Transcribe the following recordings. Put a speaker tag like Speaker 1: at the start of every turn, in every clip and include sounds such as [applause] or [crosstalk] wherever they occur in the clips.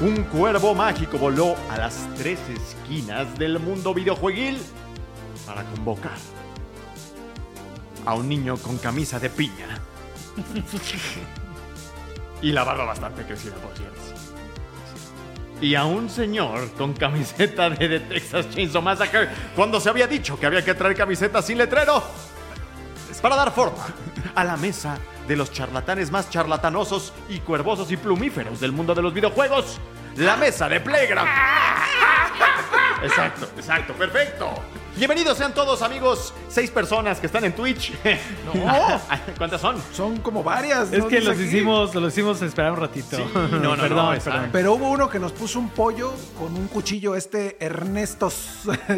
Speaker 1: Un cuervo mágico voló a las tres esquinas del mundo videojueguil para convocar a un niño con camisa de piña. [laughs] y la barba bastante crecida, por cierto. Y a un señor con camiseta de Texas Chainsaw Massacre cuando se había dicho que había que traer camisetas sin letrero para dar forma a la mesa de los charlatanes más charlatanosos y cuervosos y plumíferos del mundo de los videojuegos, la mesa de Playground. Exacto, exacto, perfecto. Bienvenidos sean todos amigos, seis personas que están en Twitch. [laughs]
Speaker 2: No. [laughs]
Speaker 1: ¿Cuántas son?
Speaker 2: Son como varias.
Speaker 3: Es
Speaker 2: ¿no?
Speaker 3: que los
Speaker 2: aquí.
Speaker 3: hicimos, los hicimos esperar un ratito.
Speaker 1: Sí, [laughs] no, no, no,
Speaker 3: perdón.
Speaker 2: Pero hubo uno que nos puso un pollo con un cuchillo, este Ernestos.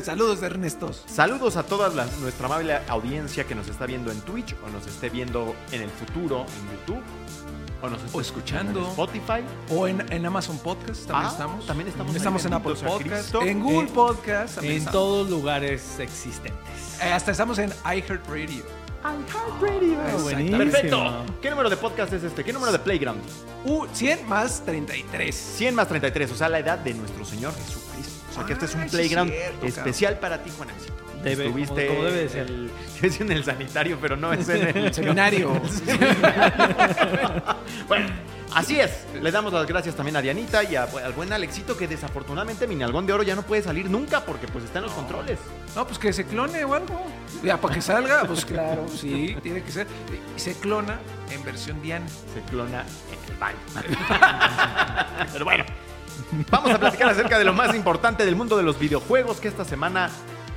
Speaker 2: Saludos, Ernestos.
Speaker 1: Saludos a toda la- nuestra amable audiencia que nos está viendo en Twitch o nos esté viendo en el futuro en YouTube o nos
Speaker 2: O escuchando.
Speaker 1: en Spotify.
Speaker 2: O en, en Amazon Podcast también
Speaker 1: Ah,
Speaker 2: estamos.
Speaker 1: también estamos
Speaker 2: Estamos en Apple Podcast. En Google
Speaker 3: Eh,
Speaker 2: Podcast. también
Speaker 3: En
Speaker 2: estamos.
Speaker 3: todos lugares existentes.
Speaker 2: Eh, hasta estamos en iHeartRadio.
Speaker 3: buenísimo.
Speaker 1: Perfecto. ¿Qué número de podcast es este? ¿Qué número de Playground?
Speaker 2: Uh, 100 más 33.
Speaker 1: 100 más 33, o sea, la edad de nuestro Señor Jesucristo. O sea, que este es un playground
Speaker 2: cierto,
Speaker 1: especial para ti, Juanemcito.
Speaker 3: Debe-
Speaker 1: Estuviste
Speaker 3: como- como debe de ser.
Speaker 1: el- [laughs] yo decía en el sanitario, pero no es en el [laughs]
Speaker 2: Seminario. [laughs]
Speaker 1: Bueno, así es. Le damos las gracias también a Dianita y a- al buen Alexito que desafortunadamente mi nalgón de oro ya no puede salir nunca porque pues está en los controles.
Speaker 2: No, pues que se clone o algo. Ya, para que salga, pues claro, sí, tiene que ser. Y se clona en versión Dian.
Speaker 1: Se clona en el baño. Pero bueno, vamos a platicar acerca de lo más importante del mundo de los videojuegos que esta semana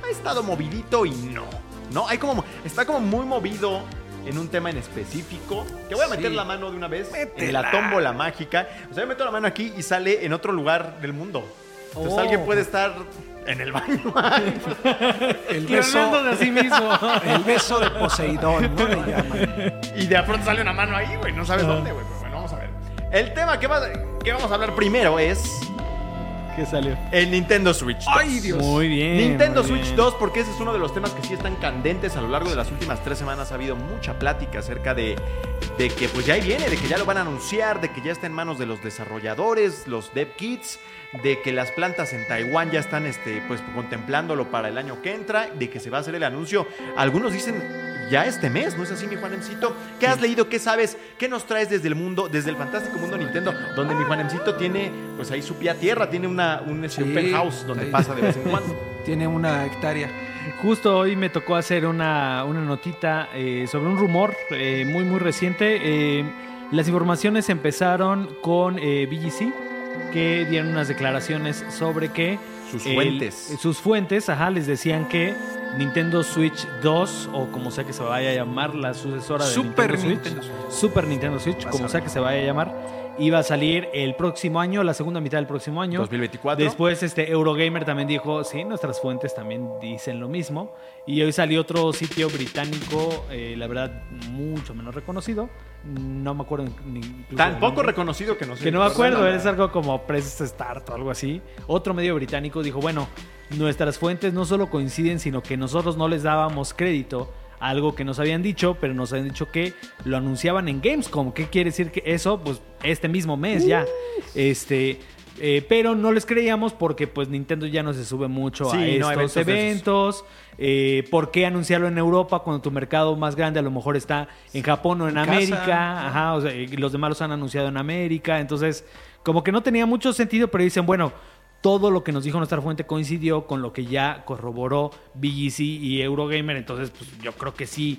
Speaker 1: ha estado movidito y no. No, hay como está como muy movido en un tema en específico. Que voy a meter
Speaker 2: Sí.
Speaker 1: la mano de una vez en
Speaker 2: Métela.
Speaker 1: la tómbola mágica. O sea, yo meto la mano aquí y sale en otro lugar del mundo. Entonces
Speaker 3: Oh.
Speaker 1: alguien puede estar en el baño. [laughs]
Speaker 2: El beso,
Speaker 3: de sí mismo. [laughs]
Speaker 2: el beso de Poseidón, ¿no? Le [laughs] llaman.
Speaker 1: Y de pronto sale una mano ahí, güey. No sabes dónde, güey. Pero bueno, vamos a ver. El tema que, va- que vamos a hablar primero es
Speaker 3: ¿Qué salió?
Speaker 1: el Nintendo Switch. 2.
Speaker 2: Ay, Dios.
Speaker 3: Muy bien.
Speaker 1: Nintendo
Speaker 3: muy
Speaker 1: Switch
Speaker 3: bien.
Speaker 1: 2, porque ese es uno de los temas que sí están candentes a lo largo de las últimas tres semanas. Ha habido mucha plática acerca de, de que pues ya ahí viene, de que ya lo van a anunciar, de que ya está en manos de los desarrolladores, los dev kits, de que las plantas en Taiwán ya están este, pues, contemplándolo para el año que entra, de que se va a hacer el anuncio. Algunos dicen ya este mes, ¿no es así, mi Juanemcito? ¿Qué has leído? ¿Qué sabes? ¿Qué nos traes desde el mundo, desde el fantástico mundo Nintendo, donde mi Juanemcito tiene, pues ahí su pie a tierra, tiene una, un este,
Speaker 2: Sí,
Speaker 1: open house donde
Speaker 2: ahí.
Speaker 1: pasa de vez en cuando? [laughs]
Speaker 2: Tiene una hectárea.
Speaker 3: Justo hoy me tocó hacer una, una notita eh, sobre un rumor eh, muy muy reciente. Eh, las informaciones empezaron con eh, BGC, que dieron unas declaraciones sobre que...
Speaker 1: Sus
Speaker 3: el-
Speaker 1: fuentes.
Speaker 3: sus fuentes, ajá, les decían que Nintendo Switch 2, o como sea que se vaya a llamar la sucesora de
Speaker 2: Super
Speaker 3: Nintendo Switch,
Speaker 2: Nintendo Switch.
Speaker 3: Super Nintendo Switch, como sea que se vaya a llamar, iba a salir el próximo año, la segunda mitad del próximo año.
Speaker 1: 2024.
Speaker 3: Después este Eurogamer también dijo, sí, nuestras fuentes también dicen lo mismo. Y hoy salió otro sitio británico, eh, la verdad, mucho menos reconocido. No me acuerdo ni
Speaker 1: Tan poco reconocido que no sé.
Speaker 3: Que no me acuerdo,
Speaker 1: nada.
Speaker 3: es algo como Press Start o algo así. Otro medio británico dijo, bueno, nuestras fuentes no solo coinciden, sino que nosotros no les dábamos crédito algo que nos habían dicho, pero nos habían dicho que lo anunciaban en Gamescom. ¿Qué quiere decir que eso? Pues este mismo mes ya. Este... eh, pero no les creíamos porque pues Nintendo ya no se sube mucho
Speaker 1: Sí,
Speaker 3: a
Speaker 1: no,
Speaker 3: estos
Speaker 1: eventos esos.
Speaker 3: eventos. Eh, ¿Por qué anunciarlo en Europa cuando tu mercado más grande a lo mejor está en Japón o en,
Speaker 2: En casa.
Speaker 3: América? Ajá, o sea, los demás los han anunciado en América. Entonces, como que no tenía mucho sentido, pero dicen, bueno, todo lo que nos dijo nuestra fuente coincidió con lo que ya corroboró BGC y Eurogamer. Entonces, pues yo creo que sí.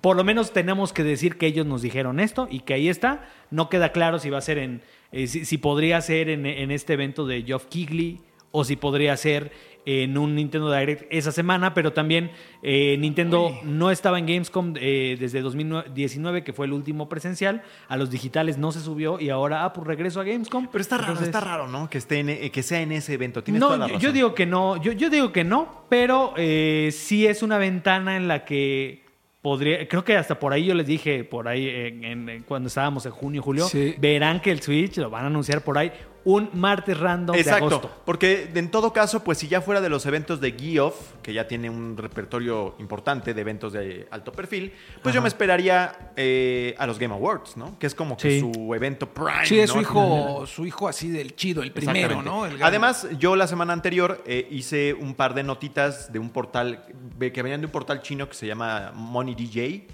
Speaker 3: Por lo menos tenemos que decir que ellos nos dijeron esto y que ahí está. No queda claro si va a ser en. eh, si, podría ser en, en este evento de Geoff Keighley o si podría ser en un Nintendo Direct esa semana, pero también eh, Nintendo no estaba en Gamescom eh, desde 2019, que fue el último presencial. A los digitales no se subió y ahora, ah, pues regreso a Gamescom.
Speaker 1: Pero está raro,
Speaker 3: Entonces-
Speaker 1: está raro, ¿no? Que, esté en, eh, que sea en ese evento. Tienes
Speaker 3: no,
Speaker 1: toda la
Speaker 3: yo,
Speaker 1: razón.
Speaker 3: yo digo que no, yo, yo digo que no, pero sí es una ventana en la que podría, creo que hasta por ahí yo les dije, por ahí en- en- en cuando estábamos en junio, julio,
Speaker 2: Sí.
Speaker 3: verán que el Switch lo van a anunciar por ahí un martes random de
Speaker 1: Exacto,
Speaker 3: agosto.
Speaker 1: porque en todo caso, pues si ya fuera de los eventos de Geoff, que ya tiene un repertorio importante de eventos de alto perfil, pues yo me esperaría eh, a los Game Awards, ¿no? Que es como que
Speaker 3: Sí.
Speaker 1: su evento prime.
Speaker 2: Sí, es
Speaker 1: ¿no?
Speaker 2: su hijo, [laughs] su hijo así del chido, el primero. ¿no? El
Speaker 1: Además, yo la semana anterior eh, hice un par de notitas de un portal que venían de un portal chino que se llama Money DJ,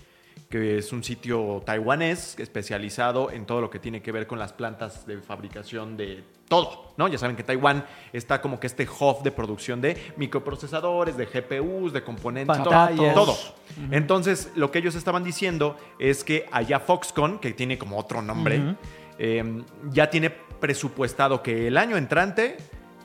Speaker 1: que es un sitio taiwanés especializado en todo lo que tiene que ver con las plantas de fabricación de todo, ¿no? Ya saben que Taiwán está como que este hub de producción de microprocesadores, de GPUs, de componentes, todo, todo. Entonces, lo que ellos estaban diciendo es que allá Foxconn, que tiene como otro nombre, eh, ya tiene presupuestado que el año entrante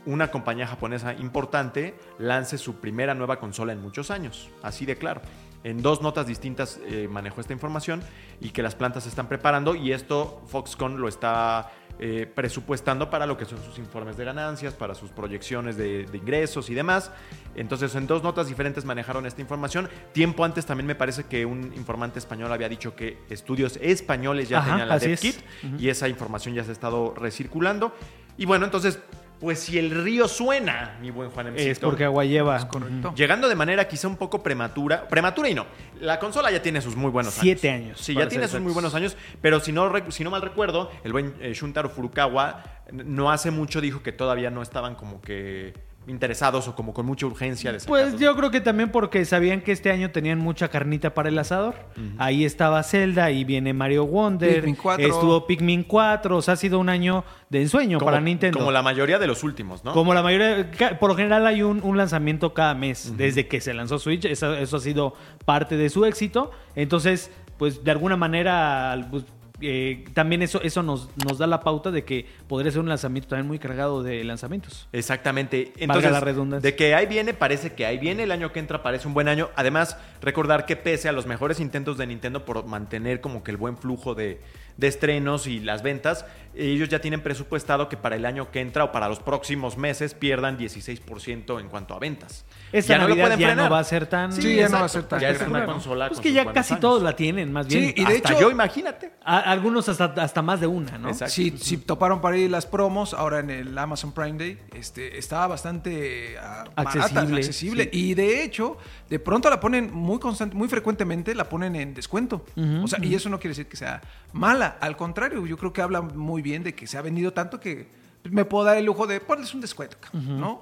Speaker 1: una compañía japonesa importante lance su primera nueva consola en muchos años. Así de claro. En dos notas distintas eh, manejó esta información y que las plantas se están preparando y esto Foxconn lo está eh, presupuestando para lo que son sus informes de ganancias, para sus proyecciones de, de ingresos y demás. Entonces, en dos notas diferentes manejaron esta información. Tiempo antes también me parece que un informante español había dicho que estudios españoles ya
Speaker 3: Ajá,
Speaker 1: tenían la
Speaker 3: así
Speaker 1: Dev
Speaker 3: es.
Speaker 1: Kit y esa información ya se ha estado recirculando. Y bueno, entonces, pues si el río suena, mi buen Juan
Speaker 3: Es porque agua lleva.
Speaker 2: correcto.
Speaker 1: Llegando de manera quizá un poco prematura, prematura y no. La consola ya tiene sus muy buenos
Speaker 3: Siete
Speaker 1: años.
Speaker 3: años,
Speaker 1: Sí, ya tiene sus muy buenos años, pero si no, si no mal recuerdo, el buen eh, Shuntaro Furukawa no hace mucho dijo que todavía no estaban como que interesados o como con mucha urgencia de
Speaker 3: Pues
Speaker 1: sacarlos.
Speaker 3: yo creo que también porque sabían que este año tenían mucha carnita para el asador. Ahí estaba Zelda, ahí viene Mario Wonder,
Speaker 2: Pikmin 4.
Speaker 3: estuvo Pikmin 4, o sea, ha sido un año de ensueño
Speaker 1: como,
Speaker 3: para Nintendo.
Speaker 1: Como la mayoría de los últimos, ¿no?
Speaker 3: Como la mayoría, por lo general hay un, un lanzamiento cada mes desde que se lanzó Switch. Eso, eso ha sido parte de su éxito. Entonces, pues de alguna manera, pues, eh, también eso, eso nos, nos da la pauta de que podría ser un lanzamiento también muy cargado de lanzamientos.
Speaker 1: Exactamente. Entonces,
Speaker 3: la redundancia.
Speaker 1: de que ahí viene, parece que ahí viene. El año que entra parece un buen año. Además, recordar que pese a los mejores intentos de Nintendo por mantener como que el buen flujo de, de estrenos y las ventas, ellos ya tienen presupuestado que para el año que entra o para los próximos meses pierdan 16% en cuanto a ventas.
Speaker 3: Esta
Speaker 1: ya no lo
Speaker 3: Navidad
Speaker 1: pueden
Speaker 3: ya
Speaker 1: frenar.
Speaker 3: no va a ser tan...
Speaker 2: Sí, ya no va a ser tan
Speaker 1: Ya es una consola
Speaker 3: Pues
Speaker 1: con
Speaker 3: que ya casi
Speaker 1: años.
Speaker 3: todos la tienen, más bien.
Speaker 2: Sí, y de
Speaker 1: Hasta
Speaker 2: hecho-
Speaker 1: yo, imagínate.
Speaker 3: A- algunos hasta, hasta más de una, ¿no?
Speaker 1: Exacto.
Speaker 2: Si, si toparon para ir las promos, ahora en el Amazon Prime Day, este, estaba bastante ah, barata,
Speaker 3: Accesible,
Speaker 2: accesible.
Speaker 3: sí.
Speaker 2: Y de hecho, de pronto la ponen muy constante, muy frecuentemente la ponen en descuento. O sea, y eso no quiere decir que sea mala. Al contrario, yo creo que habla muy bien de que se ha vendido tanto que me puedo dar el lujo de ponerles un descuento.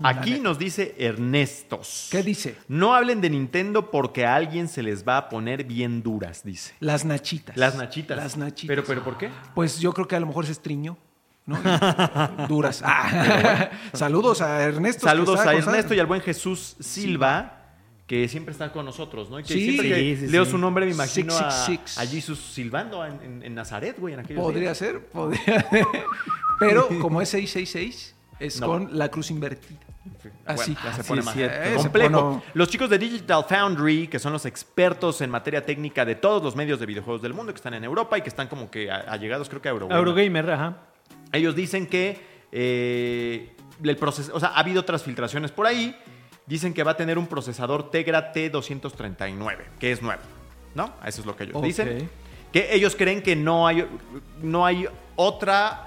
Speaker 1: Aquí nos dice Ernestos.
Speaker 2: ¿Qué dice?
Speaker 1: No hablen de Nintendo porque a alguien se les va a poner bien duras, dice.
Speaker 2: Las nachitas.
Speaker 1: Las nachitas.
Speaker 2: Las nachitas.
Speaker 1: Pero, pero, ¿por qué?
Speaker 2: Pues yo creo que a lo mejor se estriñó. ¿no? [laughs] Duras. Ah, [laughs] Saludos a Ernesto.
Speaker 1: Saludos a Ernesto y al buen Jesús Silva, que siempre está con nosotros, ¿no? Y que
Speaker 2: Sí.
Speaker 1: siempre que
Speaker 3: Sí, sí,
Speaker 1: leo
Speaker 3: sí.
Speaker 1: su nombre me imagino a,
Speaker 2: 666.
Speaker 1: a Jesus silbando en, en- en Nazaret, güey, en aquellos
Speaker 2: Podría
Speaker 1: días.
Speaker 2: ser, podría Pero como es 666, es
Speaker 1: No.
Speaker 2: con la cruz invertida. Así.
Speaker 1: Bueno, ya se
Speaker 2: Así
Speaker 1: pone
Speaker 2: es
Speaker 1: más.
Speaker 2: Eh,
Speaker 1: complejo.
Speaker 2: pone-
Speaker 1: Los chicos de Digital Foundry, que son los expertos en materia técnica de todos los medios de videojuegos del mundo, que están en Europa y que están como que allegados, creo que a Eurogamer.
Speaker 3: Eurogamer, ajá.
Speaker 1: Ellos dicen que eh, el proceso, o sea, ha habido otras filtraciones por ahí. Dicen que va a tener un procesador Tegra T239, que es nuevo, ¿no? Eso es lo que ellos dicen. Que ellos creen que no hay, no hay otra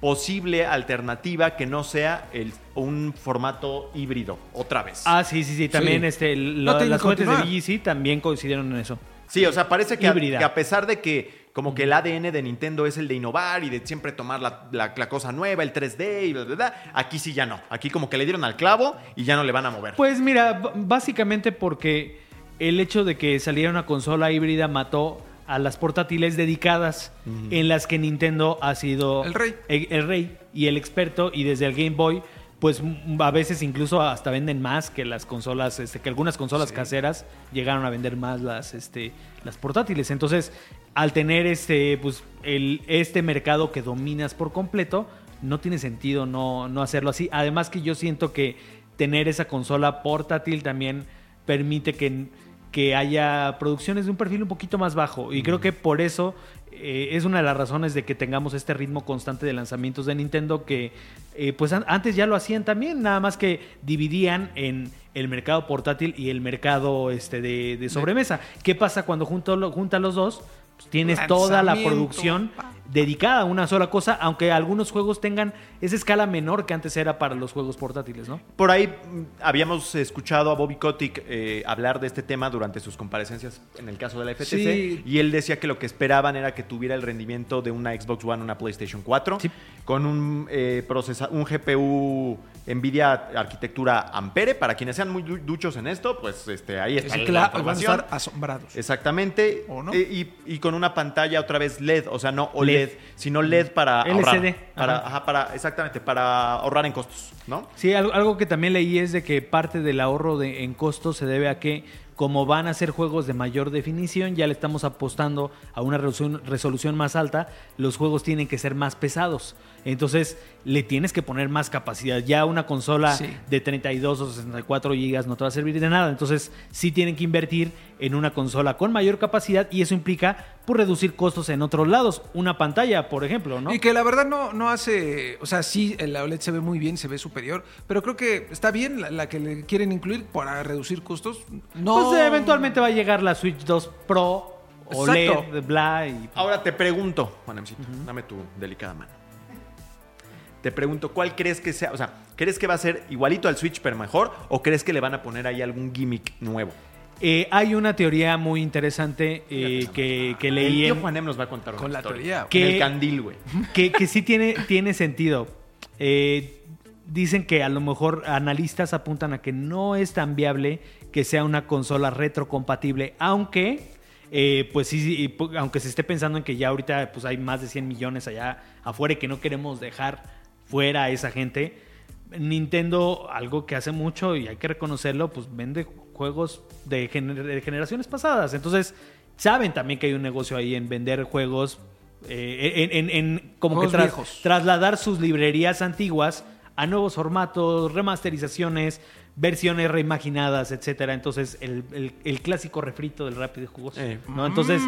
Speaker 1: posible alternativa que no sea el- un formato híbrido, otra vez.
Speaker 3: Ah, sí, sí, sí. También
Speaker 2: Sí.
Speaker 3: este, el-
Speaker 2: No
Speaker 3: las fuentes de. VGC también coincidieron en eso.
Speaker 1: Sí, o sea, parece que a,
Speaker 3: Híbrida.
Speaker 1: que a pesar de que como que el ADN de Nintendo es el de innovar y de siempre tomar la, la- la cosa nueva, el 3D y bla, bla, bla, aquí sí ya no. Aquí como que le dieron al clavo y ya no le van a mover.
Speaker 3: Pues mira, básicamente porque el hecho de que saliera una consola híbrida mató a las portátiles dedicadas en las que Nintendo ha sido
Speaker 2: El rey.
Speaker 3: el, el rey y el experto y desde el Game Boy pues a veces incluso hasta venden más que las consolas, este, que algunas consolas caseras llegaron a vender más las, este, las portátiles. Entonces, al tener este, pues, el, este mercado que dominas por completo, no tiene sentido no, no hacerlo así. Además que yo siento que tener esa consola portátil también permite que, que haya producciones de un perfil un poquito más bajo. Y creo que por eso eh, es una de las razones de que tengamos este ritmo constante de lanzamientos de Nintendo que eh, pues an- antes ya lo hacían también, nada más que dividían en el mercado portátil y el mercado este de, de sobremesa. ¿Qué pasa cuando junto, lo- juntan los dos? Pues tienes toda la producción dedicada a una sola cosa, aunque algunos juegos tengan esa escala menor que antes era para los juegos portátiles, ¿no?
Speaker 1: Por ahí mm, habíamos escuchado a Bobby Kotick eh, hablar de este tema durante sus comparecencias en el caso de la FTC
Speaker 2: Sí.
Speaker 1: y él decía que lo que esperaban era que tuviera el rendimiento de una Xbox One, una PlayStation 4
Speaker 3: Sí.
Speaker 1: con un eh, procesa- un GPU Nvidia arquitectura Ampere. Para quienes sean muy du- duchos en esto, pues este, ahí está
Speaker 2: Es
Speaker 1: la
Speaker 2: que la- van a estar asombrados.
Speaker 1: Exactamente.
Speaker 2: ¿O no?
Speaker 1: Eh, y, y con una pantalla otra vez LED, o sea, no OLED, sino LED para ahorrar.
Speaker 3: LCD,
Speaker 1: Para,
Speaker 3: ajá.
Speaker 1: ajá, para, exactamente, para ahorrar en costos, ¿no?
Speaker 3: Sí, algo, algo que también leí es de que parte del ahorro de, en costos se debe a que como van a ser juegos de mayor definición, ya le estamos apostando a una resolución, resolución más alta, los juegos tienen que ser más pesados. Entonces le tienes que poner más capacidad. Ya una consola
Speaker 2: Sí.
Speaker 3: de 32 o 64 gigas no te va a servir de nada. Entonces sí tienen que invertir en una consola con mayor capacidad y eso implica pues, reducir costos en otros lados. Una pantalla, por ejemplo, ¿no?
Speaker 2: Y que la verdad no, no hace. O sea, sí, el OLED se ve muy bien, se ve superior. Pero creo que está bien la, la que le quieren incluir para reducir costos. No.
Speaker 3: Pues eventualmente va a llegar la Switch 2 Pro, OLED,
Speaker 2: Exacto.
Speaker 3: bla, y
Speaker 1: Ahora te pregunto, Juanemcito, dame tu delicada mano. Te pregunto, ¿cuál crees que sea? O sea, ¿crees que va a ser igualito al Switch pero mejor? ¿O crees que le van a poner ahí algún gimmick nuevo?
Speaker 3: Eh, hay una teoría muy interesante eh, que, que
Speaker 1: El
Speaker 3: leí
Speaker 1: tío
Speaker 3: en-
Speaker 1: Juanem nos va a contar
Speaker 2: Con la teoría.
Speaker 3: Que-
Speaker 1: el candil, güey. [laughs]
Speaker 3: que, que sí tiene, tiene sentido. Eh, dicen que a lo mejor analistas apuntan a que no es tan viable que sea una consola retrocompatible, aunque eh, pues sí, aunque se esté pensando en que ya ahorita pues hay más de 100 millones allá afuera y que no queremos dejar fuera a esa gente. Nintendo, algo que hace mucho y hay que reconocerlo, pues vende juegos de, gener- de generaciones pasadas. Entonces, saben también que hay un negocio ahí en vender juegos, eh, en, en- en como que
Speaker 2: Juegos
Speaker 3: tras-
Speaker 2: viejos.
Speaker 3: trasladar sus librerías antiguas a nuevos formatos, remasterizaciones, versiones reimaginadas, etcétera. Entonces, el, el- el clásico refrito del rápido y jugoso.
Speaker 1: Eh.
Speaker 3: ¿no? Entonces,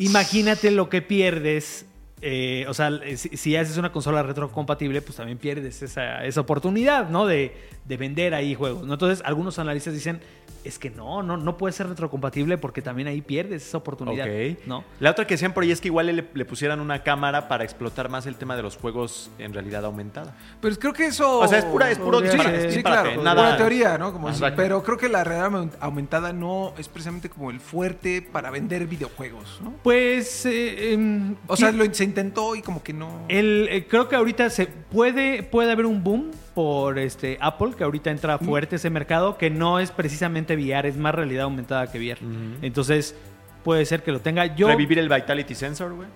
Speaker 3: imagínate lo que pierdes. Eh, o sea, si, haces una consola retrocompatible, pues también pierdes esa, esa oportunidad, ¿no? De, de vender ahí juegos. ¿no? Entonces, algunos analistas dicen, es que no, no, no puede ser retrocompatible porque también ahí pierdes esa oportunidad.
Speaker 1: Ok.
Speaker 3: ¿no?
Speaker 1: La otra que decían por ahí es que igual le, le pusieran una cámara para explotar más el tema de los juegos en realidad aumentada.
Speaker 2: Pero creo que eso.
Speaker 1: O sea, es pura- es puro
Speaker 2: Sí,
Speaker 1: disparate,
Speaker 2: sí,
Speaker 1: disparate,
Speaker 2: claro.
Speaker 1: nada-
Speaker 2: Pura teoría, ¿no? Como
Speaker 1: Exacto.
Speaker 2: pero creo que la realidad aument- aumentada no es precisamente como el fuerte para vender videojuegos, ¿no?
Speaker 3: Pues, eh, em,
Speaker 2: O sea, lo, se intentó y como que no.
Speaker 3: El, eh, creo que ahorita se puede, puede haber un boom por este Apple, que ahorita entra fuerte ese mercado, que no es precisamente VR, es más realidad aumentada que VR. Entonces, puede ser que lo tenga. Yo
Speaker 1: Revivir el Vitality Sensor, güey.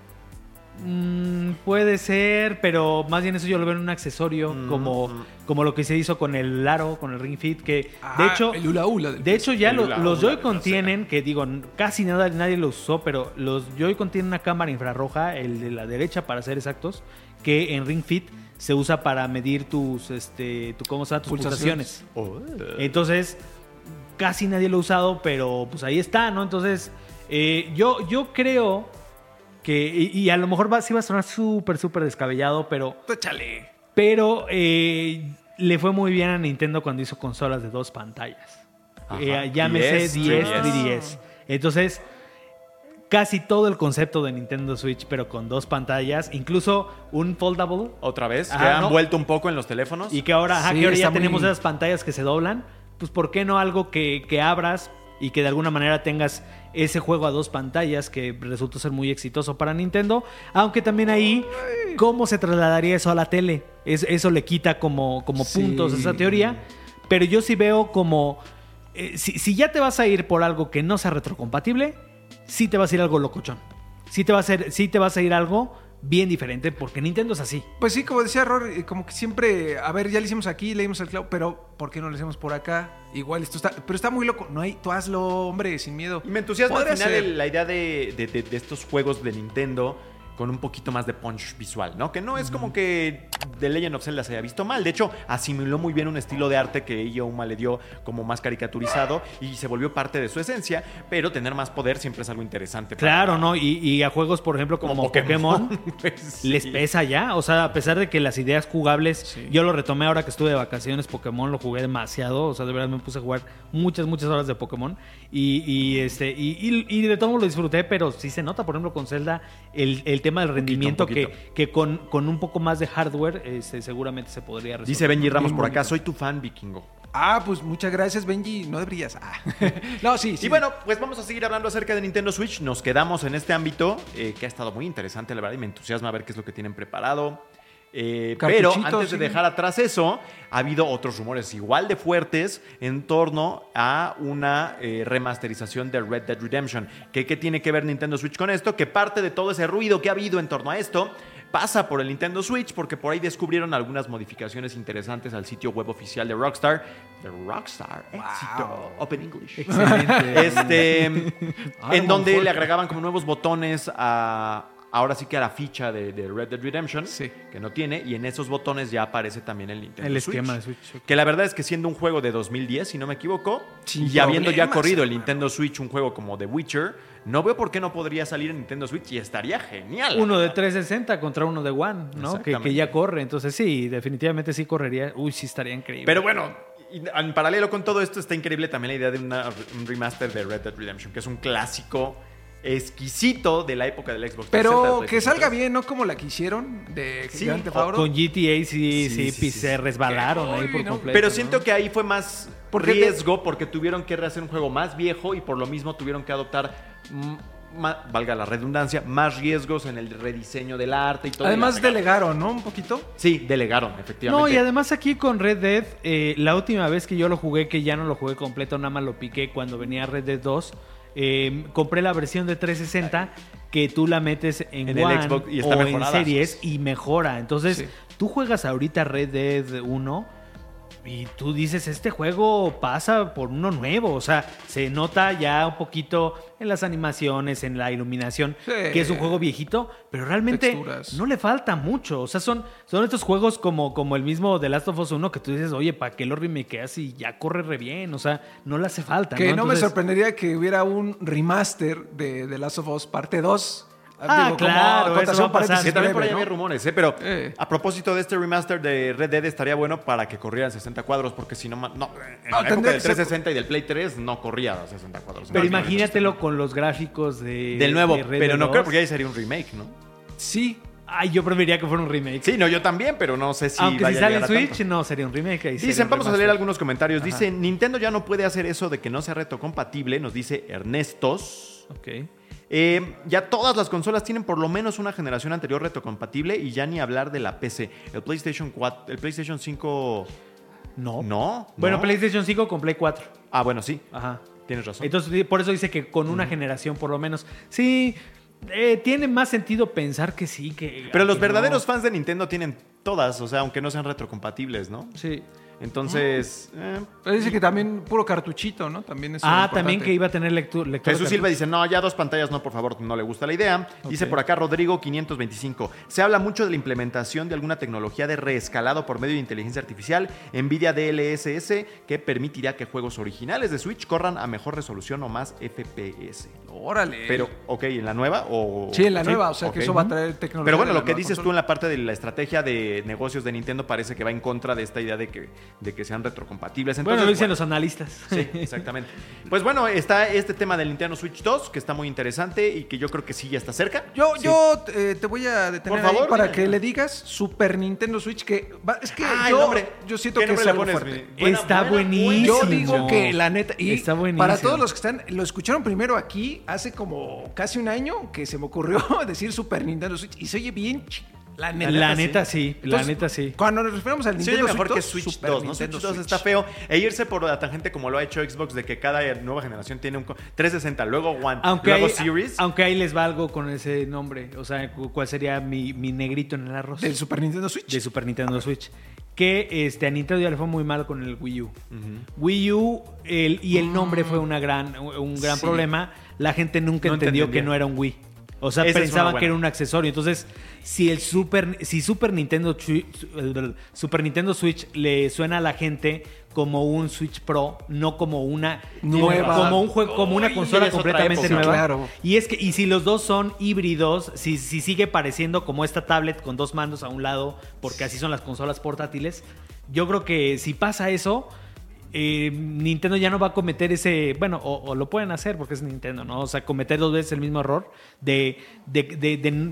Speaker 3: mm, puede ser, pero más bien eso yo lo veo en un accesorio,
Speaker 1: Mm,
Speaker 3: como,
Speaker 1: mm.
Speaker 3: como lo que se hizo con el Aro, con el Ring Fit, que de
Speaker 2: Ah,
Speaker 3: hecho
Speaker 2: el hula del
Speaker 3: de hecho, ya lo- los
Speaker 1: de
Speaker 3: Joy-Con tienen, que digo, casi nada, nadie lo usó, pero los Joy-Con tienen una cámara infrarroja, el de la derecha para ser exactos, que en Ring Fit se usa para medir tus, este, tu, ¿cómo se llama? tus
Speaker 2: Pulsaciones.
Speaker 3: pulsaciones. Entonces, casi nadie lo ha usado, pero pues ahí está, ¿no? Entonces, eh, yo, yo creo que, y, y a lo mejor va, sí va a sonar súper, súper descabellado, pero
Speaker 2: Échale.
Speaker 3: pero eh, le fue muy bien a Nintendo cuando hizo consolas de dos pantallas. Eh, llámese 10,
Speaker 1: 10,
Speaker 3: 3DS. Entonces, casi todo el concepto de Nintendo Switch, pero con dos pantallas, incluso un foldable.
Speaker 1: Otra vez, que han
Speaker 3: ¿no?
Speaker 1: vuelto un poco en los teléfonos.
Speaker 3: Y que ahora, ajá,
Speaker 2: Sí,
Speaker 3: que ahora ya
Speaker 2: muy-
Speaker 3: tenemos esas pantallas que se doblan. Pues, ¿por qué no algo que, que abras y que de alguna manera tengas ese juego a dos pantallas que resultó ser muy exitoso para Nintendo? Aunque también ahí, ¿cómo se trasladaría eso a la tele? Es- eso le quita como, como
Speaker 2: Sí.
Speaker 3: puntos a esa teoría. Pero yo sí veo como. eh, si, si ya te vas a ir por algo que no sea retrocompatible, sí te vas a ir algo locochón. Sí te, va a ser, sí te vas a ir algo bien diferente, porque Nintendo es así.
Speaker 2: Pues sí, como decía Ror, eh, como que siempre, a ver, ya le hicimos aquí, le dimos al clavo, pero ¿por qué no lo hacemos por acá? Igual esto está, pero está muy loco. No hay, tú hazlo, hombre, sin miedo.
Speaker 1: Y me entusiasma al final el- la idea de, de- de- de estos juegos de Nintendo con un poquito más de punch visual, ¿no? Que no es como que The Legend of Zelda se haya visto mal. De hecho, asimiló muy bien un estilo de arte que Uma le dio como más caricaturizado y se volvió parte de su esencia, pero tener más poder siempre es algo interesante.
Speaker 3: Claro, ¿no? Y, y a juegos, por ejemplo, como,
Speaker 1: Como
Speaker 3: Pokémon,
Speaker 1: Pokémon, [laughs] pues, sí.
Speaker 3: les pesa ya. O sea, a pesar de que las ideas jugables, yo lo retomé ahora que estuve de vacaciones, Pokémon lo jugué demasiado. O sea, de verdad me puse a jugar muchas, muchas horas de Pokémon. Y, y, este, y, de todo lo disfruté, pero sí se nota, por ejemplo, con Zelda, el, el tema del rendimiento
Speaker 1: poquito.
Speaker 3: que, que con, con un poco más de hardware este, seguramente se podría resolver.
Speaker 1: Dice Benji Ramos por acá, soy tu fan vikingo.
Speaker 2: Ah, pues muchas gracias, Benji. No deberías. Ah. [laughs] no, sí, sí.
Speaker 1: Y bueno, pues vamos a seguir hablando acerca de Nintendo Switch. Nos quedamos en este ámbito eh, que ha estado muy interesante, la verdad, y me entusiasma ver qué es lo que tienen preparado. Eh, pero antes de dejar atrás eso, ha habido otros rumores igual de fuertes en torno a una eh, remasterización de Red Dead Redemption. ¿Qué, ¿Qué tiene que ver Nintendo Switch con esto? Que parte de todo ese ruido que ha habido en torno a esto pasa por el Nintendo Switch porque por ahí descubrieron algunas modificaciones interesantes al sitio web oficial de Rockstar. De Rockstar, éxito, Open English.
Speaker 3: Excelente.
Speaker 1: Este, [laughs] en donde le agregaban como nuevos botones a. Ahora sí que a la ficha de, de Red Dead Redemption,
Speaker 2: Sí.
Speaker 1: que no tiene, y en esos botones ya aparece también el Nintendo
Speaker 3: El
Speaker 1: Switch.
Speaker 3: esquema de Switch.
Speaker 1: Que la verdad es que siendo un juego de 2010, si no me equivoco,
Speaker 2: Sin
Speaker 1: y habiendo ya corrido el. Nintendo Switch, un juego como The Witcher, no veo por qué no podría salir en Nintendo Switch y estaría genial.
Speaker 3: Uno de 360 contra uno de One, ¿no? Que, que ya corre. Entonces sí, definitivamente sí correría. Uy, sí estaría increíble.
Speaker 1: Pero bueno, en paralelo con todo esto está increíble también la idea de una- un remaster de Red Dead Redemption, que es un clásico exquisito de la época del Xbox 360,
Speaker 2: Pero que salga
Speaker 1: 3.
Speaker 2: bien, ¿no? Como la que hicieron de
Speaker 1: Sí,
Speaker 2: Grand Theft
Speaker 1: o
Speaker 2: Auto.
Speaker 3: Con GTA sí, sí,
Speaker 1: Sí, sí, sí,
Speaker 3: se
Speaker 1: sí.
Speaker 3: resbalaron ahí por completo.
Speaker 1: Pero
Speaker 3: ¿no?
Speaker 1: siento que ahí fue más
Speaker 2: Porque
Speaker 1: riesgo porque tuvieron que rehacer un juego más viejo y por lo mismo tuvieron que adoptar, valga la redundancia, más riesgos en el rediseño del arte y todo.
Speaker 2: Además
Speaker 1: Y
Speaker 2: delegaron, ¿no? Un poquito.
Speaker 1: Sí, delegaron, efectivamente.
Speaker 3: No, y además aquí con Red Dead, eh, la última vez que yo lo jugué, que ya no lo jugué completo, nada más lo piqué cuando venía Red Dead 2, eh, compré la versión de 360 que tú la metes en,
Speaker 1: En el Xbox y está
Speaker 3: o en
Speaker 1: mejorada.
Speaker 3: series y mejora. Entonces,
Speaker 2: Sí.
Speaker 3: tú juegas ahorita Red Dead 1 y tú dices, este juego pasa por uno nuevo. O sea, se nota ya un poquito en las animaciones, en la iluminación,
Speaker 2: Sí.
Speaker 3: que es un juego viejito, pero realmente
Speaker 2: Texturas.
Speaker 3: no le falta mucho. O sea, son, son estos juegos como, como el mismo The Last of Us 1 que tú dices, oye, ¿para qué lo remakeas y ya corre re bien? O sea, no le hace falta.
Speaker 2: Que no, me
Speaker 3: Entonces-
Speaker 2: sorprendería que hubiera un remaster de The Last of Us parte 2.
Speaker 3: Ah, claro, eso va a pasar.
Speaker 1: también por ahí
Speaker 2: breve,
Speaker 1: había
Speaker 2: ¿no?
Speaker 1: rumores, ¿eh? Pero
Speaker 2: Eh.
Speaker 1: a propósito de este remaster de Red Dead estaría bueno para que corriera en 60 cuadros, porque si no, no en
Speaker 2: Ah,
Speaker 1: la época del
Speaker 2: que ser-
Speaker 1: 360 y del Play 3 no corría a 60 cuadros.
Speaker 3: Pero
Speaker 1: No, no,
Speaker 3: imagínatelo con los gráficos de.
Speaker 1: Del nuevo,
Speaker 3: de Red
Speaker 1: pero no
Speaker 3: 2.
Speaker 1: creo porque ahí sería un remake, ¿no?
Speaker 2: Sí.
Speaker 3: Ay, yo preferiría que fuera un remake.
Speaker 1: Sí, no, yo también, pero no sé si
Speaker 3: Aunque
Speaker 1: vaya
Speaker 3: si sale en Switch,
Speaker 1: tanto.
Speaker 3: no, sería un remake. ahí
Speaker 1: Dicen,
Speaker 3: un
Speaker 1: vamos a leer algunos comentarios. Dice, Nintendo ya no puede hacer eso de que no sea retrocompatible, nos dice Ernestos.
Speaker 3: Ok.
Speaker 1: Eh, ya todas las consolas tienen por lo menos una generación anterior retrocompatible y ya ni hablar de la PC. El PlayStation 4, el PlayStation 5
Speaker 3: No.
Speaker 1: no.
Speaker 3: Bueno,
Speaker 1: no.
Speaker 3: PlayStation 5 con Play 4.
Speaker 1: Ah, bueno, sí.
Speaker 3: Ajá.
Speaker 1: Tienes razón.
Speaker 3: Entonces, por eso dice que con una generación, por lo menos. Sí, eh, tiene más sentido pensar que sí, que.
Speaker 1: Pero los
Speaker 3: no.
Speaker 1: verdaderos fans de Nintendo tienen todas, o sea, aunque no sean retrocompatibles, ¿no?
Speaker 3: Sí.
Speaker 1: Entonces, eh,
Speaker 2: Pero dice que también puro cartuchito, ¿no? También es
Speaker 3: Ah,
Speaker 2: importante.
Speaker 3: también que iba a tener lectura.
Speaker 1: Jesús Silva dice, no, ya dos pantallas no, por favor, no le gusta la idea. Dice por acá Rodrigo 525. Se habla mucho de la implementación de alguna tecnología de reescalado por medio de inteligencia artificial, NVIDIA DLSS, que permitirá que juegos originales de Switch corran a mejor resolución o más FPS.
Speaker 2: Órale.
Speaker 1: Pero, ok, ¿en la nueva o...?
Speaker 2: Sí, en la nueva, o sea que eso va a traer tecnología.
Speaker 1: Pero bueno, lo que dices tú en la parte de la estrategia de negocios de Nintendo parece que va en contra de esta idea de que, de que sean retrocompatibles. Entonces,
Speaker 3: bueno, lo dicen
Speaker 1: bueno,
Speaker 3: los analistas.
Speaker 1: Sí, [laughs] exactamente. Pues bueno, está este tema del Nintendo Switch 2, que está muy interesante y que yo creo que sí ya está cerca.
Speaker 2: Yo,
Speaker 1: Sí.
Speaker 2: yo eh, te voy a detener
Speaker 1: Por favor,
Speaker 2: ahí para
Speaker 1: dime.
Speaker 2: que le digas Super Nintendo Switch que va- es que
Speaker 1: Ah,
Speaker 2: yo,
Speaker 1: nombre.
Speaker 2: yo siento
Speaker 1: ¿Qué
Speaker 2: que es algo fuerte.
Speaker 1: Buena-
Speaker 3: Está
Speaker 1: buena-
Speaker 3: buenísimo.
Speaker 2: Yo digo que la neta y
Speaker 3: Está buenísimo.
Speaker 2: para todos los que están lo escucharon primero aquí hace como casi un año que se me ocurrió [laughs] decir Super Nintendo Switch y se oye bien la neta.
Speaker 3: La neta sí, la
Speaker 2: Entonces,
Speaker 3: neta sí.
Speaker 2: Cuando nos referimos al Nintendo
Speaker 1: oye mejor que
Speaker 2: 2,
Speaker 1: Switch
Speaker 2: Super
Speaker 1: 2, ¿no? Switch
Speaker 2: Nintendo
Speaker 1: 2
Speaker 2: Switch.
Speaker 1: está feo. E irse por la tangente como lo ha hecho Xbox de que cada nueva generación tiene un co- 360, luego One,
Speaker 3: Aunque
Speaker 1: luego
Speaker 3: ahí,
Speaker 1: Series.
Speaker 3: aunque ahí les va algo con ese nombre. O sea, cu- ¿cuál sería mi, mi negrito en el arroz?
Speaker 2: Del Super Nintendo Switch.
Speaker 3: de Super Nintendo Switch. Que este, a Nintendo ya le fue muy mal con el Wii U. Wii U el, y el nombre fue una gran, un gran
Speaker 2: Sí.
Speaker 3: problema. La gente nunca
Speaker 1: No
Speaker 3: entendió
Speaker 1: entendía.
Speaker 3: que no era un Wii. O sea,
Speaker 1: Esa
Speaker 3: pensaban que era un accesorio. Entonces, si el Super, si Super Nintendo, Super Nintendo Switch le suena a la gente como un Switch Pro, no como una
Speaker 2: Nueva.
Speaker 3: como un juego, como una consola completamente
Speaker 1: época.
Speaker 3: nueva.
Speaker 2: Claro.
Speaker 3: Y es que, y si los dos son híbridos, si, si sigue pareciendo como esta tablet con dos mandos a un lado, porque así son las consolas portátiles, yo creo que si pasa eso, eh, Nintendo ya no va a cometer ese, bueno, o, o lo pueden hacer porque es Nintendo, ¿no? O sea, cometer dos veces el mismo error de, de,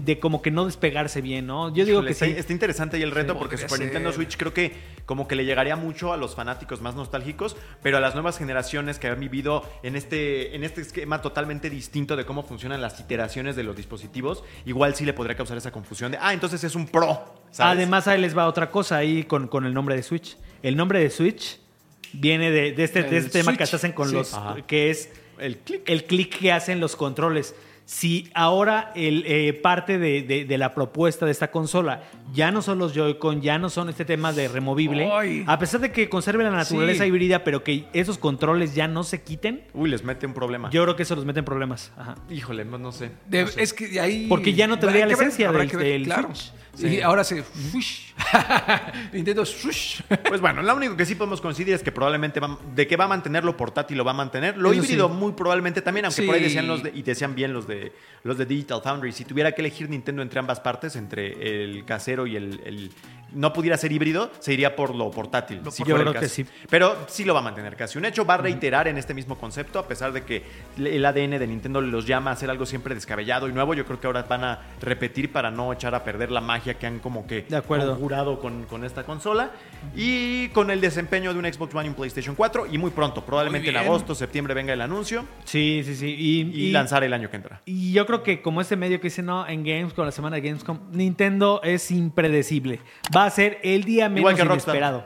Speaker 3: de, como que no despegarse bien, ¿no? Yo digo
Speaker 1: Híjole,
Speaker 3: que
Speaker 1: está,
Speaker 3: sí.
Speaker 1: está interesante ahí el reto
Speaker 2: Sí,
Speaker 1: porque Super
Speaker 2: ser.
Speaker 1: Nintendo Switch creo que como que le llegaría mucho a los fanáticos más nostálgicos, pero a las nuevas generaciones que han vivido en este, en este esquema totalmente distinto de cómo funcionan las iteraciones de los dispositivos, igual sí le podría causar esa confusión de, ah, entonces es un Pro. ¿sabes?
Speaker 3: Además, ahí les va otra cosa ahí con, con el nombre de Switch. El nombre de Switch viene de, de este, de este tema que hacen con
Speaker 2: sí.
Speaker 3: los.
Speaker 1: Ajá.
Speaker 3: que es
Speaker 1: el click.
Speaker 3: el clic que hacen los controles. Si ahora el, eh, parte de, de- de la propuesta de esta consola ya no son los Joy-Con, ya no son este tema de removible,
Speaker 2: Ay.
Speaker 3: a pesar de que conserve la naturaleza
Speaker 2: Sí.
Speaker 3: híbrida, pero que esos controles ya no se quiten,
Speaker 1: Uy, les mete un problema.
Speaker 3: yo creo que eso los mete en problemas. Ajá.
Speaker 1: Híjole, no, no sé.
Speaker 2: De-
Speaker 1: no sé.
Speaker 2: Es que de ahí.
Speaker 3: Porque ya no tendría la esencia del- del
Speaker 2: claro.
Speaker 3: Switch.
Speaker 2: Y ahora se. [laughs] Nintendo.
Speaker 1: Pues bueno, lo único que sí podemos coincidir es que probablemente va- de que va a mantener lo portátil lo va a mantener. Lo
Speaker 2: Eso
Speaker 1: híbrido
Speaker 2: sí.
Speaker 1: muy probablemente también, aunque
Speaker 2: Sí.
Speaker 1: por ahí decían los de- y decían bien los de los de Digital Foundry. Si tuviera que elegir Nintendo entre ambas partes, entre el casero y el, el- no pudiera ser híbrido, se iría por lo portátil.
Speaker 2: Lo
Speaker 3: Yo creo que sí.
Speaker 1: Pero sí lo va a mantener casi. Un hecho va a reiterar en este mismo concepto, a pesar de que el ADN de Nintendo los llama a hacer algo siempre descabellado y nuevo. Yo creo que ahora van a repetir para no echar a perder la magia que han como que
Speaker 3: De acuerdo.
Speaker 1: conjurado con, con esta consola. Y con el desempeño de un Xbox One y un PlayStation 4. Y muy pronto, probablemente
Speaker 2: Muy
Speaker 1: en agosto, septiembre venga el anuncio
Speaker 3: Sí, sí, sí. Y,
Speaker 1: y,
Speaker 3: y-
Speaker 1: lanzar el año que entra.
Speaker 3: Y yo creo que como este medio que dice, no, en Gamescom, la semana de Gamescom, Nintendo es impredecible. Va a ser el día menos
Speaker 1: Igual que Rockstar.
Speaker 3: inesperado.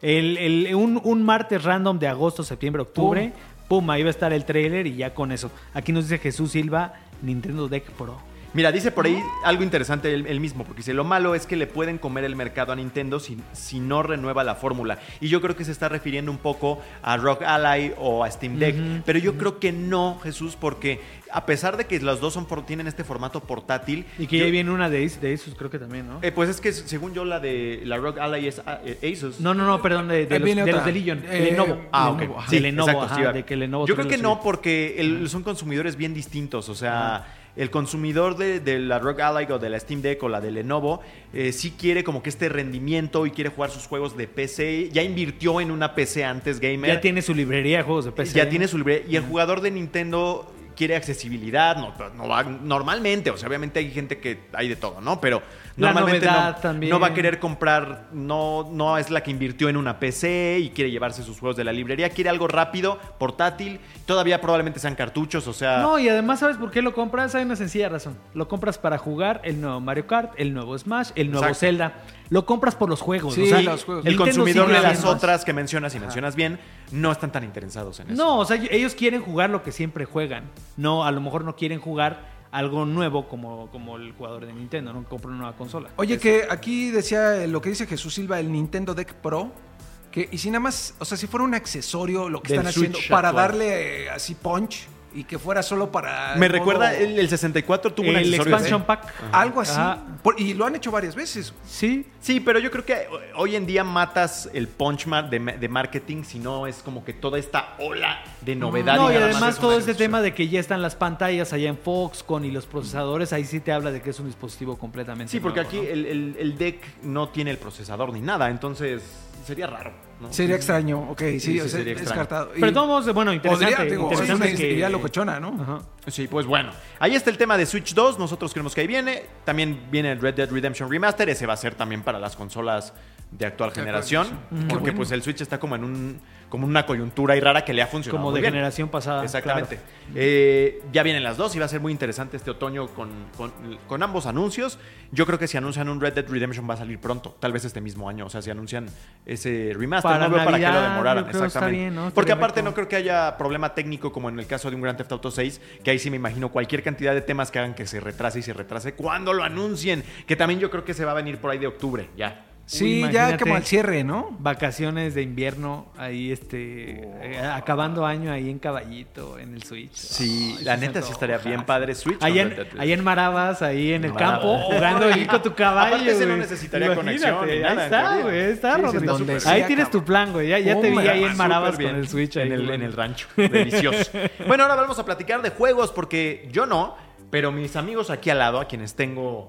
Speaker 3: El, el- un, un martes random de agosto, septiembre, octubre, pum. ahí va a estar el trailer y ya con eso. Aquí nos dice Jesús Silva, Nintendo Deck Pro.
Speaker 1: Mira, dice por ahí algo interesante él, él mismo, porque dice, lo malo es que le pueden comer el mercado a Nintendo si, si no renueva la fórmula. Y yo creo que se está refiriendo un poco a Rock Ally o a Steam Deck. Pero yo creo que no, Jesús, porque a pesar de que los dos son por- tienen este formato portátil...
Speaker 3: Y que
Speaker 1: yo-
Speaker 3: ya viene una de, Asus- de Asus, creo que también, ¿no?
Speaker 1: eh, pues es que según yo la de la Rock Ally es ah, eh, Asus.
Speaker 3: no, no, no, perdón, de, de los, de
Speaker 2: otra.
Speaker 3: los de Legion,
Speaker 2: Eh,
Speaker 3: Lenovo.
Speaker 1: Ah,
Speaker 2: Lenovo,
Speaker 1: ok.
Speaker 3: De Lenovo,
Speaker 1: exacto,
Speaker 3: ajá,
Speaker 1: sí,
Speaker 3: de que Lenovo
Speaker 1: Yo creo que no, porque el- son consumidores bien distintos. O sea, el consumidor de, de la Rock Ally o de la Steam Deck o la de Lenovo eh, sí quiere como que este rendimiento y quiere jugar sus juegos de PC. Ya invirtió en una PC antes gamer.
Speaker 3: Ya tiene su librería de juegos de PC.
Speaker 1: Ya tiene su libre. Y el jugador de Nintendo quiere accesibilidad, no, no va normalmente, o sea, obviamente hay gente que hay de todo, ¿no? Pero normalmente no, no va a querer comprar, no, no es la que invirtió en una PC y quiere llevarse sus juegos de la librería, quiere algo rápido, portátil, todavía probablemente sean cartuchos, o sea,
Speaker 3: No, y además, ¿sabes por qué lo compras? Hay una sencilla razón. Lo compras para jugar el nuevo Mario Kart, el nuevo Smash, el nuevo
Speaker 1: Exacto.
Speaker 3: Zelda. Lo compras por los juegos.
Speaker 2: Sí,
Speaker 3: o sea,
Speaker 2: los juegos.
Speaker 1: el
Speaker 3: Nintendo
Speaker 1: consumidor de las otras que mencionas y mencionas bien no están tan interesados en eso.
Speaker 3: No, o sea, ellos quieren jugar lo que siempre juegan. No, a lo mejor no quieren jugar algo nuevo como, como el jugador de Nintendo, no compra una nueva consola.
Speaker 2: Oye, que aquí decía eh, lo que dice Jesús Silva, el Nintendo Deck Pro. Que, y si nada más, o sea, si fuera un accesorio lo que
Speaker 1: Del
Speaker 2: están haciendo para
Speaker 1: actual.
Speaker 2: darle eh, así punch y que fuera solo para.
Speaker 1: Me
Speaker 2: el
Speaker 1: recuerda,
Speaker 2: modo-
Speaker 1: el, el 64 tuvo un
Speaker 3: el expansion pack.
Speaker 2: Algo así.
Speaker 3: Ajá.
Speaker 2: Por- y lo han hecho varias veces.
Speaker 3: Sí.
Speaker 1: Sí, pero yo creo que hoy en día matas el punch de, de marketing si no es como que toda esta ola de novedad.
Speaker 3: No, y
Speaker 1: más
Speaker 3: además
Speaker 1: es
Speaker 3: todo este tema de que ya están las pantallas allá en Foxconn y los procesadores, ahí sí te habla de que es un dispositivo completamente
Speaker 1: Sí, porque
Speaker 3: nuevo,
Speaker 1: aquí
Speaker 3: ¿no?
Speaker 1: el, el- el deck no tiene el procesador ni nada, entonces sería raro. ¿No?
Speaker 2: Sería extraño, ok, sí,
Speaker 1: Sí,
Speaker 2: o
Speaker 1: sí,
Speaker 2: sea,
Speaker 1: sería extraño.
Speaker 2: descartado.
Speaker 3: Pero de todos modos, bueno, interesante.
Speaker 2: podría, digo,
Speaker 3: interesante
Speaker 2: sí,
Speaker 3: que-
Speaker 2: sería locochona, ¿no?
Speaker 3: Ajá.
Speaker 1: Sí, pues bueno. Ahí está el tema de Switch 2. Nosotros creemos que ahí viene. También viene el Red Dead Redemption Remaster. Ese va a ser también para las consolas de actual generación.
Speaker 2: Qué
Speaker 1: Porque
Speaker 2: bueno.
Speaker 1: pues el Switch está como en un como una coyuntura y rara que le ha funcionado.
Speaker 3: Como
Speaker 1: muy
Speaker 3: de
Speaker 1: bien.
Speaker 3: generación pasada.
Speaker 1: Exactamente.
Speaker 3: claro.
Speaker 1: Eh, ya vienen las dos y va a ser muy interesante este otoño con, con- con ambos anuncios. Yo creo que si anuncian un Red Dead Redemption va a salir pronto, tal vez este mismo año. O sea, si anuncian ese remaster,
Speaker 3: Para
Speaker 1: no veo para qué lo demoraran. Exactamente.
Speaker 3: bien, ¿no?
Speaker 1: Porque aparte no creo que haya problema técnico como en el caso de un Grand Theft Auto 6, que ahí sí me imagino cualquier cantidad de temas que hagan que se retrase y se retrase cuando lo anuncien. Que también yo creo que se va a venir por ahí de octubre, ya.
Speaker 2: Sí, ya como al cierre, ¿no?
Speaker 3: Vacaciones de invierno, ahí este, eh, acabando año ahí en caballito, en el Switch.
Speaker 1: Sí, la neta sí estaría bien padre Switch. Dead
Speaker 3: en, en Marabas, ahí en el
Speaker 1: Marabas.
Speaker 3: campo, jugando ahí con tu [laughs] caballo.
Speaker 1: Aparte, ese no necesitaría conexión ni nada,
Speaker 3: Ahí está, güey, ahí está,
Speaker 1: Sí,
Speaker 3: Rodrigo.
Speaker 1: está
Speaker 3: ahí tienes tu plan, güey. Ya, ya te vi ahí en Marabas
Speaker 1: bien.
Speaker 3: con el Switch.
Speaker 1: En
Speaker 3: ahí,
Speaker 1: el,
Speaker 3: güey.
Speaker 1: en el rancho. [laughs] Delicioso. bueno, ahora vamos a platicar de juegos porque yo no, pero mis amigos aquí al lado, a quienes tengo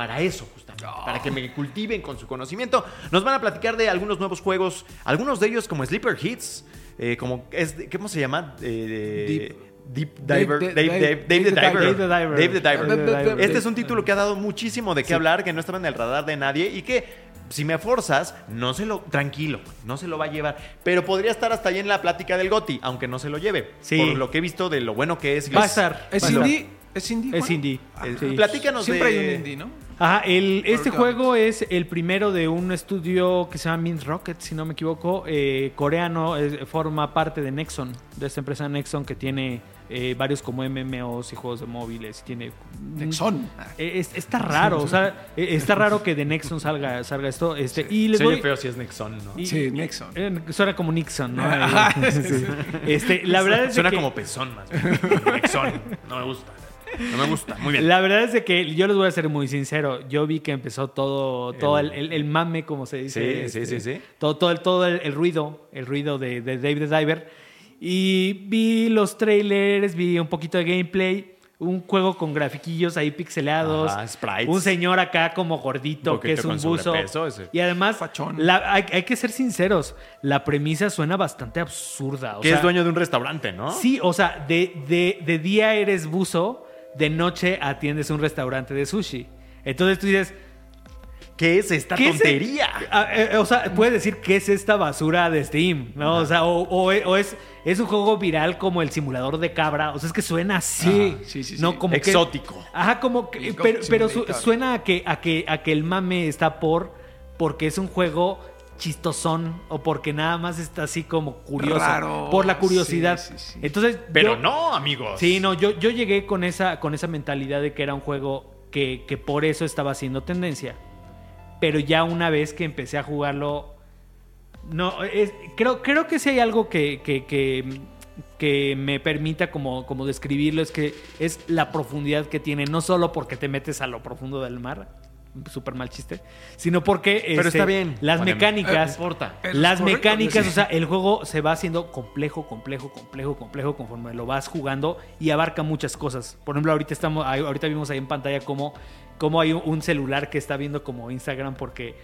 Speaker 1: para eso justamente, para que me cultiven con su conocimiento, nos van a platicar de algunos nuevos juegos, algunos de ellos como Sleeper Hits, eh, como es, ¿cómo se llama? Eh, Deep
Speaker 2: Dave
Speaker 1: Diver, Dave,
Speaker 2: Dave-
Speaker 1: Dave- Dave the Diver.
Speaker 3: Dave the Diver.
Speaker 1: Este es un título que ha dado muchísimo de qué hablar, que no estaba en el radar de nadie y que si me forzas, no se lo. Tranquilo, no se lo va a llevar. Pero podría estar hasta ahí en la plática del Goti, aunque no se lo lleve.
Speaker 3: Sí.
Speaker 1: Por lo que he visto de lo bueno que es.
Speaker 3: Va a estar.
Speaker 2: ¿Es indie? ¿Es indie?
Speaker 3: Es
Speaker 2: Juan?
Speaker 3: indie. Sí.
Speaker 1: Platícanos
Speaker 2: Siempre
Speaker 1: de.
Speaker 2: hay un indie, ¿no?
Speaker 3: Ajá, el, este juego es el primero de un estudio que se llama Mint Rocket, si no me equivoco, eh, coreano, eh, forma parte de Nexon, de esta empresa Nexon que tiene eh, varios como MMOs y juegos de móviles, y tiene...
Speaker 2: Nexon.
Speaker 3: Eh, es- está raro, o sea, eh, está raro que de Nexon salga, salga esto. Este, y les
Speaker 1: Se
Speaker 3: voy,
Speaker 1: feo si es Nexon, ¿no?
Speaker 3: y-
Speaker 2: Sí, Nexon.
Speaker 3: eh, suena como Nixon, ¿no?
Speaker 2: Ajá, [laughs] sí, sí.
Speaker 3: Este, la verdad es de
Speaker 1: Suena
Speaker 3: que-
Speaker 1: como pezón más bien. Nexon. No me gusta. No me gusta. Muy bien.
Speaker 3: La verdad es de que yo les voy a ser muy sincero. Yo vi que empezó todo, todo el, el- el mame, como se dice.
Speaker 1: Sí, sí, sí, sí.
Speaker 3: Todo, todo, el, todo el, ruido, el ruido de, de Dave the Diver. Y vi los trailers, vi un poquito de gameplay. Un juego con grafiquillos ahí pixelados.
Speaker 1: Ajá, sprites.
Speaker 3: Un señor acá como gordito,
Speaker 1: Un
Speaker 3: que es un buzo. Y además, la- hay, hay que ser sinceros. La premisa suena bastante absurda. O
Speaker 1: que
Speaker 3: sea,
Speaker 1: es dueño de un restaurante, ¿no?
Speaker 3: Sí, o sea, de, de, de día eres buzo, de noche atiendes un restaurante de sushi. Entonces tú dices,
Speaker 1: ¿Qué es esta
Speaker 3: ¿qué es-
Speaker 1: tontería?
Speaker 3: Ah, eh, o sea, puedes decir qué es esta basura de Steam, ¿no? O sea, o, o- o es, es un juego viral como el simulador de cabra. O sea, es que suena así.
Speaker 2: Ajá, sí, sí, sí.
Speaker 3: No, como que-
Speaker 1: Exótico.
Speaker 3: ajá, como que, pero, pero suena a que, a, que, a que el mame está por porque es un juego chistosón o porque nada más está así como curioso.
Speaker 2: Raro.
Speaker 3: Por la curiosidad.
Speaker 2: Sí, sí, sí.
Speaker 3: Entonces,
Speaker 1: Pero
Speaker 3: yo-
Speaker 1: no, amigos.
Speaker 3: Sí, no, yo, yo llegué con esa, con esa mentalidad de que era un juego que, que por eso estaba haciendo tendencia. Pero ya una vez que empecé a jugarlo. No, es- creo, creo que si hay algo que, que, que- que me permita como, como describirlo, es que es la profundidad que tiene, no solo porque te metes a lo profundo del mar, súper mal chiste, sino porque
Speaker 1: Pero
Speaker 3: este,
Speaker 1: está bien.
Speaker 3: las mecánicas.
Speaker 2: Es
Speaker 3: las
Speaker 2: correcto,
Speaker 3: mecánicas,
Speaker 2: sí.
Speaker 3: o sea, el juego se va haciendo complejo, complejo, complejo, complejo conforme lo vas jugando y abarca muchas cosas. Por ejemplo, ahorita estamos, ahorita vimos ahí en pantalla cómo, cómo hay un- celular que está viendo como Instagram porque,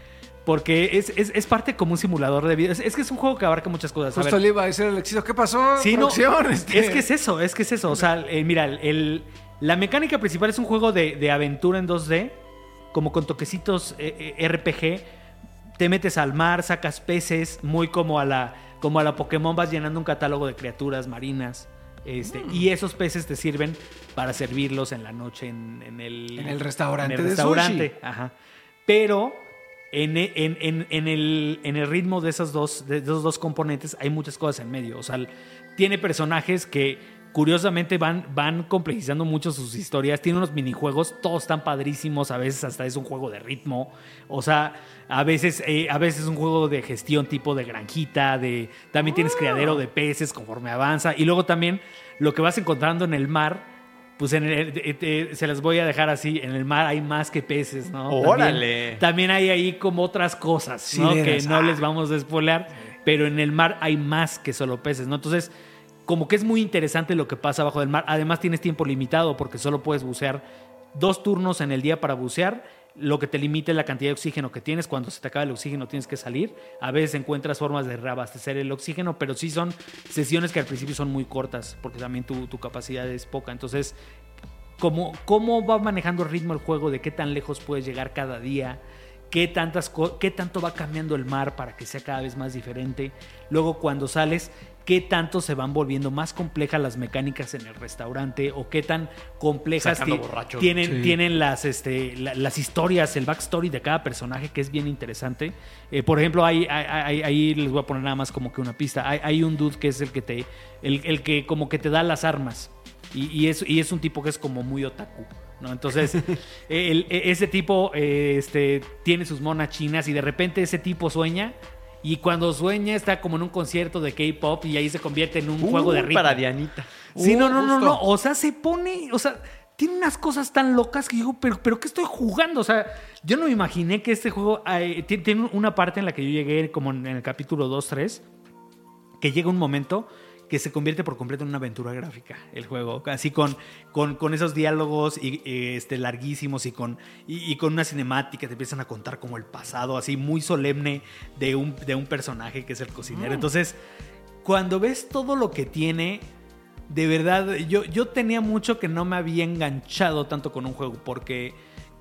Speaker 3: porque es, es, es parte como un simulador de vida. Es, es que es un juego que abarca muchas cosas. A
Speaker 2: Justo
Speaker 3: ver,
Speaker 2: le iba a decir al Alexis, ¿qué pasó?
Speaker 3: Sí, no,
Speaker 2: Producción, este.
Speaker 3: Es que es eso, es que es eso. O sea, eh, mira, el, la mecánica principal es un juego de, de aventura en 2D, como con toquecitos eh, eh, RPG. Te metes al mar, sacas peces, muy como a la, como a la Pokémon, vas llenando un catálogo de criaturas marinas. Este,
Speaker 2: Mm.
Speaker 3: Y esos peces te sirven para servirlos en la noche en, en el,
Speaker 2: En el restaurante
Speaker 3: en el
Speaker 2: de sushi.
Speaker 3: Ajá. Pero en, en- en- en el, en el ritmo de esos, dos, de esos dos componentes hay muchas cosas en medio. O sea, tiene personajes que curiosamente van, van complejizando mucho sus historias. Tiene unos minijuegos, todos están padrísimos. A veces hasta es un juego de ritmo. O sea, a veces, eh, a veces es un juego de gestión tipo de granjita. De, también tienes
Speaker 2: Ah.
Speaker 3: criadero de peces conforme avanza. Y luego también lo que vas encontrando en el mar. Pues en el- eh, eh, se las voy a dejar así. En el mar hay más que peces, ¿no?
Speaker 1: Órale.
Speaker 3: también hay ahí como otras cosas, ¿no? Que no les vamos a spoilear, pero en el mar hay más que solo peces, ¿no? Entonces, como que es muy interesante lo que pasa abajo del mar. Además, tienes tiempo limitado porque solo puedes bucear dos turnos en el día para bucear. Lo que te limita es la cantidad de oxígeno que tienes. Cuando se te acaba el oxígeno tienes que salir. A veces encuentras formas de reabastecer el oxígeno, pero sí son sesiones que al principio son muy cortas porque también tu, tu capacidad es poca. Entonces, cómo, cómo va manejando el ritmo el juego, de qué tan lejos puedes llegar cada día, qué, tantas qué tanto va cambiando el mar para que sea cada vez más diferente. Luego cuando sales, qué tanto se van volviendo más complejas las mecánicas en el restaurante o qué tan complejas ti- tienen,
Speaker 2: Sí.
Speaker 3: tienen las, este, la- las historias, el backstory de cada personaje que es bien interesante. Eh, por ejemplo, ahí, ahí les voy a poner nada más como que una pista. Hay, hay un dude que es el que te, el, el que como que te da las armas. Y, y es, y es un tipo que es como muy otaku. ¿no? Entonces, [laughs] el- e- ese tipo eh, este, tiene sus monas chinas y de repente ese tipo sueña. Y cuando sueña está como en un concierto de K-pop y ahí se convierte en un juego de
Speaker 1: Uh,
Speaker 3: ritmo.
Speaker 1: Para Dianita.
Speaker 3: Sí,
Speaker 2: Uh,
Speaker 3: no, no, no, no. O sea, se pone, o sea, tiene unas cosas tan locas que digo, pero, pero ¿qué estoy jugando? O sea, yo no me imaginé que este juego eh, ti- tiene una parte en la que yo llegué como en el capítulo 2, 3, que llega un momento que se convierte por completo en una aventura gráfica el juego, así con, con, con esos diálogos y, este, larguísimos y con, y, y con una cinemática, te empiezan a contar como el pasado, así muy solemne de un, de un personaje que es el cocinero. Entonces, cuando ves todo lo que tiene, de verdad, yo, yo tenía mucho que no me había enganchado tanto con un juego, porque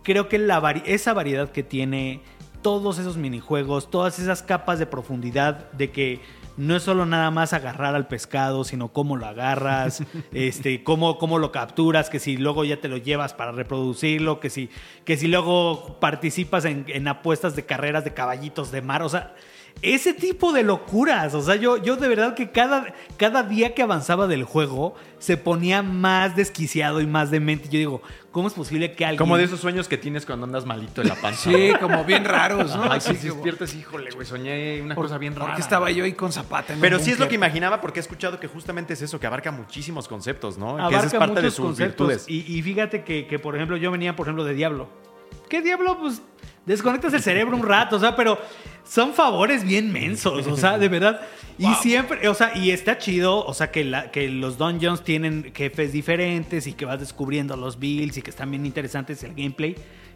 Speaker 3: creo que la vari- esa variedad que tiene, todos esos minijuegos, todas esas capas de profundidad de que no es solo nada más agarrar al pescado, sino cómo lo agarras, [laughs] este, cómo, cómo lo capturas, que si luego ya te lo llevas para reproducirlo, que si, que si luego participas en, en apuestas de carreras de caballitos de mar, o sea, ese tipo de locuras. O sea, yo, yo de verdad que cada, cada día que avanzaba del juego se ponía más desquiciado y más demente. Yo digo, ¿cómo es posible que alguien.
Speaker 1: Como de esos sueños que tienes cuando andas malito en la panza.
Speaker 2: Sí, como bien raros, ¿no?
Speaker 1: Ay,
Speaker 2: Así
Speaker 1: si
Speaker 2: como,
Speaker 1: despiertas, híjole, güey, soñé una
Speaker 2: ¿por-
Speaker 1: cosa bien
Speaker 2: ¿Por
Speaker 1: rara.
Speaker 2: qué estaba yo ahí con Zapata? en
Speaker 1: Pero sí es lo que imaginaba porque he escuchado que justamente es eso, que abarca muchísimos conceptos, ¿no? que
Speaker 3: abarca
Speaker 1: esa es parte de
Speaker 3: muchos
Speaker 1: sus
Speaker 3: conceptos.
Speaker 1: virtudes.
Speaker 3: Y, y fíjate que, que, por ejemplo, yo venía, por ejemplo, de Diablo. ¿Qué Diablo? Pues desconectas el cerebro un rato, o sea, pero son favores bien mensos, o sea, de verdad. Y siempre, o sea, y está chido, o sea, que, la, que los dungeons tienen jefes diferentes y que vas descubriendo los builds y que están bien interesantes el gameplay.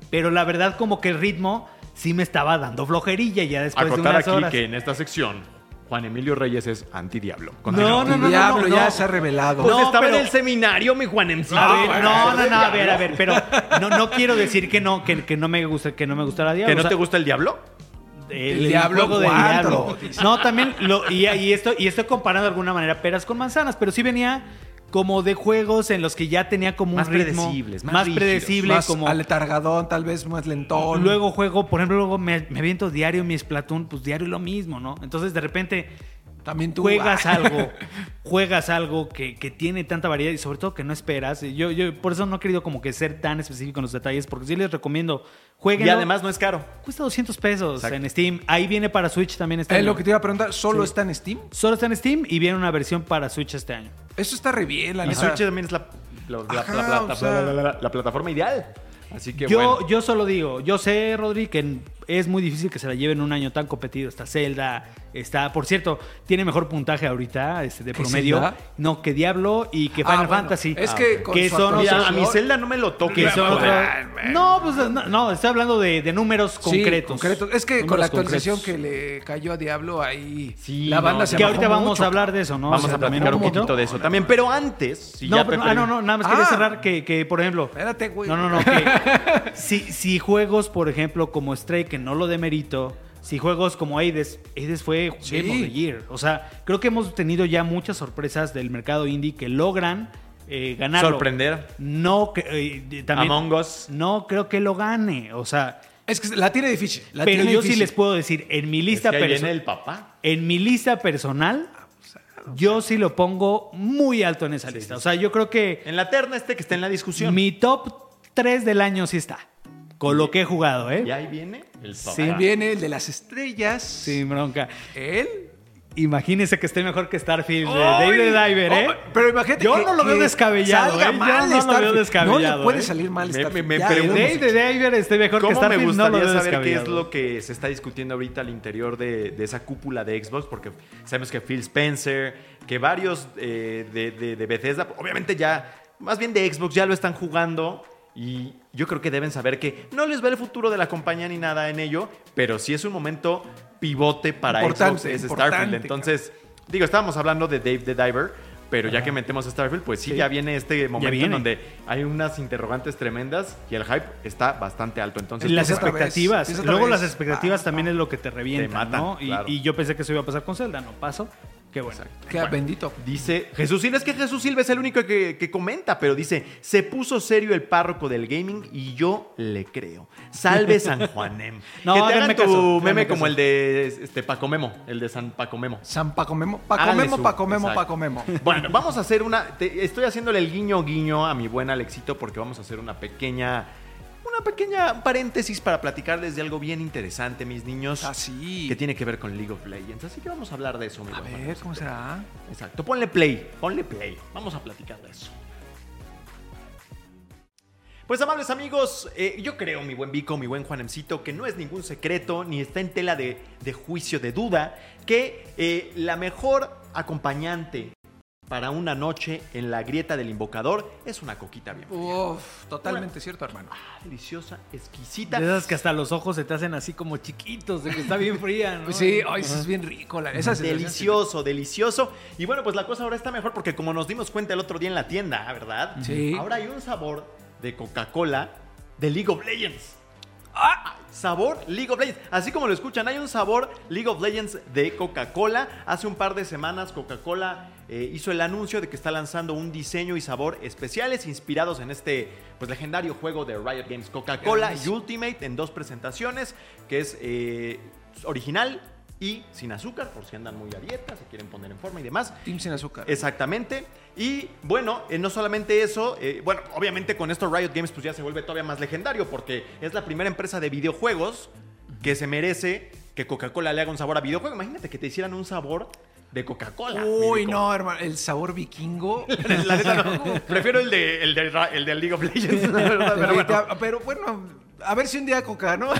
Speaker 3: Pero la verdad, como que el ritmo sí me estaba dando flojerilla ya después de
Speaker 1: Acotar
Speaker 3: unas
Speaker 1: aquí
Speaker 3: horas.
Speaker 1: que en esta sección Juan Emilio Reyes es anti-diablo.
Speaker 3: No, no, no, no,
Speaker 2: Diablo
Speaker 3: no,
Speaker 2: ya
Speaker 3: no.
Speaker 2: se ha revelado.
Speaker 1: Pues
Speaker 3: No,
Speaker 1: estaba
Speaker 3: pero-
Speaker 1: en el seminario, mi Juanemcito.
Speaker 3: A ver,
Speaker 2: bueno,
Speaker 3: no, no, no, a ver, a ver, pero no, no quiero decir que no, que, que no me gusta, que no me gusta la diablo.
Speaker 1: ¿Que no
Speaker 3: o sea,
Speaker 1: te gusta el diablo?
Speaker 3: el,
Speaker 2: Diablo
Speaker 3: juego del diablo. No, también lo, y, y esto, y estoy comparando de alguna manera peras con manzanas, pero sí venía como de juegos en los que ya tenía como un
Speaker 1: Más
Speaker 3: ritmo
Speaker 1: predecibles, más
Speaker 3: más,
Speaker 1: rígidos,
Speaker 3: predecible,
Speaker 2: más
Speaker 3: como
Speaker 2: aletargadón, tal vez más lentón.
Speaker 3: luego juego, por ejemplo, luego me, me aviento diario mi Splatoon, pues diario lo mismo, ¿no? Entonces de repente
Speaker 2: también tú
Speaker 3: juegas
Speaker 2: ah,
Speaker 3: algo, [laughs] juegas algo que, que tiene tanta variedad y sobre todo que no esperas. Yo, yo por eso no he querido como que ser tan específico en los detalles, porque sí les recomiendo, jueguen.
Speaker 1: Y además no es caro.
Speaker 3: cuesta 200 pesos
Speaker 1: Exacto.
Speaker 3: en Steam. Ahí viene para Switch también este
Speaker 2: Es
Speaker 3: año.
Speaker 2: lo que te iba a preguntar, ¿solo
Speaker 3: Sí.
Speaker 2: está en Steam?
Speaker 3: Solo está en Steam y viene una versión para Switch este año.
Speaker 2: Eso está re bien, la
Speaker 1: Y. Switch también es la, la- plataforma ideal. Así que
Speaker 3: Yo,
Speaker 1: bueno.
Speaker 3: yo solo digo, yo sé, Rodri, que es muy difícil que se la lleven un año tan competido. Está Zelda, está, por cierto, tiene mejor puntaje ahorita este, de
Speaker 2: ¿Que
Speaker 3: promedio.
Speaker 2: Zelda?
Speaker 3: No, que Diablo y que
Speaker 2: Ah,
Speaker 3: Final
Speaker 2: bueno,
Speaker 3: Fantasy.
Speaker 2: Es
Speaker 1: Ah,
Speaker 2: que con
Speaker 3: Que son
Speaker 1: Mira, a mi Zelda no me lo toques.
Speaker 3: que son
Speaker 2: Bueno,
Speaker 3: otro-
Speaker 2: bueno.
Speaker 3: No, pues no, no, estoy hablando de, de números
Speaker 2: Sí,
Speaker 3: concretos.
Speaker 2: concretos. Es que con la actualización
Speaker 3: concretos.
Speaker 2: que le cayó a Diablo ahí
Speaker 1: Sí,
Speaker 2: la banda
Speaker 1: no,
Speaker 2: se
Speaker 3: Que ahorita vamos
Speaker 2: mucho.
Speaker 3: a hablar de eso, ¿no?
Speaker 1: Vamos
Speaker 3: O sea,
Speaker 1: a platicar un
Speaker 2: poquito.
Speaker 1: de eso también. Pero antes, si
Speaker 3: no,
Speaker 1: ya
Speaker 3: pero-
Speaker 1: te
Speaker 3: ah, no, no, nada más quería
Speaker 2: Ah.
Speaker 3: cerrar que, que, por ejemplo,
Speaker 2: Espérate, güey.
Speaker 3: No, no, no. que [laughs] si, si juegos, por ejemplo, como Stray, que no lo demerito, si juegos como Hades, Hades fue
Speaker 2: Sí.
Speaker 3: Game of the Year. O sea, creo que hemos tenido ya muchas sorpresas del mercado indie que logran eh, ganarlo.
Speaker 1: sorprender.
Speaker 3: No, eh, también,
Speaker 1: Among Us.
Speaker 3: no creo que lo gane. O sea,
Speaker 2: Es que la tiene difícil. la
Speaker 3: pero
Speaker 2: tiene
Speaker 3: yo sí les puedo decir, en mi
Speaker 1: Es
Speaker 3: lista
Speaker 1: que ahí
Speaker 3: perso-
Speaker 1: viene el papá.
Speaker 3: en mi lista personal, yo sí lo pongo muy alto en esa lista. O sea, yo creo que
Speaker 1: En la terna este que está en la discusión.
Speaker 3: mi top 3 del año sí está. Con lo que he jugado, ¿eh?
Speaker 1: Y ahí viene el papá.
Speaker 3: Sí,
Speaker 2: Viene el de las estrellas.
Speaker 3: Sin bronca.
Speaker 2: Él.
Speaker 3: Imagínense que esté mejor que Starfield de. David Diver, ¿eh?
Speaker 2: Oh, pero imagínate
Speaker 3: Yo
Speaker 2: que-
Speaker 3: no lo veo descabellado,
Speaker 2: salga
Speaker 3: ¿eh? Yo
Speaker 2: mal
Speaker 3: no lo veo
Speaker 2: Starfield.
Speaker 3: descabellado,
Speaker 2: No le puede
Speaker 3: ¿eh?
Speaker 2: salir mal
Speaker 1: Me-
Speaker 2: Starfield.
Speaker 1: me- me pregunto-
Speaker 3: David de Diver esté mejor que
Speaker 1: ¿Cómo me
Speaker 3: Starfield, no lo
Speaker 1: gustaría
Speaker 3: veo
Speaker 1: saber qué es lo que se está discutiendo ahorita al interior de, de esa cúpula de Xbox? Porque sabemos que Phil Spencer, que varios eh, de, de- de Bethesda, obviamente ya, más bien de Xbox, ya lo están jugando. Y yo creo que deben saber que no les va el futuro de la compañía ni nada en ello, pero sí es un momento pivote para
Speaker 2: Importante,
Speaker 1: Xbox, es Starfield. Entonces, digo, estábamos hablando de Dave the Diver, pero ya que metemos a Starfield, pues sí,
Speaker 3: Sí.
Speaker 1: ya viene este momento en donde hay unas interrogantes tremendas y el hype está bastante alto. Entonces,
Speaker 3: Las expectativas. Luego
Speaker 2: vez.
Speaker 3: las expectativas
Speaker 2: Ah,
Speaker 3: también es lo que te revienta,
Speaker 1: matan,
Speaker 3: ¿no? Y, y yo pensé que eso iba a pasar con Zelda, no pasó. Qué bueno.
Speaker 2: Queda bendito.
Speaker 1: Dice Jesús Silva, es que Jesús Silva es el único que, que comenta, pero dice, se puso serio el párroco del gaming y yo le creo. Salve San Juanem. [laughs]
Speaker 3: No,
Speaker 1: que te hagan tu
Speaker 3: caso,
Speaker 1: meme como
Speaker 3: caso.
Speaker 1: el de este, Paco Memo, el de San Paco Memo.
Speaker 2: San Paco Memo. Paco
Speaker 1: Háganle
Speaker 2: Memo,
Speaker 1: su-
Speaker 2: Paco Memo,
Speaker 1: exacto.
Speaker 2: Paco Memo. [laughs]
Speaker 1: Bueno, vamos a hacer una. te- estoy haciéndole el guiño guiño a mi buen Alexito porque vamos a hacer una pequeña. Una pequeña paréntesis para platicarles de algo bien interesante, mis niños.
Speaker 2: Así.
Speaker 1: Que tiene que ver con League of Legends. Así que vamos a hablar de eso, mi
Speaker 2: A ver. ¿cómo será?
Speaker 1: Exacto. Ponle play. Ponle play. Vamos a platicar de eso. Pues amables amigos, eh, yo creo, mi buen Vico, mi buen Juanemcito, que no es ningún secreto ni está en tela de, de juicio, de duda, que eh, la mejor acompañante para una noche en la grieta del invocador es una coquita bien fría.
Speaker 2: Uf, totalmente cierto, hermano.
Speaker 1: Ah, deliciosa, exquisita.
Speaker 3: De esas que hasta los ojos se te hacen así como chiquitos, de que está bien fría, ¿no?
Speaker 2: Pues sí, ay, eso es bien rico. La, esa
Speaker 1: Delicioso, delicioso. Y bueno, pues la cosa ahora está mejor porque como nos dimos cuenta el otro día en la tienda, ¿verdad?
Speaker 2: Sí.
Speaker 1: Ahora hay un sabor de Coca-Cola de League of Legends. ¡Ah! Sabor League of Legends. Así como lo escuchan, hay un sabor League of Legends de Coca-Cola. Hace un par de semanas Coca-Cola eh, hizo el anuncio de que está lanzando un diseño y sabor especiales inspirados en este pues, legendario juego de Riot Games. Coca-Cola y Ultimate en dos presentaciones, que es eh, original y sin azúcar, por si andan muy a dieta, se quieren poner en forma y demás.
Speaker 2: Team sin azúcar.
Speaker 1: Exactamente. Y bueno, eh, no solamente eso, eh, bueno, obviamente con esto Riot Games pues ya se vuelve todavía más legendario porque es la primera empresa de videojuegos que se merece que Coca-Cola le haga un sabor a videojuego. Imagínate que te hicieran un sabor de Coca-Cola.
Speaker 2: Uy, no, hermano. El sabor vikingo. [laughs]
Speaker 1: La neta no. [laughs] Prefiero el de, el, de, el de League of Legends, [laughs] la verdad, pero bueno.
Speaker 2: Pero bueno, a ver si un día Coca, ¿no?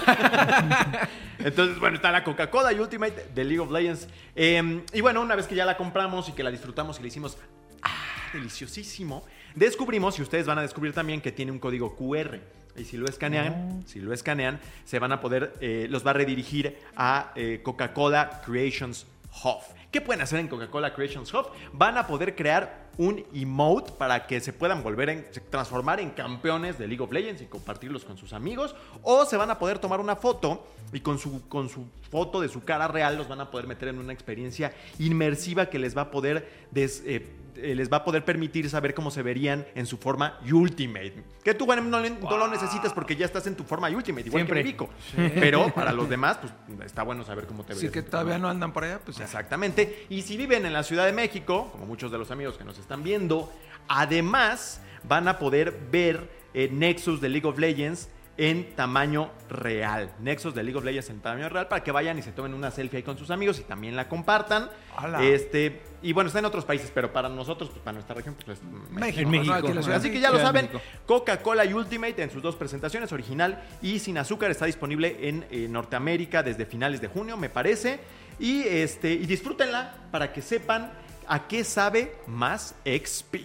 Speaker 1: Entonces, bueno, está la Coca-Cola y Ultimate de League of Legends. Eh, y bueno, una vez que ya la compramos y que la disfrutamos y le hicimos, ah, deliciosísimo, descubrimos, y ustedes van a descubrir también que tiene un código QR. Y si lo escanean, si lo escanean, se van a poder, eh, los va a redirigir a eh, Coca-Cola Creations Hub. ¿Qué pueden hacer en Coca-Cola Creations Hub? Van a poder crear un emote para que se puedan volver a transformar en campeones de League of Legends y compartirlos con sus amigos. O se van a poder tomar una foto y con su, con su foto de su cara real los van a poder meter en una experiencia inmersiva que les va a poder des- eh, eh, les va a poder permitir saber cómo se verían en su forma Ultimate. Que tú, Juan, no, lo necesitas porque ya estás en tu forma Ultimate, igual
Speaker 3: Siempre.
Speaker 1: que mi Vico. Pero para los demás, pues está bueno saber cómo te ves.
Speaker 2: Así que todavía no andan por allá, pues.
Speaker 1: Exactamente. Y si viven en la Ciudad de México, como muchos de los amigos que nos están viendo, además van a poder ver eh, Nexus de League of Legends en tamaño real. Nexus de League of Legends en tamaño real para que vayan y se tomen una selfie ahí con sus amigos y también la compartan.
Speaker 2: ¡Hala!
Speaker 1: Este, y bueno, está en otros países, pero para nosotros, pues, para nuestra región, pues es
Speaker 2: México.
Speaker 3: México.
Speaker 1: Así que ya lo saben. Coca-Cola y Ultimate en sus dos presentaciones, original y sin azúcar, está disponible en eh, Norteamérica desde finales de junio, me parece. Y, este, y disfrútenla para que sepan a qué sabe más XP.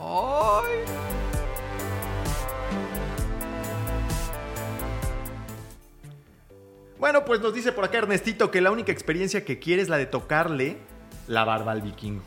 Speaker 2: ¡Ay!
Speaker 1: Bueno, pues nos dice por acá Ernestito que la única experiencia que quiere es la de tocarle la barba al vikingo.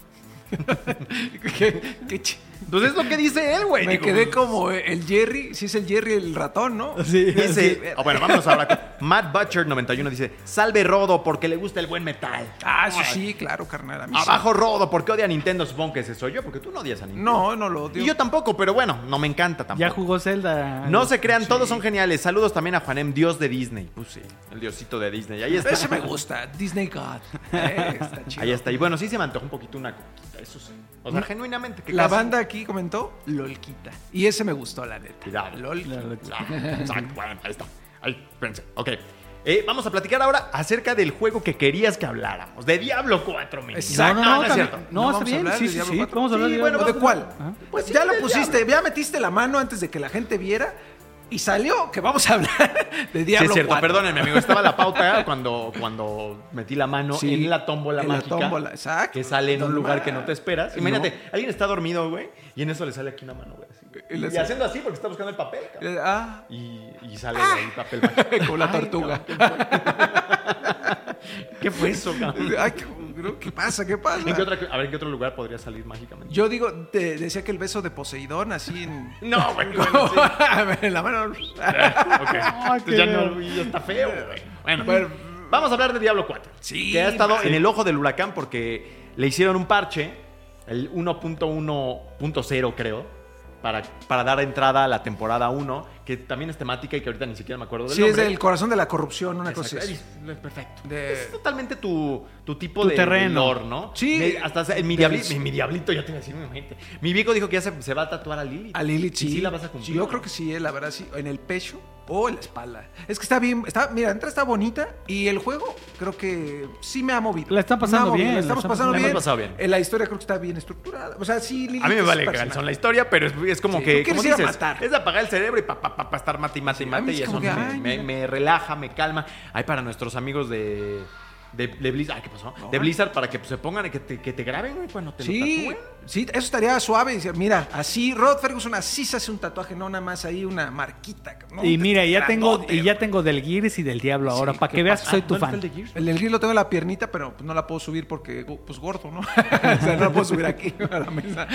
Speaker 1: [laughs]
Speaker 2: ¿Qué, qué ch-
Speaker 1: Pues es lo que dice él, güey.
Speaker 2: Me
Speaker 1: Digo,
Speaker 2: quedé como el Jerry, si es el Jerry el ratón, ¿no?
Speaker 3: Sí.
Speaker 1: Dice, oh, bueno, vamos ahora. con- Matt Butcher 91 dice, salve Rodo porque le gusta el buen metal.
Speaker 2: Ah, eso sí, claro, carnal. a mí sí.
Speaker 1: Abajo Rodo, porque odia a Nintendo, supongo que ese soy yo, porque tú no odias a Nintendo.
Speaker 2: No, no lo odio.
Speaker 1: Y yo tampoco, pero bueno, no me encanta tampoco.
Speaker 3: Ya jugó Zelda.
Speaker 1: No se crean, todos son geniales. Saludos también a Juanem, dios de Disney. Pues sí, el diosito de Disney. Ahí está.
Speaker 2: Ese me gusta, Disney God. [laughs] Eh, está chido.
Speaker 1: Ahí está. Y bueno, sí se me antojó un poquito una coquita, eso sí. O sea, genuinamente. que
Speaker 2: La
Speaker 1: casi-
Speaker 2: banda aquí comentó Lolquita. Y ese me gustó, la neta.
Speaker 1: Cuidado.
Speaker 2: Lolquita.
Speaker 1: Ah, Exacto, bueno, ahí está. Ahí, espérense. Ok. Eh, vamos a platicar ahora acerca del juego que querías que habláramos. De Diablo 4, mi
Speaker 2: Exacto.
Speaker 3: No, no, no,
Speaker 1: es
Speaker 3: también-
Speaker 1: cierto.
Speaker 3: no,
Speaker 2: ¿No
Speaker 3: está
Speaker 2: vamos a
Speaker 3: bien.
Speaker 2: hablar
Speaker 3: Sí,
Speaker 2: de
Speaker 3: sí, sí.
Speaker 2: 4?
Speaker 3: Vamos a hablar
Speaker 1: Sí,
Speaker 3: de
Speaker 1: bueno,
Speaker 3: Diablo
Speaker 2: ¿De
Speaker 1: vamos-
Speaker 2: cuál?
Speaker 3: Ajá.
Speaker 1: Pues sí,
Speaker 2: ya lo pusiste, ya metiste la mano antes de que la gente viera y salió que vamos a hablar [laughs] de
Speaker 1: Sí,
Speaker 2: Diablo
Speaker 1: es cierto,
Speaker 2: 4.
Speaker 1: perdónenme, amigo. Estaba la pauta [laughs] cuando, cuando metí la mano
Speaker 2: Sí,
Speaker 1: en la tómbola
Speaker 2: en la tómbola, exacto.
Speaker 1: Que sale en un lugar que no te esperas.
Speaker 2: No.
Speaker 1: Imagínate, alguien está dormido, güey, y en eso le sale aquí una mano, güey.
Speaker 2: Y
Speaker 1: haciendo así porque está buscando el papel, cabrón.
Speaker 2: Eh, Ah,
Speaker 1: Y, y sale de ahí papel mágico. [laughs]
Speaker 2: Como la
Speaker 1: Ay,
Speaker 2: tortuga.
Speaker 1: ¿Qué fue eso, cabrón?
Speaker 2: ay, qué, ¿qué pasa? ¿Qué pasa?
Speaker 1: ¿En qué otra- a ver, ¿en qué otro lugar podría salir mágicamente?
Speaker 2: Yo digo, te decía que el beso de Poseidón, así en. [laughs]
Speaker 1: No, güey. [laughs] bueno, sí.
Speaker 2: en la mano. [laughs]
Speaker 1: ok. Entonces ya no, ya está feo, güey. Bueno,
Speaker 2: Bueno,
Speaker 1: Vamos a hablar de Diablo 4.
Speaker 2: Sí,
Speaker 1: Que ha estado en el ojo del huracán porque le hicieron un parche, el 1.1.0 creo, para, para dar entrada a la temporada 1, que también es temática y que ahorita ni siquiera me acuerdo del
Speaker 2: Sí, es
Speaker 1: nombre.
Speaker 2: del corazón de la corrupción, una cosa así.
Speaker 1: Es Perfecto.
Speaker 2: De-
Speaker 1: Es totalmente tu, tu tipo
Speaker 3: Tu
Speaker 1: de
Speaker 3: terreno.
Speaker 1: de lore, ¿no?
Speaker 2: Sí.
Speaker 1: Me- hasta mi, diablito, mi, mi diablito, ya te iba a decir mi mente. Mi viejo dijo que ya se, se va a tatuar a Lilith.
Speaker 2: A Lilith,
Speaker 1: ¿Y
Speaker 2: sí.
Speaker 1: sí la vas a cumplir.
Speaker 2: Yo
Speaker 1: ¿no?
Speaker 2: creo que sí, eh, la verdad, sí. En el pecho o en la espalda. Es que está bien, está, mira, entra está bonita y el juego creo que sí me ha movido.
Speaker 3: La están pasando
Speaker 2: movido,
Speaker 3: bien,
Speaker 2: La estamos pasando bien.
Speaker 1: bien. Pasado bien.
Speaker 2: Eh, La historia creo que está bien estructurada. O sea, sí, Lilith
Speaker 1: A mí me vale canción la historia, pero es, es como
Speaker 2: Sí,
Speaker 1: que,
Speaker 2: tú ir a
Speaker 1: dices,
Speaker 2: matar.
Speaker 1: es apagar el cerebro y pa, pa, pa, pa, estar mate y mate y mate y
Speaker 2: es
Speaker 1: eso me, me- relaja, me calma. Ay, para nuestros amigos de, de, de Blizzard, ay, ¿qué pasó?
Speaker 2: No.
Speaker 1: De Blizzard para que pues, se pongan y que te, que te graben, güey, cuando te lo
Speaker 2: Sí,
Speaker 1: tatúen.
Speaker 2: Sí, eso estaría suave. Mira, así, Rod Ferguson así se hace un tatuaje, no nada más ahí una marquita. ¿no?
Speaker 3: Y mira, ya tengo, y ya tengo del Gears y del Diablo ahora,
Speaker 2: Sí,
Speaker 3: para
Speaker 1: ¿Qué
Speaker 3: que veas que soy tu
Speaker 1: ¿dónde fue
Speaker 3: fan.
Speaker 1: el de Gears?
Speaker 2: El del grill lo tengo en la piernita, pero pues, no la puedo subir porque, pues gordo, ¿no? [laughs] o sea, no la puedo subir aquí [laughs] a la mesa.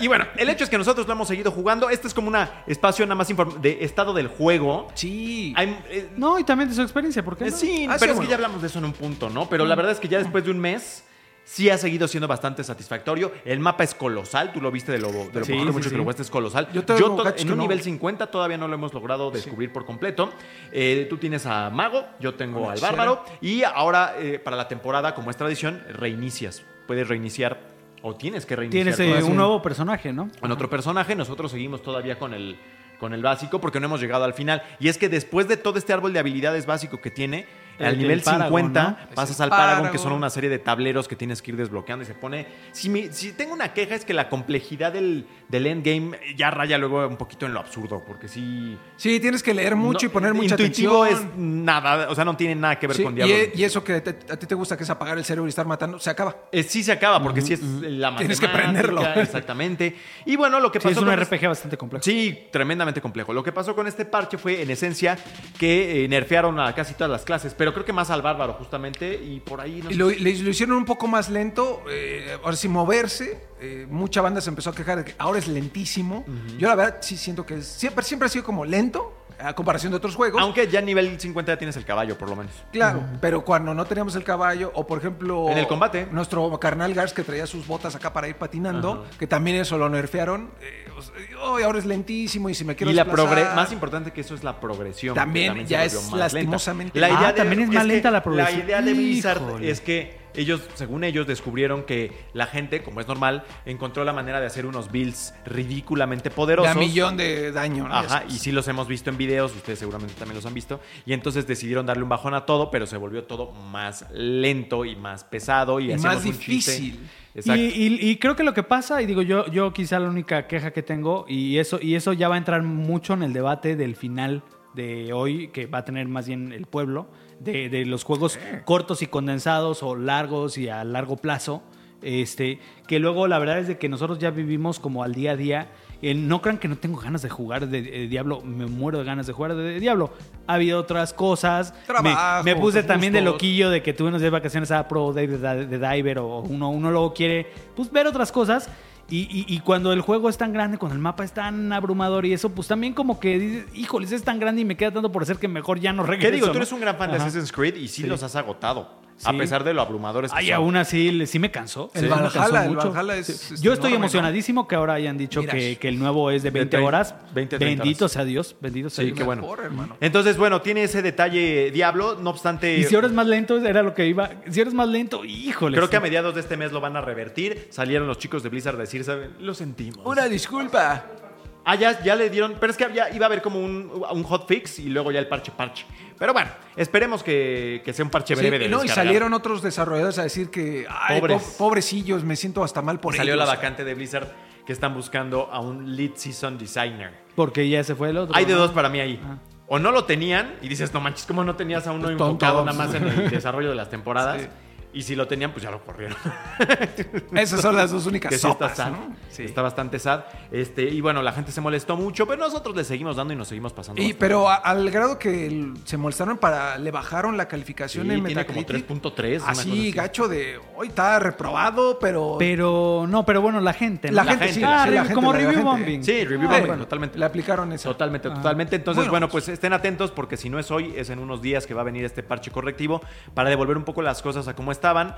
Speaker 1: Y bueno, el hecho es que nosotros lo hemos seguido jugando. Este es como un espacio nada más de estado del juego.
Speaker 2: Sí.
Speaker 1: Hay, eh,
Speaker 3: No, y también de su experiencia, ¿por qué
Speaker 1: Eh,
Speaker 3: no?
Speaker 1: Sí,
Speaker 2: Ah, sí,
Speaker 1: pero es
Speaker 2: bueno.
Speaker 1: que ya hablamos de eso en un punto, ¿no? Pero la verdad es que ya después de un mes sí ha seguido siendo bastante satisfactorio. El mapa es colosal, tú lo viste de lo, de lo
Speaker 3: Sí,
Speaker 1: poquito
Speaker 3: sí,
Speaker 1: mucho
Speaker 3: sí.
Speaker 1: que lo jugaste, es colosal.
Speaker 2: Yo
Speaker 1: Yo, to-
Speaker 2: cachos
Speaker 1: en un
Speaker 2: no.
Speaker 1: nivel 50 todavía no lo hemos logrado descubrir por completo. Eh, tú tienes a Mago, yo tengo
Speaker 2: Una
Speaker 1: al
Speaker 2: chera.
Speaker 1: Bárbaro y ahora eh, para la temporada, como es tradición, reinicias. Puedes reiniciar o tienes que reiniciar.
Speaker 3: Tienes eh, un nuevo personaje, ¿no?
Speaker 1: con otro personaje. Nosotros seguimos todavía con el, con el básico porque no hemos llegado al final. Y es que después de todo este árbol de habilidades básico que tiene, al nivel
Speaker 3: Paragon,
Speaker 1: 50
Speaker 3: ¿no?
Speaker 1: pasas al Paragon, que
Speaker 2: Paragon.
Speaker 1: son una serie de tableros que tienes que ir desbloqueando y se pone... Si, si tengo una queja es que la complejidad del, del endgame ya raya luego un poquito en lo absurdo, porque sí...
Speaker 2: Sí, tienes que leer mucho
Speaker 1: no-
Speaker 2: y poner mucha
Speaker 1: intuitivo
Speaker 2: atención.
Speaker 1: es nada, o sea, no tiene nada que ver
Speaker 2: Sí,
Speaker 1: con Diablo.
Speaker 2: e- y eso que te- a ti te gusta, que es apagar el cerebro y estar matando, se acaba.
Speaker 1: Eh, sí se acaba, porque sí es la.
Speaker 2: Tienes que aprenderlo. [laughs]
Speaker 1: Exactamente. Y bueno, lo que
Speaker 3: Sí,
Speaker 1: pasó
Speaker 3: es un
Speaker 1: este-
Speaker 3: RPG bastante complejo.
Speaker 1: Sí, tremendamente complejo. Lo que pasó con este parche fue, en esencia, que eh, nerfearon a casi todas las clases, pero creo que más al bárbaro, justamente, y por ahí no
Speaker 2: Y
Speaker 1: sé.
Speaker 2: lo, le- lo hicieron un poco más lento, eh, ahora sí moverse. eh, mucha banda se empezó a quejar de que ahora es lentísimo. Yo la verdad sí siento que es- siempre, siempre ha sido como lento a comparación de otros juegos.
Speaker 1: Aunque ya a nivel 50 ya tienes el caballo, por lo menos.
Speaker 2: Claro, pero cuando no teníamos el caballo, o por ejemplo.
Speaker 1: En el combate.
Speaker 2: Nuestro carnal Gars que traía sus botas acá para ir patinando, que también eso lo nerfearon. eh, o sea, "Ay, ahora es lentísimo y si me quiero
Speaker 1: y la progre- más importante que eso es la progresión.
Speaker 2: También ya es
Speaker 1: lenta.
Speaker 2: lastimosamente
Speaker 1: La idea
Speaker 3: Ah, también es más lenta la progresión.
Speaker 1: La idea de Blizzard
Speaker 3: Híjole.
Speaker 1: es que ellos, según ellos, descubrieron que la gente, como es normal, encontró la manera de hacer unos builds ridículamente
Speaker 2: De
Speaker 1: poderosos.
Speaker 2: a millón de daño. ¿no?
Speaker 1: Ajá, y sí los hemos visto en videos, ustedes seguramente también los han visto, y entonces decidieron darle un bajón a todo, pero se volvió todo más lento y más pesado y,
Speaker 2: Y
Speaker 1: hacemos
Speaker 2: más
Speaker 1: un chiste.
Speaker 2: difícil.
Speaker 3: Y- y creo que lo que pasa, y digo yo, yo quizá la única queja que tengo, y eso, y eso ya va a entrar mucho en el debate del final de hoy, que va a tener más bien el pueblo, de, de los juegos cortos y condensados o largos y a largo plazo. Este, que luego la verdad es de que nosotros ya vivimos como al día a día. Eh, no crean que no tengo ganas de jugar de, de Diablo, me muero de ganas de jugar de, de Diablo. Ha habido otras cosas. Me-
Speaker 2: Trabajo,
Speaker 3: me, puse también de loquillo de que tuve unos días de vacaciones a Pro de- de Diver o uno, uno luego quiere pues, ver otras cosas. Y, y- y cuando el juego es tan grande, cuando el mapa es tan abrumador y eso, pues también como que dices, híjoles, es tan grande y me queda tanto por hacer que mejor ya no regreso.
Speaker 1: ¿Qué digo? Tú eres un gran fan de. Assassin's Creed y sí,
Speaker 3: Sí.
Speaker 1: los has agotado. A pesar de lo abrumadores que
Speaker 3: Ay,
Speaker 1: son.
Speaker 3: aún así sí me cansó.
Speaker 2: El
Speaker 3: Sí, me
Speaker 2: Valhalla,
Speaker 3: cansó
Speaker 2: el
Speaker 3: mucho.
Speaker 2: Valhalla es-
Speaker 3: Sí.
Speaker 2: es
Speaker 3: Yo estoy
Speaker 2: enorme, ¿no?
Speaker 3: emocionadísimo que ahora hayan dicho que, que el nuevo es de 20
Speaker 1: 20,
Speaker 3: horas.
Speaker 1: 20, 30
Speaker 3: bendito
Speaker 1: horas.
Speaker 3: sea Dios, bendito sea
Speaker 1: Sí,
Speaker 3: Dios.
Speaker 1: qué bueno. Entonces, bueno, tiene ese detalle Diablo, no obstante...
Speaker 3: Y si ahora es más lento, era lo que iba. Si ahora es más lento, híjole.
Speaker 1: Creo que a mediados de este mes lo van a revertir. Salieron los chicos de Blizzard a decir, ¿saben? Lo sentimos.
Speaker 2: Una disculpa.
Speaker 1: Ah, ya, ya le dieron. Pero es que había- iba a haber como un, un hotfix y luego ya el parche parche. Pero bueno, esperemos que, que sea un parche
Speaker 2: Sí,
Speaker 1: breve de
Speaker 2: no, y salieron otros desarrolladores a decir que, ay,
Speaker 1: Pobres.
Speaker 2: po- pobrecillos, me siento hasta mal por
Speaker 1: Salió
Speaker 2: ellos.
Speaker 1: la vacante de Blizzard que están buscando a un lead season designer.
Speaker 3: Porque ya se fue el otro.
Speaker 1: Hay de
Speaker 3: ¿no?
Speaker 1: dos para mí ahí.
Speaker 3: Ah.
Speaker 1: O no lo tenían y dices, no manches, ¿cómo no tenías a uno
Speaker 2: Pues
Speaker 1: enfocado nada más en el [laughs] desarrollo de las temporadas?
Speaker 2: Sí.
Speaker 1: Y si lo tenían, pues ya lo corrieron. [laughs]
Speaker 2: Esas son las dos únicas
Speaker 1: que sí está
Speaker 2: sopas,
Speaker 1: sad.
Speaker 2: ¿no? Sí.
Speaker 1: Está bastante sad. Este, y bueno, la gente se molestó mucho, pero nosotros le seguimos dando y nos seguimos pasando.
Speaker 2: Y, pero a- al grado que el- se molestaron para le bajaron la calificación
Speaker 1: Sí,
Speaker 2: en
Speaker 1: tiene como
Speaker 2: Metacritic.
Speaker 1: 3.3, una cosa
Speaker 2: Así,
Speaker 1: así.
Speaker 2: gacho de hoy está reprobado, pero,
Speaker 3: Pero, no, pero bueno, la gente. ¿no?
Speaker 2: la,
Speaker 1: la
Speaker 2: gente,
Speaker 1: gente,
Speaker 2: sí,
Speaker 3: Ah,
Speaker 2: sí, la
Speaker 3: re-
Speaker 2: gente,
Speaker 3: como
Speaker 2: la
Speaker 3: review
Speaker 2: gente.
Speaker 3: bombing.
Speaker 1: Sí, review
Speaker 2: Eh,
Speaker 1: bombing,
Speaker 2: bueno,
Speaker 1: totalmente.
Speaker 2: Le aplicaron eso.
Speaker 1: Totalmente,
Speaker 3: Ah.
Speaker 1: totalmente. Entonces,
Speaker 2: Bueno,
Speaker 1: bueno,
Speaker 2: pues-
Speaker 1: pues estén atentos porque si no es hoy, es en unos días que va a venir este parche correctivo para devolver un poco las cosas a como estaban.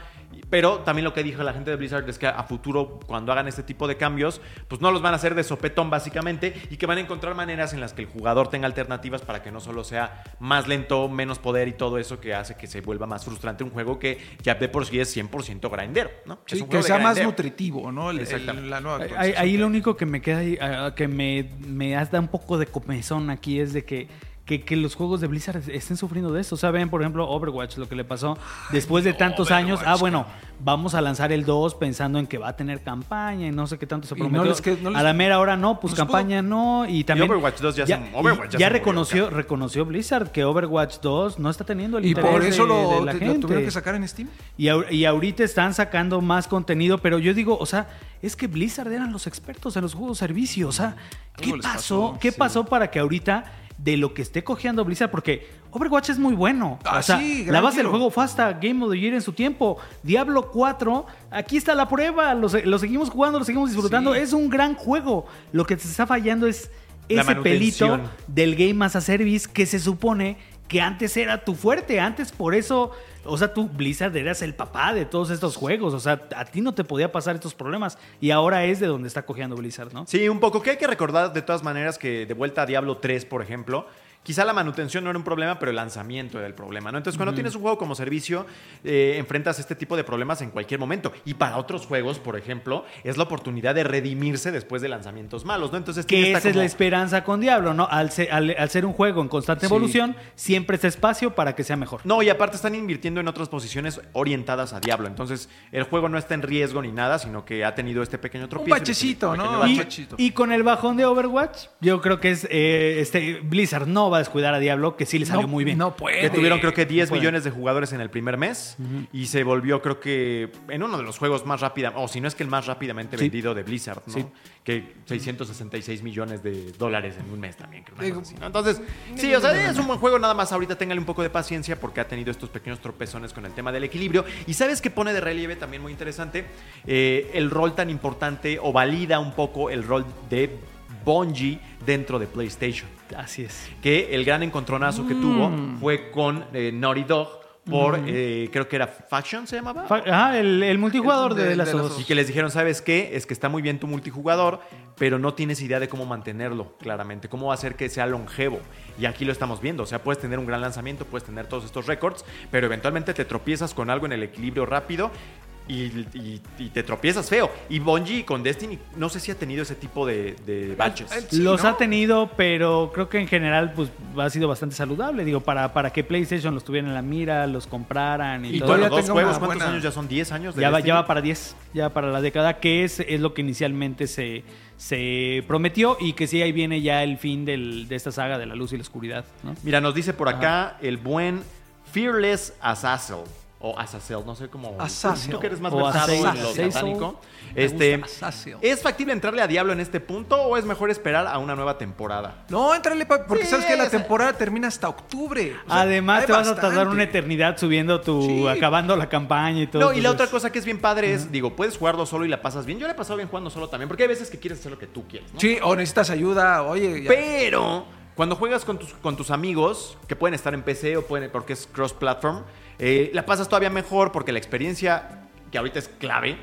Speaker 1: Pero también lo que dijo la gente de Blizzard es que a futuro, cuando hagan este tipo de cambios, pues no los van a hacer de sopetón básicamente y que van a encontrar maneras en las que el jugador tenga alternativas para que no solo sea más lento, menos poder y todo eso que hace que se vuelva más frustrante un juego que ya de por sí es 100% grindero, ¿no?
Speaker 2: Sí,
Speaker 1: Es un
Speaker 2: que
Speaker 1: juego de
Speaker 2: sea más nutritivo, ¿no? El- el-
Speaker 1: Exactamente.
Speaker 2: la nueva
Speaker 3: Ahí, lo único que me queda, ahí, ah, que me, me da un poco de comezón aquí es de que, que, que los juegos de Blizzard estén sufriendo de esto. O sea, ven, por ejemplo, Overwatch, lo que le pasó después de tantos años. Ah, bueno, vamos a lanzar el 2 pensando en que va a tener campaña y no sé qué tanto se
Speaker 2: Y no
Speaker 3: prometió.
Speaker 2: les que- no les-
Speaker 3: a la mera hora no, pues campaña no. Y también.
Speaker 1: Overwatch 2 ya se-
Speaker 3: ya,
Speaker 1: Overwatch ya
Speaker 3: ya
Speaker 1: se murió,
Speaker 3: reconoció, reconoció Blizzard que Overwatch 2 no está teniendo el
Speaker 2: Y
Speaker 3: interés
Speaker 2: por eso
Speaker 3: de-
Speaker 2: lo,
Speaker 3: de la
Speaker 2: te- lo
Speaker 3: gente.
Speaker 2: tuvieron que sacar en Steam.
Speaker 3: Y, y ahorita están sacando más contenido, pero yo digo, o sea, es que Blizzard eran los expertos en los juegos servicio. O sea, ¿qué pasó?
Speaker 2: pasó,
Speaker 3: ¿Qué
Speaker 2: sí.
Speaker 3: pasó para que ahorita de lo que esté cojeando Blizzard? Porque Overwatch es muy bueno.
Speaker 2: Ah,
Speaker 3: o sea,
Speaker 2: sí,
Speaker 3: la base del juego fue hasta Game of the Year en su tiempo. Diablo 4, aquí está la prueba. Lo, se- lo seguimos jugando, lo seguimos disfrutando.
Speaker 2: Sí.
Speaker 3: Es un gran juego. Lo que se está fallando es ese pelito del Game as a Service que se supone que antes era tu fuerte. Antes por eso, o sea, tú Blizzard eras el papá de todos estos juegos. O sea, a ti no te podía pasar estos problemas. Y ahora es de donde está cojeando Blizzard, ¿no?
Speaker 1: Sí, un poco. Que hay que recordar de todas maneras que de vuelta a Diablo 3, por ejemplo, quizá la manutención no era un problema, pero el lanzamiento era el problema, ¿no? Entonces, cuando tienes un juego como servicio, eh, enfrentas este tipo de problemas en cualquier momento. Y para otros juegos, por ejemplo, es la oportunidad de redimirse después de lanzamientos malos, ¿no? Entonces,
Speaker 3: Que
Speaker 1: esta
Speaker 3: esa es la
Speaker 1: como-
Speaker 3: esperanza con Diablo, ¿no? Al ser, al- al ser un juego en constante
Speaker 2: Sí.
Speaker 3: evolución, siempre está espacio para que sea mejor.
Speaker 1: No, y aparte están invirtiendo en otras posiciones orientadas a Diablo. Entonces, el juego no está en riesgo ni nada, sino que ha tenido este pequeño tropiezo.
Speaker 2: bachecito,
Speaker 1: este pequeño
Speaker 2: ¿no?
Speaker 3: y con el bajón de Overwatch, yo creo que es eh, este Blizzard no va a descuidar a Diablo, que sí le salió
Speaker 2: No-
Speaker 3: muy bien.
Speaker 2: No puede.
Speaker 1: Que tuvieron creo que 10
Speaker 3: puede.
Speaker 1: millones de jugadores en el primer mes y se volvió creo que en uno de los juegos más rápida, o si no es que el más rápidamente
Speaker 3: Sí.
Speaker 1: vendido de Blizzard, ¿no?
Speaker 3: Sí.
Speaker 1: Que 666 millones de dólares en un mes también, creo. una
Speaker 2: Digo,
Speaker 1: cosa así, ¿no? Entonces, sí, o sea, es un buen juego, nada más ahorita téngale un poco de paciencia porque ha tenido estos pequeños tropezones con el tema del equilibrio. Y sabes que pone de relieve también muy interesante Eh, el rol tan importante o valida un poco el rol de Bungie dentro de PlayStation
Speaker 3: Así es.
Speaker 1: que el gran encontronazo que tuvo fue con eh, Naughty Dog por, eh, creo que era Faction, se llamaba.
Speaker 3: Fa- Ajá, el, el multijugador
Speaker 2: El
Speaker 3: de,
Speaker 2: de-
Speaker 3: las
Speaker 2: de las
Speaker 3: dos.
Speaker 2: dos.
Speaker 1: y que les dijeron, ¿sabes qué? Es que está muy bien tu multijugador, pero no tienes idea de cómo mantenerlo, claramente. Cómo hacer que sea longevo. Y aquí lo estamos viendo. O sea, puedes tener un gran lanzamiento, puedes tener todos estos récords, pero eventualmente te tropiezas con algo en el equilibrio rápido y, y- y te tropiezas feo. Y Bungie con Destiny, no sé si ha tenido ese tipo de, de baches.
Speaker 2: Sí,
Speaker 3: los
Speaker 2: ¿no?
Speaker 3: ha tenido, pero creo que en general pues ha sido bastante saludable. Digo, para, para que PlayStation los tuviera en la mira, los compraran y,
Speaker 2: Y
Speaker 3: todo.
Speaker 1: bueno,
Speaker 2: todavía
Speaker 1: dos juegos, ¿cuántos
Speaker 2: buena-
Speaker 1: años ya son? ¿10 años? de
Speaker 3: ya, va, ya va para 10, ya para la década, que es, es lo que inicialmente se, se prometió y que sí, ahí viene ya el fin del- de esta saga de la luz y la oscuridad. ¿no?
Speaker 1: Mira, nos dice por acá el buen Fearless Assassin. O Azazel, no sé cómo.
Speaker 2: Azazel.
Speaker 1: Tú que eres más
Speaker 3: O
Speaker 1: versado en lo satánico. Este. ¿Es factible entrarle a Diablo en este punto o es mejor esperar a una nueva temporada?
Speaker 2: No, entrale, pa- porque
Speaker 1: Sí,
Speaker 2: sabes que la temporada termina hasta octubre. O sea,
Speaker 3: Además, te vas a tardar una eternidad subiendo tu.
Speaker 2: Sí.
Speaker 3: acabando la campaña y todo.
Speaker 1: No, y la otra cosa que es bien padre es, digo, puedes jugarlo solo y la pasas bien. Yo la he pasado bien jugando solo también, porque hay veces que quieres hacer lo que tú quieres, ¿no?
Speaker 2: Sí, o necesitas ayuda, oye. ya-
Speaker 1: Pero cuando juegas con tus, con tus amigos, que pueden estar en PC o pueden, porque es cross-platform, eh, la pasas todavía mejor porque la experiencia, que ahorita es clave,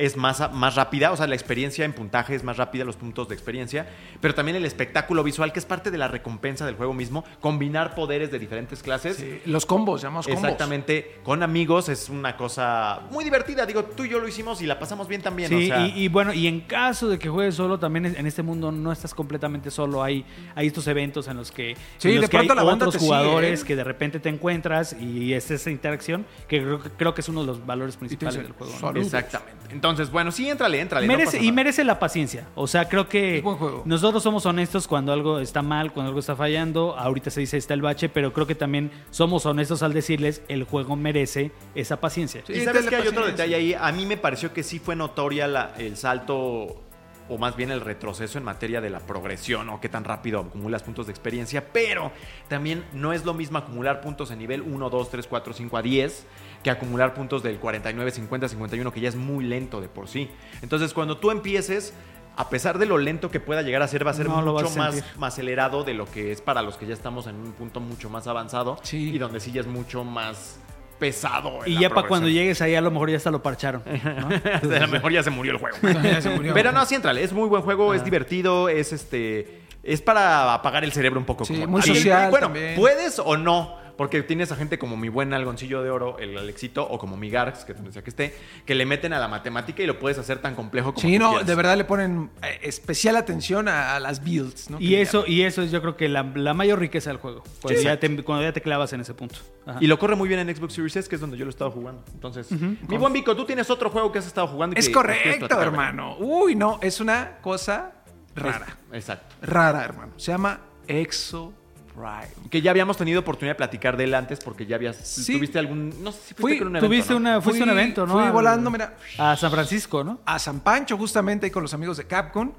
Speaker 1: es más, más rápida, o sea, la experiencia en puntaje es más rápida, los puntos de experiencia, pero también el espectáculo visual, que es parte de la recompensa del juego mismo, combinar poderes de diferentes clases.
Speaker 2: Sí, los combos, llamamos combos.
Speaker 1: Exactamente, con amigos es una cosa muy divertida. Digo, tú y yo lo hicimos y la pasamos bien también.
Speaker 3: Sí,
Speaker 1: o sea,
Speaker 3: y, y bueno, y en caso de que juegues solo, también en este mundo no estás completamente solo. Hay, hay estos eventos en los que,
Speaker 2: Sí,
Speaker 3: en los
Speaker 2: de
Speaker 3: que hay
Speaker 2: la banda
Speaker 3: otros
Speaker 2: sigue,
Speaker 3: jugadores
Speaker 2: ¿eh?
Speaker 3: que de repente te encuentras y es esa interacción que creo, que creo que es uno de los valores principales del juego. ¿no?
Speaker 1: Exactamente. Entonces, Entonces, bueno, sí, éntrale, éntrale. no
Speaker 3: Merece, y merece la paciencia. O sea, creo que
Speaker 2: Es buen juego.
Speaker 3: nosotros somos honestos cuando algo está mal, cuando algo está fallando. Ahorita se dice está el bache, pero creo que también somos honestos al decirles el juego merece esa paciencia.
Speaker 2: Sí,
Speaker 1: y sabes que hay otro detalle ahí. A mí me pareció que sí fue notoria la- el salto, o más bien el retroceso en materia de la progresión, o qué tan rápido acumulas puntos de experiencia. Pero también no es lo mismo acumular puntos en nivel 1, 2, 3, 4, 5 a 10 que acumular puntos del 49, 50, 51, que ya es muy lento de por sí. Entonces, cuando tú empieces. A pesar de lo lento que pueda llegar a ser, va a ser
Speaker 3: No
Speaker 1: mucho más, más acelerado de lo que es para los que ya estamos en un punto mucho más avanzado
Speaker 2: Sí.
Speaker 1: y donde sí ya es mucho más pesado. en
Speaker 3: Y
Speaker 1: la
Speaker 3: ya para cuando llegues ahí a lo mejor ya hasta lo parcharon. ¿no? [laughs]
Speaker 1: a lo mejor ya se murió el juego. [laughs]
Speaker 2: Ya se murió.
Speaker 1: Pero no, sí, entrale. Es muy buen juego, es divertido, es este. Es para apagar el cerebro un poco.
Speaker 2: Sí,
Speaker 1: como-
Speaker 2: muy
Speaker 1: Y- y
Speaker 2: social
Speaker 1: bueno,
Speaker 2: también.
Speaker 1: puedes o no. Porque tienes a gente como mi buen algoncillo de oro, el Alexito, o como mi Garx, que donde sea que esté, que le meten a la matemática y lo puedes hacer tan complejo como
Speaker 2: Sí,
Speaker 1: tú
Speaker 2: no,
Speaker 1: quieras.
Speaker 2: de verdad le ponen eh, especial atención a, a las builds, ¿no?
Speaker 3: Y
Speaker 2: Que
Speaker 3: eso, y eso es yo creo que la, la mayor riqueza del juego. Cuando,
Speaker 1: Sí.
Speaker 3: ya te, cuando ya te clavas en ese punto. Ajá.
Speaker 1: Y lo corre muy bien en Xbox Series S, que es donde yo lo he estado jugando. Entonces, mi buen Vico, tú tienes otro juego que has estado jugando. y
Speaker 2: Es
Speaker 1: que
Speaker 2: correcto, hermano. Uy, no, es una cosa rara.
Speaker 1: Es- Exacto.
Speaker 2: Rara, hermano. Se llama Exo Prime.
Speaker 1: Que ya habíamos tenido oportunidad de platicar de él antes porque ya habías.
Speaker 2: Sí.
Speaker 1: ¿Tuviste algún.? No sé si fuiste
Speaker 2: Fui-
Speaker 1: con un evento.
Speaker 3: Tuviste
Speaker 1: ¿no?
Speaker 3: una, fuiste un evento, ¿no?
Speaker 2: Fui
Speaker 3: Al-
Speaker 2: volando, mira,
Speaker 3: A San Francisco, ¿no?
Speaker 2: a San Pancho justamente ahí con los amigos de Capcom.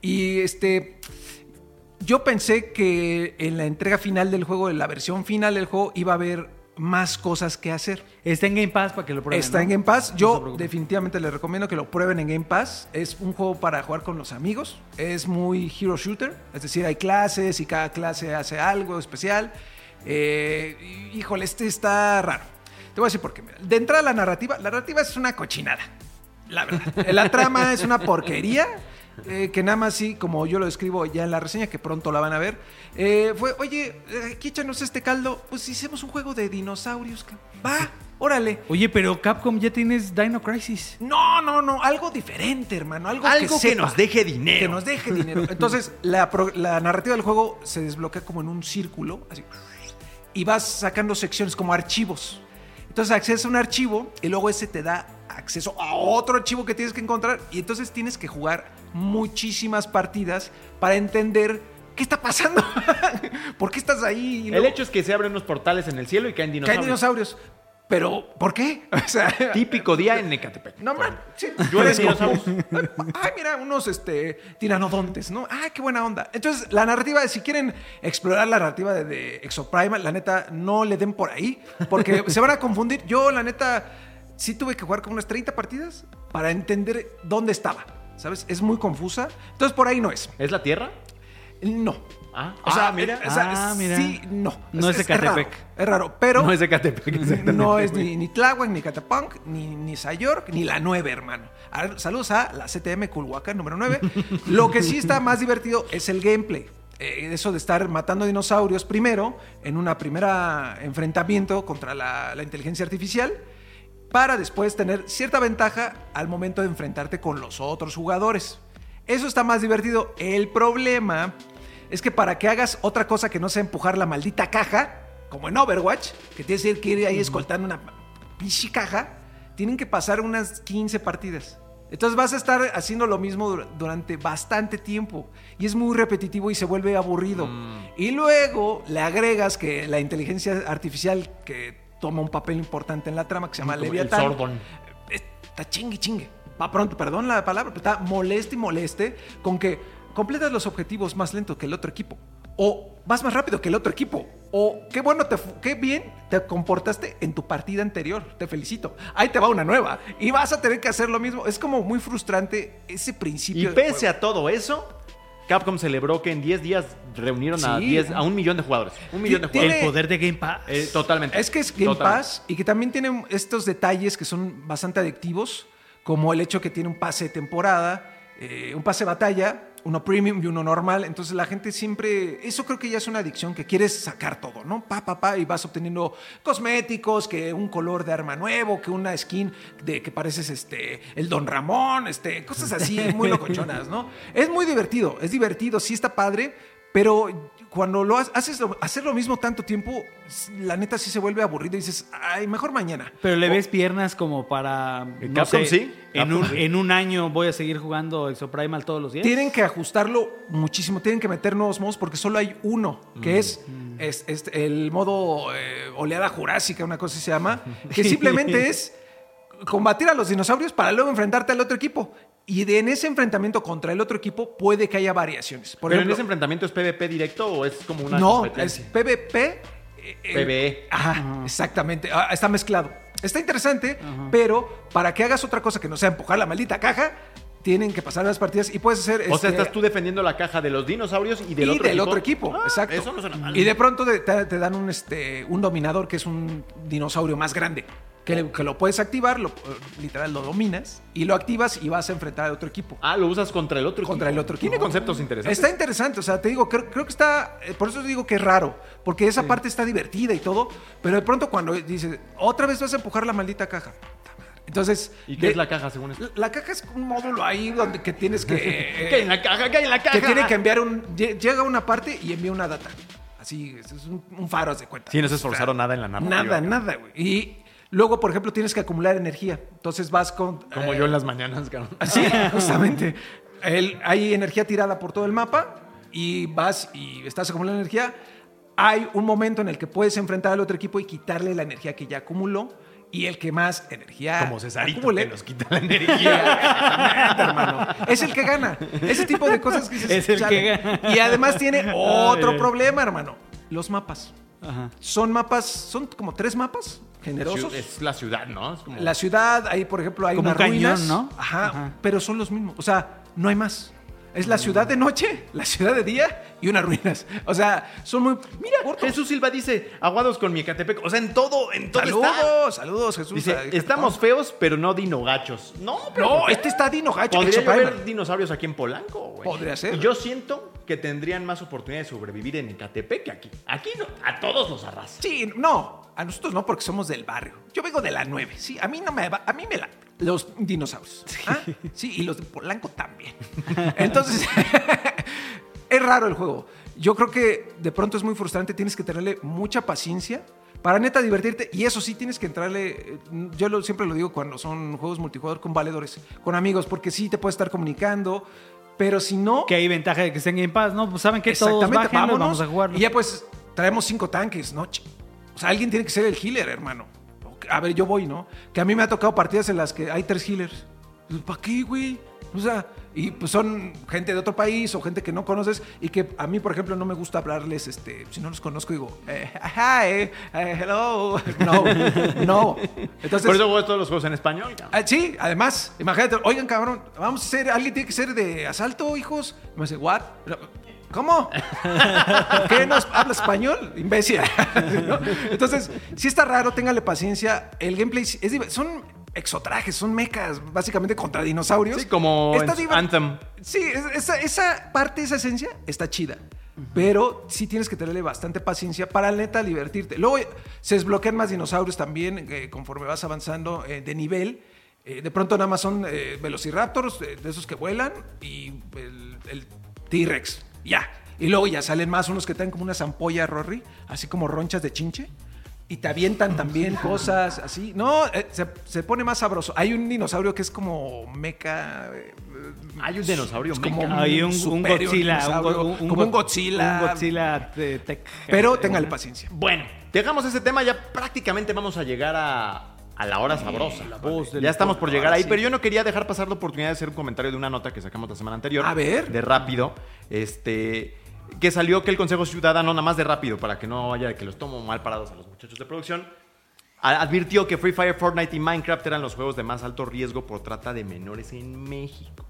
Speaker 2: Y este... Yo pensé que en la entrega final del juego, en la versión final del juego, iba a haber más cosas que hacer.
Speaker 3: Está en Game Pass para que lo prueben.
Speaker 2: Está
Speaker 3: ¿no?
Speaker 2: en Game Pass. Yo definitivamente les recomiendo que lo prueben en Game Pass. Es un juego para jugar con los amigos. Es muy hero shooter. Es decir, hay clases y cada clase hace algo especial. Eh, híjole, este está raro. Te voy a decir por qué. Mira, De entrada la narrativa, la narrativa es una cochinada. La verdad. La trama es una porquería. Eh, que nada más sí, como yo lo describo ya en la reseña, que pronto la van a ver. eh, fue, oye, eh, aquí échanos este caldo. Pues hicimos un juego de dinosaurios. Va, órale.
Speaker 3: Oye, pero Capcom ya tienes Dino Crisis.
Speaker 2: No, no, no, algo diferente, hermano. Algo,
Speaker 1: Algo que,
Speaker 2: sepa,
Speaker 1: nos deje dinero.
Speaker 2: Que nos deje dinero. [laughs] Entonces, la, pro- la narrativa del juego se desbloquea como en un círculo, así. Y vas sacando secciones como archivos. Entonces, accesas a un archivo y luego ese te da acceso a otro archivo que tienes que encontrar. Y entonces tienes que jugar muchísimas partidas para entender qué está pasando. [laughs] ¿Por qué estás ahí?
Speaker 1: El hecho es que se abren unos portales en el cielo y caen
Speaker 2: Caen
Speaker 1: dinosaurios.
Speaker 2: dinosaurios. Pero, ¿por qué? [laughs] O sea,
Speaker 1: Típico día en Ecatepec.
Speaker 2: No man, sí,
Speaker 1: Llueve
Speaker 2: fresco.
Speaker 1: dinosaurios. [laughs]
Speaker 2: Ay, mira, unos este, tiranodontes, ¿no? Ay, qué buena onda. Entonces, la narrativa, si quieren explorar la narrativa de, de Exoprimal, la neta, no le den por ahí, porque se van a confundir. Yo, la neta, sí tuve que jugar como unas 30 partidas para entender dónde estaba, ¿sabes? Es muy confusa. Entonces, por ahí no es.
Speaker 1: ¿Es la Tierra?
Speaker 2: No.
Speaker 1: Ah,
Speaker 2: O sea,
Speaker 1: mira.
Speaker 2: o sea,
Speaker 3: Ah, mira.
Speaker 2: sí, no.
Speaker 3: No es
Speaker 2: raro,
Speaker 3: Ecatepec.
Speaker 2: Es raro, pero...
Speaker 1: No es Ecatepec. [laughs] exactamente,
Speaker 2: No es ni, ni Tláhuac, ni Catapunk, ni, ni Sayork, ni la 9, hermano. A saludos a la CTM Culhuacán número 9. Lo que sí está más divertido es el gameplay. Eh, eso de estar matando dinosaurios primero, en una primera enfrentamiento contra la, la inteligencia artificial, para después tener cierta ventaja al momento de enfrentarte con los otros jugadores. Eso está más divertido. El problema es que para que hagas otra cosa que no sea empujar la maldita caja, como en Overwatch, que tienes que ir ahí escoltando una pinche caja, tienen que pasar unas 15 partidas. Entonces vas a estar haciendo lo mismo dur- durante bastante tiempo y es muy repetitivo y se vuelve aburrido. Y luego le agregas que la inteligencia artificial que toma un papel importante en la trama que se llama
Speaker 1: Como el
Speaker 2: Leviatán
Speaker 1: Sordon.
Speaker 2: está chingue chingue. Va pronto, perdón la palabra, pero está moleste y moleste con que completas los objetivos más lento que el otro equipo. O vas más rápido que el otro equipo. O qué bueno, te, qué bien te comportaste en tu partida anterior. Te felicito. Ahí te va una nueva. Y vas a tener que hacer lo mismo. Es como muy frustrante ese principio.
Speaker 1: Y pese a todo eso, Capcom celebró que en 10 días reunieron a,
Speaker 2: Sí.
Speaker 1: 10, a un millón de jugadores. Un millón de jugadores.
Speaker 3: El poder de Game Pass.
Speaker 1: Eh, totalmente.
Speaker 2: Es que es Game
Speaker 1: Totalmente.
Speaker 2: Pass y que también tiene estos detalles que son bastante adictivos, como el hecho que tiene un pase de temporada, eh, un pase de batalla, uno premium y uno normal. Entonces la gente siempre, eso creo que ya es una adicción, que quieres sacar todo, ¿no? Pa, pa, pa, y vas obteniendo cosméticos, que un color de arma nuevo, que una skin de que pareces este, el Don Ramón, este, cosas así muy locochonas, ¿no? Es muy divertido, es divertido, sí está padre. pero cuando lo ha- haces lo- hacer lo mismo tanto tiempo, la neta sí se vuelve aburrido y dices, ay, mejor mañana.
Speaker 3: Pero le
Speaker 2: O-
Speaker 3: ves piernas como para. No
Speaker 1: Capcom
Speaker 3: sé,
Speaker 1: sí,
Speaker 3: En
Speaker 1: Capcom
Speaker 3: un,
Speaker 1: sí.
Speaker 3: en un año voy a seguir jugando Exoprimal todos los días.
Speaker 2: Tienen que ajustarlo muchísimo, tienen que meter nuevos modos porque solo hay uno, que
Speaker 1: Mm.
Speaker 2: es, es- es el modo eh, oleada jurásica, una cosa así se llama, [laughs] que simplemente es combatir a los dinosaurios para luego enfrentarte al otro equipo. Y de, en ese enfrentamiento contra el otro equipo puede que haya variaciones. Por
Speaker 1: ¿Pero en
Speaker 2: ejemplo,
Speaker 1: ese enfrentamiento es PvP directo o es como una
Speaker 2: no, es? PvP. eh, eh,
Speaker 1: PvE.
Speaker 2: Ajá, exactamente. Ah, está mezclado. Está interesante, pero para que hagas otra cosa que no sea empujar la maldita caja, tienen que pasar las partidas y puedes hacer.
Speaker 1: O sea,
Speaker 2: este,
Speaker 1: estás tú defendiendo la caja de los dinosaurios y del
Speaker 2: y
Speaker 1: otro
Speaker 2: del
Speaker 1: equipo.
Speaker 2: otro equipo,
Speaker 1: Ah,
Speaker 2: exacto.
Speaker 1: Eso no suena mal.
Speaker 2: Y de pronto te, te- te dan un, este, un dominador que es un dinosaurio más grande. Que, que lo puedes activar, lo, eh, literal lo dominas y lo activas y vas a enfrentar al otro equipo.
Speaker 1: Ah, lo usas contra el otro
Speaker 2: Contra
Speaker 1: equipo.
Speaker 2: el otro
Speaker 1: Tiene conceptos interesantes.
Speaker 2: Está interesante, o sea, te digo, creo, creo que está, eh, por eso digo que es raro, porque esa parte está divertida y todo, pero de pronto cuando dices, otra vez vas a empujar la maldita caja. Entonces,
Speaker 1: ¿Y qué
Speaker 2: de-
Speaker 1: es la caja según esto?
Speaker 2: La caja es un módulo ahí donde que tienes que... [laughs]
Speaker 1: ¿Qué hay en la caja? ¿Qué hay en la caja?
Speaker 2: que tiene que enviar un... lle- Llega una parte y envía una data. Así, es un, un faro, haz de cuenta.
Speaker 1: Sí, no se esforzaron nada en la narrativa.
Speaker 2: Nada, nada, güey. Y luego, por ejemplo, tienes que acumular energía. Entonces vas con...
Speaker 1: Como
Speaker 2: eh,
Speaker 1: yo en las mañanas, cabrón. [laughs]
Speaker 2: Sí, justamente. El- hay energía tirada por todo el mapa y vas y estás acumulando energía. Hay un momento en el que puedes enfrentar al otro equipo y quitarle la energía que ya acumuló. Y el que más energía
Speaker 1: Como Cesarito
Speaker 2: acumule-
Speaker 1: que nos quita la energía. [laughs]
Speaker 2: Hermano. Es el que gana. Ese tipo de cosas que dices,
Speaker 3: Es el
Speaker 2: "Chale".
Speaker 3: que gana.
Speaker 2: Y además tiene otro problema, hermano. Los mapas.
Speaker 3: Ajá.
Speaker 2: Son mapas, son como tres mapas generosos.
Speaker 1: es la ciudad, ¿no? Es como-
Speaker 2: La ciudad, ahí por ejemplo hay
Speaker 3: Como
Speaker 2: unas
Speaker 3: un cañón,
Speaker 2: ruinas,
Speaker 3: ¿no?
Speaker 2: Ajá,
Speaker 3: Ajá.
Speaker 2: pero son los mismos. O sea, no hay más. Es la ciudad de noche, la ciudad de día y unas ruinas. O sea, son muy.
Speaker 1: Mira,
Speaker 2: cortos.
Speaker 1: Jesús Silva dice, aguados con mi Ecatepec. O sea, en todo, en todo está.
Speaker 2: Saludos, saludos, Jesús.
Speaker 1: Dice, estamos feos, pero no dinogachos. No, pero
Speaker 2: No, este está Dino Gacho.
Speaker 1: Podría haber dinosaurios aquí en Polanco, güey.
Speaker 2: Podría ser.
Speaker 1: Y yo siento que tendrían más oportunidad de sobrevivir en Ecatepec que aquí. Aquí no, a todos los arrasa.
Speaker 2: Sí, no, a nosotros no porque somos del barrio. Yo vengo de la 9, sí, a mí no me va, a mí me la los dinosaurios. ¿Ah? Sí, y los de Polanco también. [laughs] Entonces, [laughs] es raro el juego. Yo creo que de pronto es muy frustrante, tienes que tenerle mucha paciencia para neta divertirte y eso sí tienes que entrarle, eh, yo lo- siempre lo digo cuando son juegos multijugador con valedores, con amigos, porque sí te puedes estar comunicando, pero si no...
Speaker 3: Que hay ventaja de que esté en Pass, ¿no? Pues saben que todos
Speaker 2: vámonos.
Speaker 3: vamos a jugarlo.
Speaker 2: Y ya pues traemos cinco tanques, ¿no? O sea, alguien tiene que ser el healer, hermano. A ver, yo voy, ¿no? Que a mí me ha tocado partidas en las que hay tres healers. ¿Para qué, güey? O sea, y pues son gente de otro país o gente que no conoces y que a mí, por ejemplo, no me gusta hablarles, este, si no los conozco, digo, eh, hi, eh, hello. No, no. Entonces,
Speaker 1: Por eso juego todos los juegos en español.
Speaker 2: Ah, sí, además, imagínate, oigan, cabrón, vamos a hacer, alguien tiene que ser de asalto, hijos. Y me dice, ¿what? ¿Cómo? [laughs] ¿Qué no habla español? Imbécil. [laughs] ¿No? Entonces, si está raro, téngale paciencia. El gameplay es son exotrajes, son mechas, básicamente contra dinosaurios.
Speaker 1: Sí, como
Speaker 2: Está
Speaker 1: Anthem.
Speaker 2: Sí, es- esa, esa parte, esa esencia está chida. Pero sí tienes que tenerle bastante paciencia para neta divertirte. Luego se desbloquean más dinosaurios también eh, conforme vas avanzando eh, de nivel. Eh, de pronto nada más son velociraptors, de esos que vuelan, y el, el T-Rex. Ya. Y luego ya salen más unos que traen como una zampolla, Rory, así como ronchas de chinche. Y te avientan también cosas así. No, eh, se, se pone más sabroso. Hay un dinosaurio que es como meca. eh,
Speaker 1: Hay un dinosaurio
Speaker 2: es como
Speaker 1: meca.
Speaker 3: Hay un, un Godzilla. un,
Speaker 2: como un
Speaker 3: Go-
Speaker 2: Godzilla.
Speaker 3: Un Godzilla tech.
Speaker 2: Pero téngale paciencia.
Speaker 1: Bueno, dejamos ese tema, ya prácticamente vamos a llegar a, a la hora sabrosa. ya estamos por llegar ahí,
Speaker 3: sí.
Speaker 1: pero yo no quería dejar pasar la oportunidad de hacer un comentario de una nota que sacamos la semana anterior.
Speaker 2: A ver.
Speaker 1: De rápido. Este. Que salió que el Consejo Ciudadano, nada más de rápido, para que no haya que los tomo mal parados a los muchachos de producción, advirtió que Free Fire, Fortnite y Minecraft eran los juegos de más alto riesgo por trata de menores en México.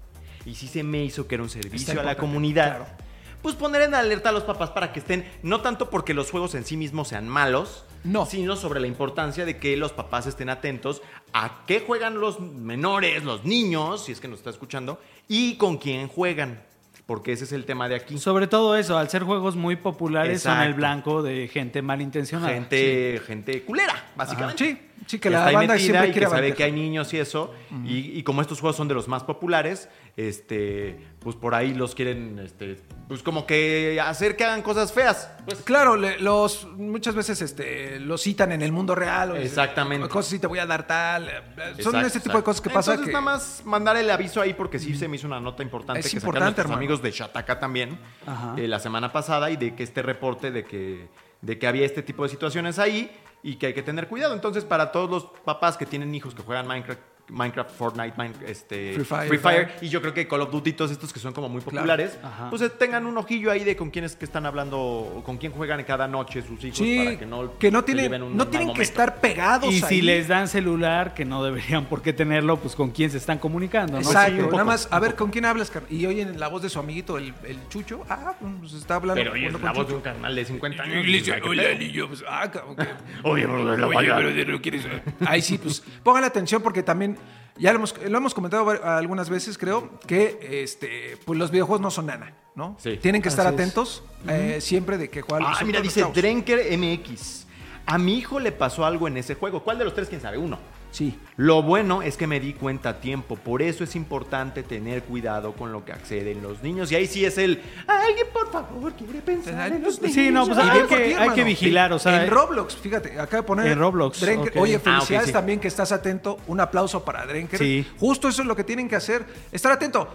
Speaker 1: Y sí se me hizo que era un servicio a la comunidad.
Speaker 2: claro.
Speaker 1: Pues poner en alerta a los papás para que estén, no tanto porque los juegos en sí mismos sean malos,
Speaker 2: No.
Speaker 1: sino sobre la importancia de que los papás estén atentos a qué juegan los menores, los niños, si es que nos está escuchando, y con quién juegan. Porque ese es el tema de aquí.
Speaker 3: Sobre todo eso, al ser juegos muy populares, son el blanco de gente malintencionada.
Speaker 1: Gente, gente culera. básicamente.
Speaker 2: Sí, sí, que la banda
Speaker 1: metida
Speaker 2: siempre
Speaker 1: y
Speaker 2: quiere
Speaker 1: que sabe que hay niños y eso. y, y como estos juegos son de los más populares, este, pues por ahí los quieren, este, pues como que hacer que hagan cosas feas. Pues.
Speaker 2: Claro, le- los muchas veces este, los citan en el mundo real. o-
Speaker 1: Exactamente.
Speaker 2: Cosas así, te voy a dar tal. Son este tipo de cosas que pasa
Speaker 1: Entonces,
Speaker 2: que...
Speaker 1: nada más mandar el aviso ahí porque sí se me hizo una nota importante
Speaker 2: Es
Speaker 1: que
Speaker 2: importante,
Speaker 1: sacaron amigos de Shataka también eh, la semana pasada y de que este reporte de que, de que había este tipo de situaciones ahí y que hay que tener cuidado. Entonces, para todos los papás que tienen hijos que juegan Minecraft, Minecraft, Fortnite, Mine- este,
Speaker 2: Free Fire.
Speaker 1: y yo creo que Call of Duty, todos estos que son como muy populares, pues eh, tengan un ojillo ahí de con quiénes que están hablando, con quién juegan cada noche sus hijos
Speaker 2: Sí,
Speaker 1: para que no,
Speaker 2: que no
Speaker 1: se
Speaker 2: tienen,
Speaker 1: lleven un
Speaker 2: no tienen que estar pegados
Speaker 3: Y si les dan celular, que no deberían por qué tenerlo, pues con quién se están comunicando, ¿no?
Speaker 2: Exacto,
Speaker 1: Sí, poco,
Speaker 2: nada más, a ver. ¿con quién hablas? car- Y oyen la voz de su amiguito, el, el Chucho. Ah, pues está hablando.
Speaker 1: Pero oye, la
Speaker 2: con
Speaker 1: voz de un carnal de 50 años.
Speaker 2: Y dice, niño, pues, ah, cabrón, que- [laughs]
Speaker 1: Oye, brother, la
Speaker 2: Oye, pero ¿no quieres? Ahí sí, pues pongan atención porque también, ya lo hemos, lo hemos comentado algunas veces, creo, que este, pues los videojuegos no son nana, ¿no?
Speaker 1: Sí.
Speaker 2: Tienen que estar
Speaker 3: Así es.
Speaker 2: atentos eh, siempre de que juegan
Speaker 1: Ah, mira, dice Drenker MX. A mi hijo le pasó algo en ese juego. ¿Cuál de los tres? ¿Quién sabe? Uno.
Speaker 2: Sí.
Speaker 1: Lo bueno es que me di cuenta a tiempo. Por eso es importante tener cuidado con lo que acceden los niños. Y ahí sí es el. Alguien, por favor, quiere pensar en los niños.
Speaker 3: Sí, no, pues hay que,
Speaker 2: ti,
Speaker 3: hay
Speaker 2: hermano.
Speaker 3: que vigilar, o sea,
Speaker 2: en Roblox, fíjate, acaba de poner.
Speaker 3: En Roblox,
Speaker 2: Drenker. Oye,
Speaker 1: Ah,
Speaker 2: felicidades
Speaker 1: sí.
Speaker 2: también que estás atento. Un aplauso para Drenker.
Speaker 3: Sí.
Speaker 2: Justo eso es lo que tienen que hacer. Estar atento.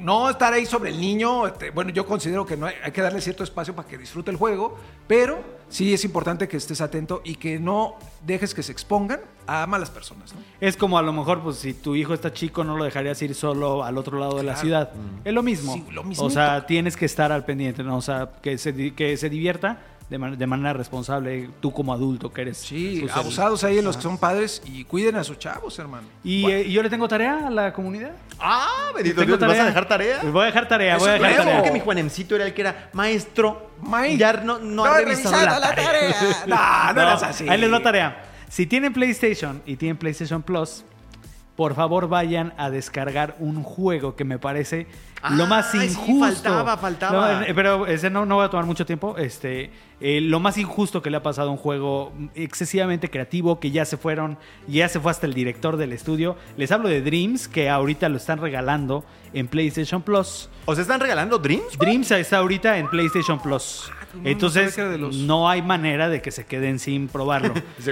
Speaker 2: No estar ahí sobre el niño. este, bueno, yo considero que no hay, hay que darle cierto espacio para que disfrute el juego. Pero sí es importante que estés atento y que no dejes que se expongan a malas personas. ¿no?
Speaker 3: Es como a lo mejor, pues si tu hijo está chico, no lo dejarías ir solo al otro lado de la ciudad. Es lo mismo.
Speaker 2: Sí, lo
Speaker 3: o sea, tienes que estar al pendiente, ¿no? O sea, que se, que se divierta de, man- de manera responsable, tú como adulto que eres.
Speaker 2: Sí,
Speaker 3: pues,
Speaker 2: abusados ahí los que son padres y cuiden a sus chavos, hermano.
Speaker 3: Y, eh, y yo le tengo tarea a la comunidad.
Speaker 1: Ah, Dios, ¿te vas a dejar tarea?
Speaker 3: Pues voy a dejar tarea,
Speaker 2: Eso
Speaker 3: voy a
Speaker 2: es
Speaker 3: dejar.
Speaker 1: Creo
Speaker 3: tarea.
Speaker 1: que mi Juanemcito era el que era maestro.
Speaker 2: May-
Speaker 1: Ya no, no
Speaker 2: No
Speaker 1: ha revisado
Speaker 2: revisado
Speaker 1: la,
Speaker 2: la
Speaker 1: tarea.
Speaker 2: tarea. No, no, eras así.
Speaker 3: Ahí les va tarea. Si tienen PlayStation y tienen PlayStation Plus, por favor vayan a descargar un juego que me parece lo más
Speaker 1: sí,
Speaker 3: injusto.
Speaker 1: faltaba, faltaba.
Speaker 3: No, eh, pero ese no, no va a tomar mucho tiempo. Este, eh, lo más injusto que le ha pasado a un juego excesivamente creativo que ya se fueron, ya se fue hasta el director del estudio. Les hablo de Dreams, que ahorita lo están regalando en PlayStation Plus.
Speaker 1: ¿O se están regalando Dreams?
Speaker 3: Dreams está ahorita en PlayStation Plus.
Speaker 2: No
Speaker 3: Entonces,
Speaker 2: los-
Speaker 3: no hay manera de que se queden sin probarlo. [laughs]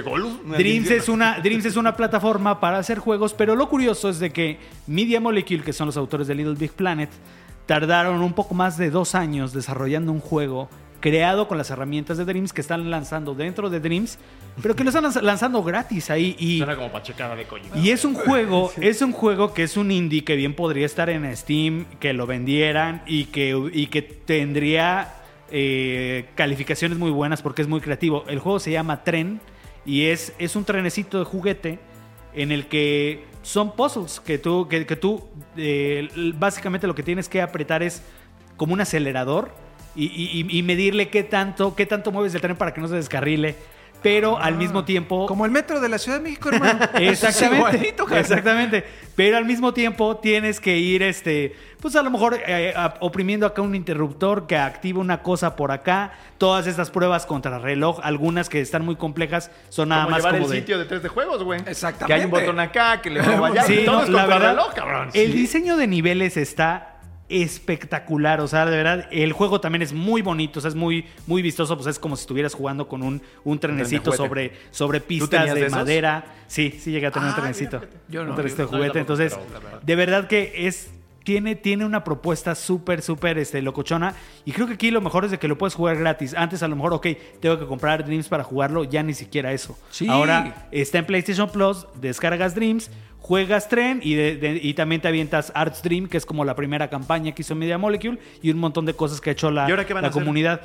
Speaker 3: Dreams es, una, Dreams es una plataforma para hacer juegos, pero lo curioso es de que Media Molecule, que son los autores de Little Big Planet, tardaron un poco más de dos años desarrollando un juego creado con las herramientas de Dreams que están lanzando dentro de Dreams, pero que lo están lanz- lanzando gratis ahí. Y,
Speaker 1: Suena como pachecada de coño.
Speaker 3: y es un juego, [laughs] es un juego que es un indie que bien podría estar en Steam, que lo vendieran y que, y que tendría eh, calificaciones muy buenas porque es muy creativo. El juego se llama Tren y es, es un trenecito de juguete en el que son puzzles que tú, que, tú eh, básicamente lo que tienes que apretar es como un acelerador y, y- y medirle qué tanto, qué tanto mueves el tren para que no se descarrile. Pero al mismo tiempo
Speaker 2: Como el metro de la Ciudad de México, hermano. [laughs]
Speaker 3: Exactamente.
Speaker 2: Igualito,
Speaker 3: exactamente. Pero al mismo tiempo tienes que ir, este, pues a lo mejor eh, a- oprimiendo acá un interruptor que activa una cosa por acá. Todas estas pruebas contra reloj, algunas que están muy complejas, son nada
Speaker 1: como
Speaker 3: más
Speaker 1: llevar
Speaker 3: como
Speaker 1: el
Speaker 3: de.
Speaker 1: sitio de 3 de juegos, güey.
Speaker 2: Exactamente.
Speaker 1: Que hay un botón acá, que le muevo allá. [laughs]
Speaker 3: Sí, no,
Speaker 1: es
Speaker 3: la
Speaker 1: contra
Speaker 3: verdad,
Speaker 1: reloj, cabrón.
Speaker 3: el
Speaker 1: Sí.
Speaker 3: diseño de niveles está espectacular, o sea, de verdad, el juego también es muy bonito, o sea, es muy, muy vistoso, pues es como si estuvieras jugando con un, un trenecito sobre, sobre pistas de, madera. Sí, sí llegué a tener
Speaker 1: Ah,
Speaker 3: un trenecito.
Speaker 1: mira, fíjate.
Speaker 2: Yo no,
Speaker 3: un trenecito
Speaker 2: yo
Speaker 3: de juguete, entonces,
Speaker 1: verdad.
Speaker 3: de verdad que es... Tiene, tiene una propuesta súper, súper este, locochona. Y creo que aquí lo mejor es de que lo puedes jugar gratis. Antes a lo mejor, ok, tengo que comprar Dreams para jugarlo. Ya ni siquiera eso.
Speaker 2: Sí.
Speaker 3: Ahora está en PlayStation Plus, descargas Dreams, juegas Tren y, de- de- y también te avientas Arts Dream, que es como la primera campaña que hizo Media Molecule y un montón de cosas que ha hecho la,
Speaker 1: ¿Y ahora qué van
Speaker 3: la comunidad.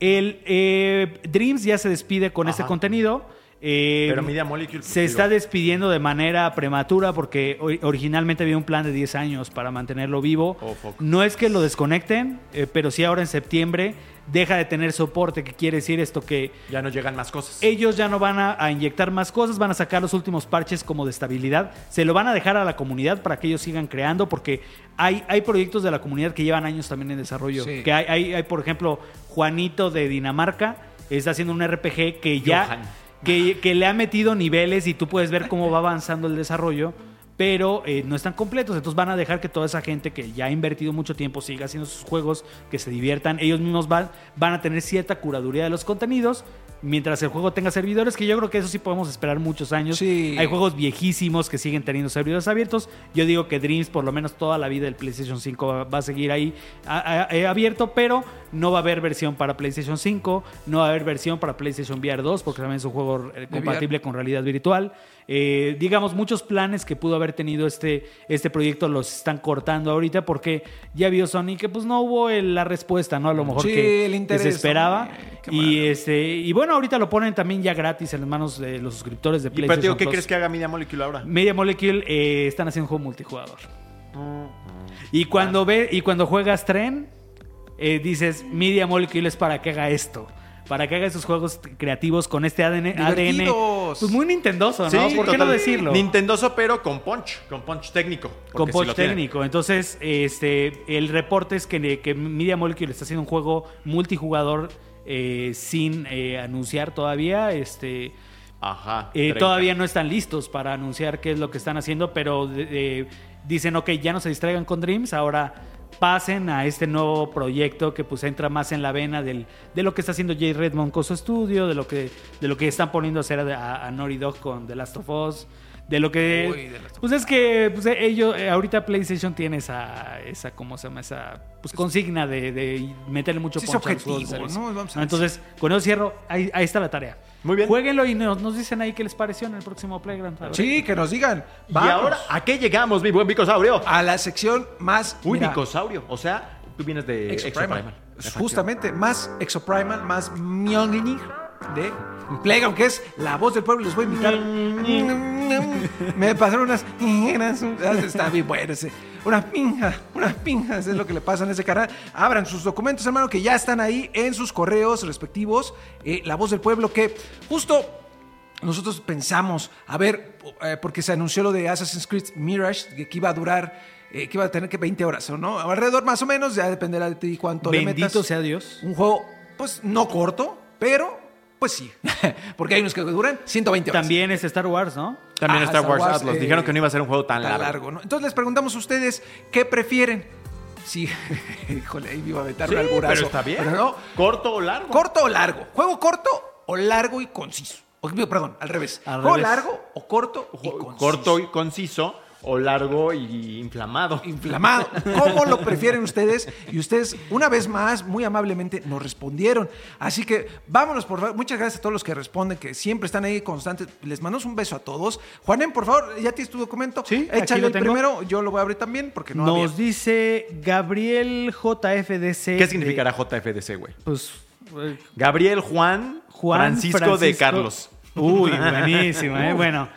Speaker 3: El eh, Dreams ya se despide con este
Speaker 1: Ajá.
Speaker 3: contenido. Eh,
Speaker 1: Pero Media Molecule,
Speaker 3: se
Speaker 1: digo,
Speaker 3: está despidiendo de manera prematura porque ori- originalmente había un plan de 10 años para mantenerlo vivo.
Speaker 1: Oh.
Speaker 3: No es que lo desconecten, eh, pero sí ahora en septiembre deja de tener soporte, que quiere decir esto que
Speaker 1: Ya no llegan más cosas.
Speaker 3: ellos ya no van a, a inyectar más cosas, van a sacar los últimos parches como de estabilidad. Se lo van a dejar a la comunidad para que ellos sigan creando, porque hay, hay proyectos de la comunidad que llevan años también en desarrollo.
Speaker 2: Sí.
Speaker 3: Que hay, hay, hay, por ejemplo, Juanito de Dinamarca está haciendo un RPG que ya, que, que le ha metido niveles y tú puedes ver cómo va avanzando el desarrollo, pero eh, no están completos. Entonces van a dejar que toda esa gente que ya ha invertido mucho tiempo siga haciendo sus juegos, que se diviertan. Ellos mismos van, van a tener cierta curaduría de los contenidos. Mientras el juego tenga servidores, que yo creo que eso sí podemos esperar muchos años.
Speaker 2: Sí.
Speaker 3: Hay juegos viejísimos que siguen teniendo servidores abiertos. Yo digo que Dreams, por lo menos toda la vida del PlayStation 5 va, va a seguir ahí a- a- eh, abierto, pero no va a haber versión para PlayStation 5, no va a haber versión para PlayStation VR 2, porque también es un juego eh, compatible con realidad virtual. Eh, digamos, muchos planes que pudo haber tenido este, este proyecto los están cortando ahorita porque ya vio Sony que pues no hubo el- la respuesta, ¿no? A lo mejor
Speaker 2: Sí,
Speaker 3: que,
Speaker 2: el
Speaker 3: que
Speaker 2: interés,
Speaker 3: se esperaba.
Speaker 2: hombre, qué
Speaker 3: Y, este, y bueno, ahorita lo ponen también ya gratis en las manos de los suscriptores de
Speaker 1: Y pero,
Speaker 3: PlayStation
Speaker 1: ¿qué
Speaker 3: Plus.
Speaker 1: crees que haga Media Molecule ahora?
Speaker 3: Media Molecule eh, están haciendo un juego multijugador. Y cuando ve y cuando juegas tren, eh, dices Media Molecule es para que haga esto. Para que haga esos juegos creativos con este ADN, ADN pues muy nintendoso, ¿no? ¿Por qué no decirlo?
Speaker 1: Nintendoso, pero con punch, con punch técnico.
Speaker 3: con
Speaker 1: sí
Speaker 3: punch técnico. Entonces, este, el reporte es que, que Media Molecule está haciendo un juego multijugador eh, sin eh, anunciar todavía. Este,
Speaker 1: Ajá.
Speaker 3: Eh,
Speaker 1: 30.
Speaker 3: todavía no están listos para anunciar qué es lo que están haciendo, pero dicen, ok, ya no se distraigan con Dreams, ahora pasen a este nuevo proyecto que pues entra más en la vena del, de lo que está haciendo Jay Redmond con su estudio, de lo que, de lo que están poniendo a hacer a, a Naughty Dog con The Last of Us, de lo que...
Speaker 2: Uy, of
Speaker 3: pues es que pues, ellos, eh, ahorita PlayStation tiene esa, esa, ¿cómo se llama? Esa pues, consigna de, de meterle mucho
Speaker 2: Sí,
Speaker 3: a los juegos de
Speaker 2: objetivo,
Speaker 3: servicio.
Speaker 2: ¿no? Vamos a
Speaker 3: Entonces, con eso cierro, ahí, ahí está la tarea.
Speaker 1: Muy bien.
Speaker 3: Jueguenlo y nos, nos dicen ahí qué les pareció en el próximo Playground.
Speaker 2: Sí, que nos digan.
Speaker 1: Y ahora, ¿a qué llegamos, mi buen Bicosaurio?
Speaker 2: a la sección más.
Speaker 1: Uy,
Speaker 2: mira,
Speaker 1: Bicosaurio. O sea, tú vienes de
Speaker 2: Exoprimal.
Speaker 1: Exoprimal.
Speaker 2: Justamente, más Exoprimal, más Mjolnir de Playground, que es la voz del pueblo. Les voy a invitar. Me pasaron unas. Está bien bueno ese. Unas pinjas, unas pinjas es lo que le pasa en ese canal. Abran sus documentos, hermano, que ya están ahí en sus correos respectivos. Eh, la voz del pueblo, que justo nosotros pensamos, a ver, eh, porque se anunció lo de Assassin's Creed Mirage, que iba a durar, eh, que iba a tener que 20 horas, ¿o ¿no? Alrededor más o menos, ya dependerá de ti cuánto le
Speaker 3: Bendito
Speaker 2: metas.
Speaker 3: sea Dios.
Speaker 2: Un juego, pues, no corto, pero, pues sí. [laughs] porque hay unos que duran 120 horas.
Speaker 3: También es Star Wars, ¿no?
Speaker 1: También
Speaker 2: Ah,
Speaker 1: Star
Speaker 2: Star
Speaker 1: Wars,
Speaker 2: Wars,
Speaker 1: Atlas.
Speaker 2: eh,
Speaker 1: Dijeron que no iba a ser un juego tan,
Speaker 2: Tan
Speaker 1: largo.
Speaker 2: largo, ¿no? Entonces les preguntamos a ustedes, ¿qué prefieren? Sí, [laughs] híjole, ahí me iba a meter
Speaker 1: Sí,
Speaker 2: un alburazo.
Speaker 1: pero está bien.
Speaker 2: Pero no,
Speaker 1: ¿Corto o largo?
Speaker 2: ¿Corto o largo? ¿Juego corto o largo y conciso? O, perdón, al revés.
Speaker 3: Al
Speaker 2: ¿Juego
Speaker 3: revés.
Speaker 2: largo o corto y conciso?
Speaker 1: Corto y conciso o largo y inflamado.
Speaker 2: inflamado. ¿Cómo lo prefieren ustedes? Y ustedes, una vez más, muy amablemente nos respondieron. Así que vámonos, por favor. Muchas gracias a todos los que responden, que siempre están ahí constantes. Les mandamos un beso a todos. Juanen, por favor, ¿ya tienes tu documento?
Speaker 3: Sí, aquí
Speaker 2: Échale
Speaker 3: lo
Speaker 2: el
Speaker 3: tengo.
Speaker 2: primero. Yo lo voy a abrir también porque no
Speaker 3: Nos
Speaker 2: había.
Speaker 3: dice Gabriel JFDC.
Speaker 1: ¿Qué significará JFDC, güey?
Speaker 3: pues eh,
Speaker 1: Gabriel Juan,
Speaker 3: Juan
Speaker 1: Francisco, de Carlos.
Speaker 3: Uy, buenísimo, ¿eh? Bueno,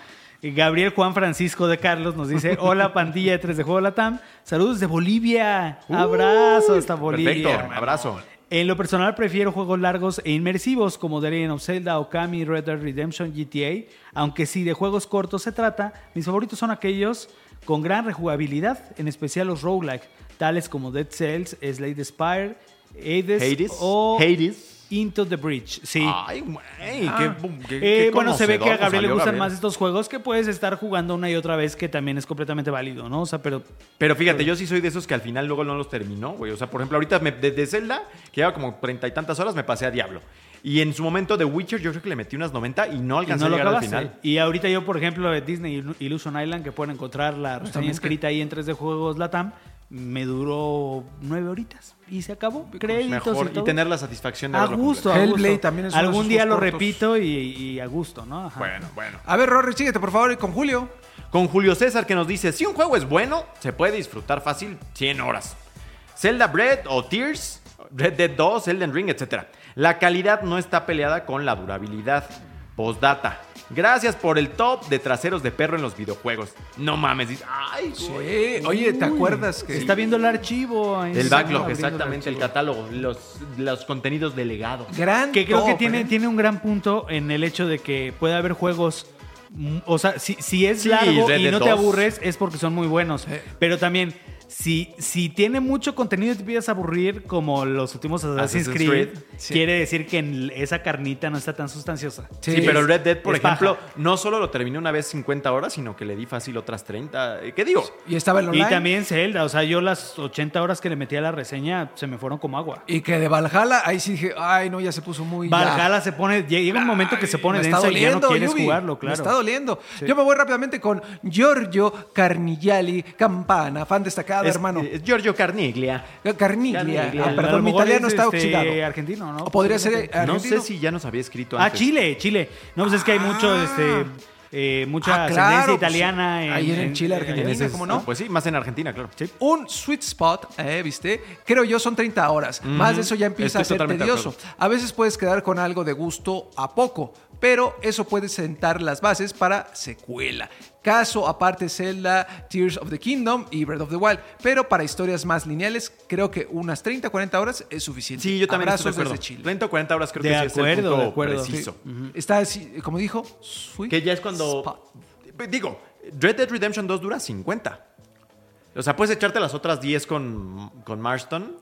Speaker 3: Gabriel Juan Francisco de Carlos nos dice: [laughs] Hola, pandilla de 3 de Juego Latam. Saludos de Bolivia. Abrazo hasta Bolivia.
Speaker 1: Perfecto,
Speaker 3: hermano.
Speaker 1: abrazo.
Speaker 3: En lo personal prefiero juegos largos e inmersivos como The Legend of Zelda, Okami, Red Dead Redemption, GTA, aunque si de juegos cortos se trata, mis favoritos son aquellos con gran rejugabilidad, en especial los roguelike, tales como Dead Cells, Slade Spire, Hades,
Speaker 1: Hades.
Speaker 3: o
Speaker 1: Hades.
Speaker 3: Into the Bridge. Sí.
Speaker 1: Ay, güey,
Speaker 2: Ah.
Speaker 1: qué, qué-
Speaker 3: Eh,
Speaker 1: qué
Speaker 3: bueno, se ve que a Gabriel le gustan
Speaker 1: Gabriel.
Speaker 3: más estos juegos que puedes estar jugando una y otra vez, que también es completamente válido, ¿no? O sea, pero
Speaker 1: Pero fíjate, yo sí soy de esos que al final luego no los terminó, güey. O sea, por ejemplo, ahorita me- desde Zelda, que lleva como treinta y tantas horas, me pasé a Diablo. Y en su momento de Witcher, yo creo que le metí unas 90 y no
Speaker 3: lo
Speaker 1: a llegar al final.
Speaker 3: Y ahorita yo, por ejemplo, de Disney Illu- Illusion Island, que pueden encontrar la reseña escrita ahí en 3 de Juegos Latam, me duró nueve horitas y se acabó. Créditos
Speaker 1: Mejor.
Speaker 3: y
Speaker 1: Y, tener la satisfacción de
Speaker 3: a gusto, a
Speaker 2: Hellblade
Speaker 3: gusto.
Speaker 2: también es
Speaker 3: Algún día lo
Speaker 2: cortos.
Speaker 3: repito y, y a gusto, ¿no? Ajá.
Speaker 1: Bueno, bueno.
Speaker 2: A ver, Rory, síguete, por favor, y con Julio.
Speaker 1: Con Julio César que nos dice, si un juego es bueno, se puede disfrutar fácil 100 horas. Zelda Bread o Tears, Red Dead 2, Elden Ring, etc. La calidad no está peleada con la durabilidad. Postdata. Gracias por el top de traseros de perro en los videojuegos. No mames. Ay, güey.
Speaker 2: Sí, oye, ¿te acuerdas que
Speaker 3: está viendo el archivo. ahí
Speaker 1: El backlog, exactamente, el catálogo, los, los contenidos delegados.
Speaker 2: gran
Speaker 3: Que creo que tiene,
Speaker 2: ¿eh?
Speaker 3: tiene un gran punto en el hecho de que puede haber juegos. mm, O sea, si, si es
Speaker 1: Sí,
Speaker 3: largo y no te
Speaker 1: 2.
Speaker 3: aburres, es porque son muy buenos. Pero también, Si, si tiene mucho contenido y te empiezas a aburrir como los últimos Assassin's,
Speaker 1: Assassin's
Speaker 3: Creed,
Speaker 1: Creed,
Speaker 2: sí.
Speaker 3: quiere decir que en esa carnita no está tan sustanciosa.
Speaker 1: Sí, pero el Red Dead, por ejemplo, no solo lo terminé una vez 50 horas, sino que le di fácil otras 30. Eh, ¿Qué digo?
Speaker 2: Y estaba el
Speaker 3: Y
Speaker 2: online.
Speaker 3: también Zelda, o sea, yo las 80 horas que le metí a la reseña se me fueron como agua.
Speaker 2: Y que de Valhalla, ahí sí dije, ay, no, ya se puso muy. ya.
Speaker 3: Valhalla se pone, llega un momento que se pone
Speaker 2: Me está
Speaker 3: denso y ya no quieres
Speaker 2: Yubi.
Speaker 3: jugarlo,
Speaker 2: Me
Speaker 3: claro.
Speaker 2: está doliendo. Yo me voy rápidamente con Giorgio Carnigliali Campana, fan destacado,
Speaker 1: Es,
Speaker 2: hermano.
Speaker 1: es Giorgio Carniglia.
Speaker 2: Carniglia.
Speaker 1: Carniglia.
Speaker 2: Ah,
Speaker 3: A lo
Speaker 2: perdón, mi italiano
Speaker 3: es,
Speaker 2: está
Speaker 3: este,
Speaker 2: oxidado.
Speaker 3: argentino, ¿no?
Speaker 2: O podría ser eh,
Speaker 1: No
Speaker 2: argentino.
Speaker 1: sé si ya nos había escrito
Speaker 3: Ah,
Speaker 1: antes.
Speaker 3: Chile, Chile. No, pues es que hay mucho,
Speaker 2: Ah.
Speaker 3: este, eh, mucha
Speaker 2: Ah,
Speaker 3: ascendencia
Speaker 2: pues,
Speaker 3: italiana. en,
Speaker 2: ahí en Chile, Argentina.
Speaker 1: En ese-
Speaker 2: ¿cómo no?
Speaker 1: Pues sí, más en Argentina, claro.
Speaker 2: Un sweet spot, eh, ¿viste? Creo yo son 30 horas. Más de eso ya empieza
Speaker 1: Estoy
Speaker 2: a ser tedioso. A veces puedes quedar con algo de gusto a poco, pero eso puede sentar las bases para secuela. Caso aparte Zelda, Tears of the Kingdom y Breath of the Wild. Pero para historias más lineales, creo que unas 30, 40 horas es suficiente.
Speaker 1: Sí, yo también
Speaker 2: Abrazos
Speaker 1: estoy de acuerdo.
Speaker 2: desde Chile.
Speaker 1: 30 o 40 horas creo
Speaker 3: De
Speaker 1: que sí es el
Speaker 3: acuerdo,
Speaker 1: punto
Speaker 3: de acuerdo.
Speaker 1: preciso.
Speaker 2: Está así, como dijo, sweet
Speaker 1: Que ya es cuando...
Speaker 2: spot.
Speaker 1: Digo, Red Dead Redemption 2 dura 50. O sea, puedes echarte las otras 10 con, con Marston.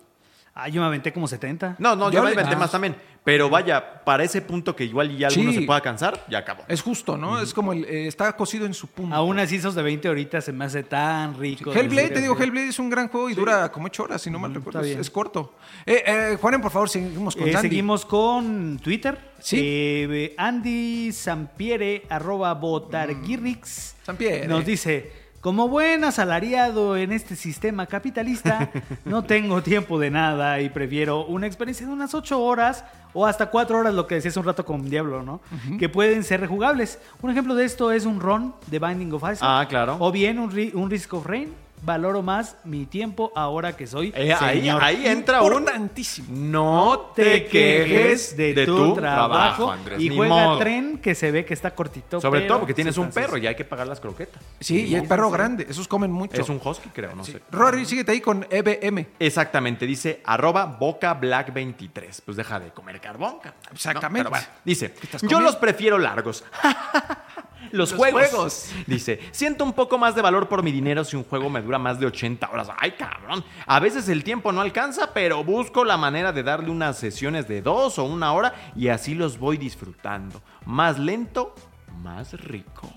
Speaker 3: Ah, yo me aventé como 70.
Speaker 1: No, no, yo
Speaker 2: Yo
Speaker 1: me inventé
Speaker 2: ah.
Speaker 1: más también. Pero vaya, para ese punto que igual ya alguno
Speaker 2: Sí.
Speaker 1: se pueda cansar, ya acabó.
Speaker 2: Es justo, ¿no? Es como el, eh, está cocido en su punto.
Speaker 3: Aún así, esos de 20 ahoritas se me hace tan rico.
Speaker 2: Hellblade,
Speaker 3: decir,
Speaker 2: te digo. Hellblade es un gran juego y dura como 8 horas, si no mal recuerdo. Es, corto. Eh, eh, Juanen, por favor, seguimos con
Speaker 3: Eh,
Speaker 2: Sandy.
Speaker 3: seguimos con Twitter.
Speaker 2: Sí.
Speaker 3: Eh, Andy Sampiere, arroba Botarguirrix,
Speaker 2: Sampiere.
Speaker 3: nos dice, como buen asalariado en este sistema capitalista, no [laughs] tengo tiempo de nada y prefiero una experiencia de unas 8 horas o hasta 4 horas, lo que decías un rato con Diablo, ¿no? Que pueden ser rejugables. Un ejemplo de esto es un run de Binding of Isaac.
Speaker 1: Ah, claro.
Speaker 3: O bien un Risk of Rain. Valoro más mi tiempo ahora que soy
Speaker 1: Eh, ahí,
Speaker 3: señor.
Speaker 1: ahí entra un...
Speaker 2: Importantísimo.
Speaker 1: No te quejes de, tu, trabajo, Andrés.
Speaker 3: y juega
Speaker 1: modo.
Speaker 3: tren que se ve que está cortito.
Speaker 1: Sobre
Speaker 3: pero
Speaker 1: todo porque tienes un perro y hay que pagar las croquetas.
Speaker 2: Sí, y el perro grande. Esos comen mucho.
Speaker 1: Es un husky, creo, no sé.
Speaker 2: Rory, síguete ahí con EBM.
Speaker 1: Exactamente, dice arroba boca black 23. Pues deja de comer carbón.
Speaker 2: Exactamente.
Speaker 1: No, pero bueno, dice, yo los prefiero largos. [laughs] Los,
Speaker 2: Los
Speaker 1: juegos.
Speaker 2: juegos.
Speaker 1: Dice, siento un poco más de valor por mi dinero si un juego me dura más de 80 horas. Ay, cabrón. A veces el tiempo no alcanza, pero busco la manera de darle unas sesiones de dos o una hora y así los voy disfrutando. Más lento, más rico.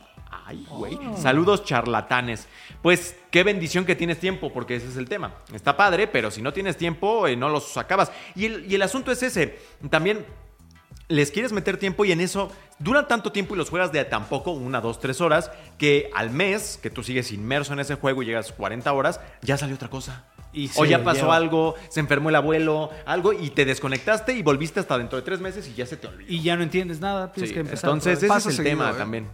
Speaker 1: Ay, güey. Saludos charlatanes. Pues qué bendición que tienes tiempo, porque ese es el tema. Está padre, pero si no tienes tiempo, eh, no los acabas. Y el, y el asunto es ese. También les quieres meter tiempo y en eso duran tanto tiempo y los juegas de tampoco una, dos, tres horas que al mes que tú sigues inmerso en ese juego y llegas 40 horas, ya salió otra cosa.
Speaker 3: Y
Speaker 1: o ya pasó
Speaker 3: lleva.
Speaker 1: algo, se enfermó el abuelo, algo y te desconectaste y volviste hasta dentro de tres meses y ya se te olvidó.
Speaker 3: Y ya no entiendes nada, tienes
Speaker 1: Sí,
Speaker 3: que empezar.
Speaker 1: entonces ese es el
Speaker 2: seguido,
Speaker 1: tema
Speaker 2: ¿eh?
Speaker 1: también.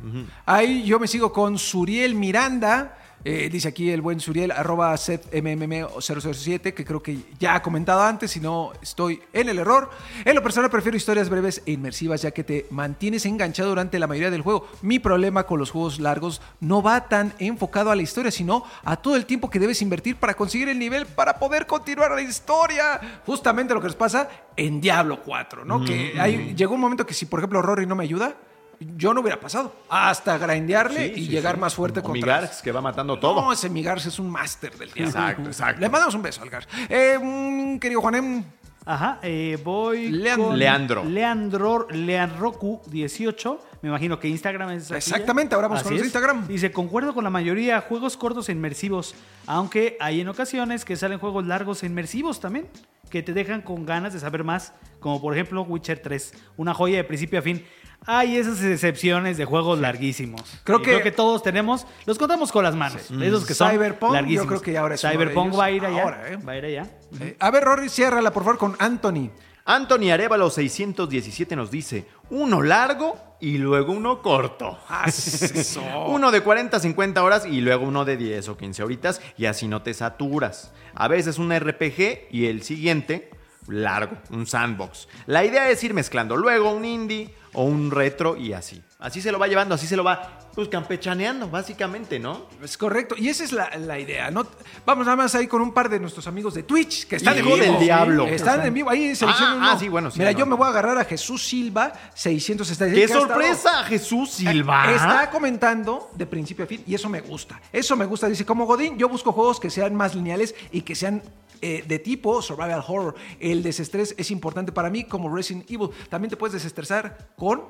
Speaker 2: Ahí yo me sigo con Suriel Miranda. Eh, dice aquí el buen Suriel, arroba setmmm007, que creo que ya ha comentado antes, si no estoy en el error. En lo personal prefiero historias breves e inmersivas, ya que te mantienes enganchado durante la mayoría del juego. Mi problema con los juegos largos no va tan enfocado a la historia, sino a todo el tiempo que debes invertir para conseguir el nivel para poder continuar la historia. Justamente lo que nos pasa en Diablo 4, ¿no? Que hay- llegó un momento que si, por ejemplo, Rory no me ayuda, yo no hubiera pasado. Hasta grindearle
Speaker 1: Sí,
Speaker 2: y
Speaker 1: sí,
Speaker 2: llegar
Speaker 1: sí.
Speaker 2: más fuerte
Speaker 1: Como
Speaker 2: contra...
Speaker 1: mi Garx, que va matando todo.
Speaker 2: No, ese mi Garx es un máster del diablo.
Speaker 1: Exacto, exacto.
Speaker 2: Le mandamos un beso al Garx. Eh, mm, querido Juanem,
Speaker 3: Ajá, eh, voy
Speaker 2: Leandro.
Speaker 3: con
Speaker 1: Leandro.
Speaker 3: Leandro, Leandrocu18. Me imagino que Instagram es
Speaker 2: Exactamente, ahora vamos
Speaker 3: Así
Speaker 2: con los. Instagram.
Speaker 3: Dice, concuerdo con la mayoría, juegos cortos e inmersivos, aunque hay en ocasiones que salen juegos largos e inmersivos también, que te dejan con ganas de saber más, como por ejemplo Witcher 3, una joya de principio a fin. Hay esas excepciones de juegos larguísimos.
Speaker 2: Creo que-
Speaker 3: que todos tenemos, los contamos con las manos, esos que son
Speaker 2: Cyberpunk, yo
Speaker 3: larguísimos.
Speaker 2: creo que ahora es
Speaker 3: Cyberpunk va a ir allá,
Speaker 2: Ahora, ¿eh?
Speaker 3: va a ir allá.
Speaker 2: eh, a ver, Rory, ciérrala, por favor, con Anthony.
Speaker 1: Anthony Arevalo 617 nos dice, uno largo y luego uno corto.
Speaker 2: Ah, eso. [laughs]
Speaker 1: Uno de 40 a 50 horas y luego uno de 10 o 15 horitas y así no te saturas. A veces un RPG y el siguiente largo, un sandbox. La idea es ir mezclando luego un indie o un retro y así. Así se lo va llevando, así se lo va pues campechaneando, básicamente, ¿no?
Speaker 2: Es correcto. Y esa es la, la idea, ¿no? Vamos nada más ahí con un par de nuestros amigos de Twitch que están
Speaker 1: Hijo
Speaker 2: en vivo.
Speaker 1: del diablo.
Speaker 2: Están en vivo. Ahí seleccionan
Speaker 1: Ah, ah,
Speaker 2: uno.
Speaker 1: sí, bueno, sí,
Speaker 2: Mira,
Speaker 1: no,
Speaker 2: yo
Speaker 1: no.
Speaker 2: me voy a agarrar a Jesús Silva, 666.
Speaker 1: ¡Qué
Speaker 2: estado-
Speaker 1: sorpresa, Jesús Silva!
Speaker 2: Está comentando de principio a fin y eso me gusta. Eso me gusta. Dice, como Godín, yo busco juegos que sean más lineales y que sean eh, de tipo survival horror. El desestrés es importante para mí como Resident Evil. También te puedes desestresar con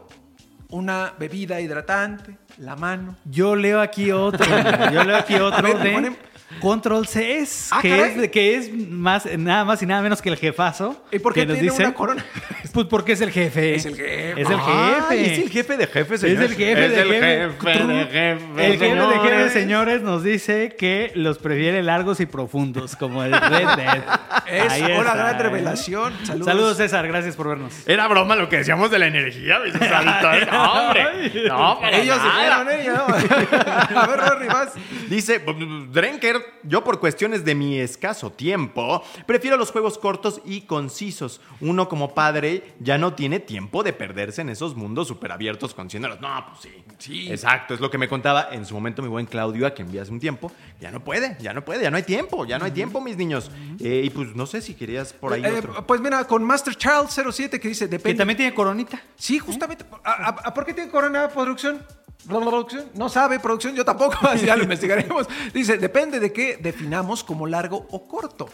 Speaker 2: una bebida hidratante, la mano.
Speaker 3: Yo leo aquí otro. Yo leo aquí [laughs] otro
Speaker 2: ver,
Speaker 3: de
Speaker 2: ponen-
Speaker 3: Control CS,
Speaker 2: Ah,
Speaker 3: que,
Speaker 2: caray.
Speaker 3: es, de- que es más, nada más y nada menos que el jefazo.
Speaker 2: ¿Y por qué
Speaker 3: que nos
Speaker 2: tiene
Speaker 3: dice-
Speaker 2: una corona? [laughs]
Speaker 3: Pues porque es el jefe.
Speaker 2: Es el jefe.
Speaker 3: Es el
Speaker 1: Ay,
Speaker 3: jefe.
Speaker 1: es el jefe de jefes,
Speaker 3: Es
Speaker 1: señores.
Speaker 3: el jefe
Speaker 1: Es
Speaker 3: de
Speaker 1: el
Speaker 3: jefe.
Speaker 1: jefe de jefes,
Speaker 3: El jefe de
Speaker 1: señores.
Speaker 3: jefes, señores, nos dice que los prefiere largos y profundos, como el Red Dead.
Speaker 2: Es
Speaker 3: Ahí
Speaker 2: una
Speaker 3: está,
Speaker 2: gran
Speaker 3: ¿eh?
Speaker 2: revelación. Saludos.
Speaker 3: Saludos, César. Gracias por vernos.
Speaker 1: Era broma lo que decíamos de la energía. [laughs] No, hombre. No, para
Speaker 2: Ellos
Speaker 1: nada.
Speaker 2: ¿no? [laughs] A ver, Rory, vas.
Speaker 1: Dice Drenker, yo por cuestiones de mi escaso tiempo, prefiero los juegos cortos y concisos. Uno como padre ya no tiene tiempo de perderse en esos mundos súper abiertos conociéndolos. No, pues sí.
Speaker 2: Sí.
Speaker 1: Exacto, es lo que me contaba en su momento mi buen Claudio, a quien vi hace un tiempo. Ya no puede, ya no puede, ya no hay tiempo, ya no hay tiempo, mis niños. Eh, y pues no sé si querías por ahí
Speaker 2: Eh,
Speaker 1: otro.
Speaker 2: pues mira, con Master Child 07 que dice,
Speaker 3: Que
Speaker 2: depende.
Speaker 3: también tiene coronita.
Speaker 2: Sí, justamente. ¿A, a- a por qué tiene corona producción? ¿Producción? No sabe producción, yo tampoco, así [laughs] ya lo investigaremos. Dice, depende de qué definamos como largo o corto.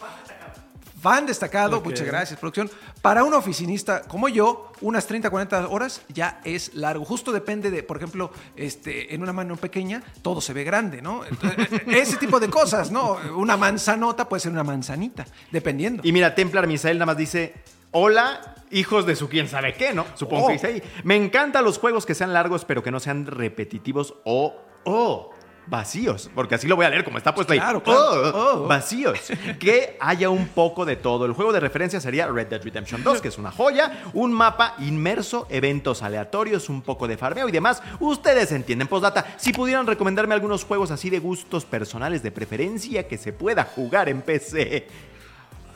Speaker 2: Fan destacado, muchas gracias, producción. Para un oficinista como yo, unas 30, 40 horas ya es largo. Justo depende de, por ejemplo, este, en una mano pequeña, todo se ve grande, ¿no? Entonces, ese tipo de cosas, ¿no? Una manzanota puede ser una manzanita, dependiendo.
Speaker 1: Y mira, Templar Misael nada más dice, hola, hijos de su quién sabe qué, ¿no? Supongo
Speaker 2: Oh.
Speaker 1: que dice ahí. Me encantan los juegos que sean largos, pero que no sean repetitivos o, o vacíos. Porque así lo voy a leer como está puesto ahí.
Speaker 2: Claro, claro.
Speaker 1: Oh,
Speaker 2: Oh.
Speaker 1: Vacíos. [laughs] que haya un poco de todo. El juego de referencia sería Red Dead Redemption 2, que es una joya, un mapa inmerso, eventos aleatorios, un poco de farmeo y demás. Ustedes entienden. Postdata, si pudieran recomendarme algunos juegos así de gustos personales de preferencia que se pueda jugar en PC.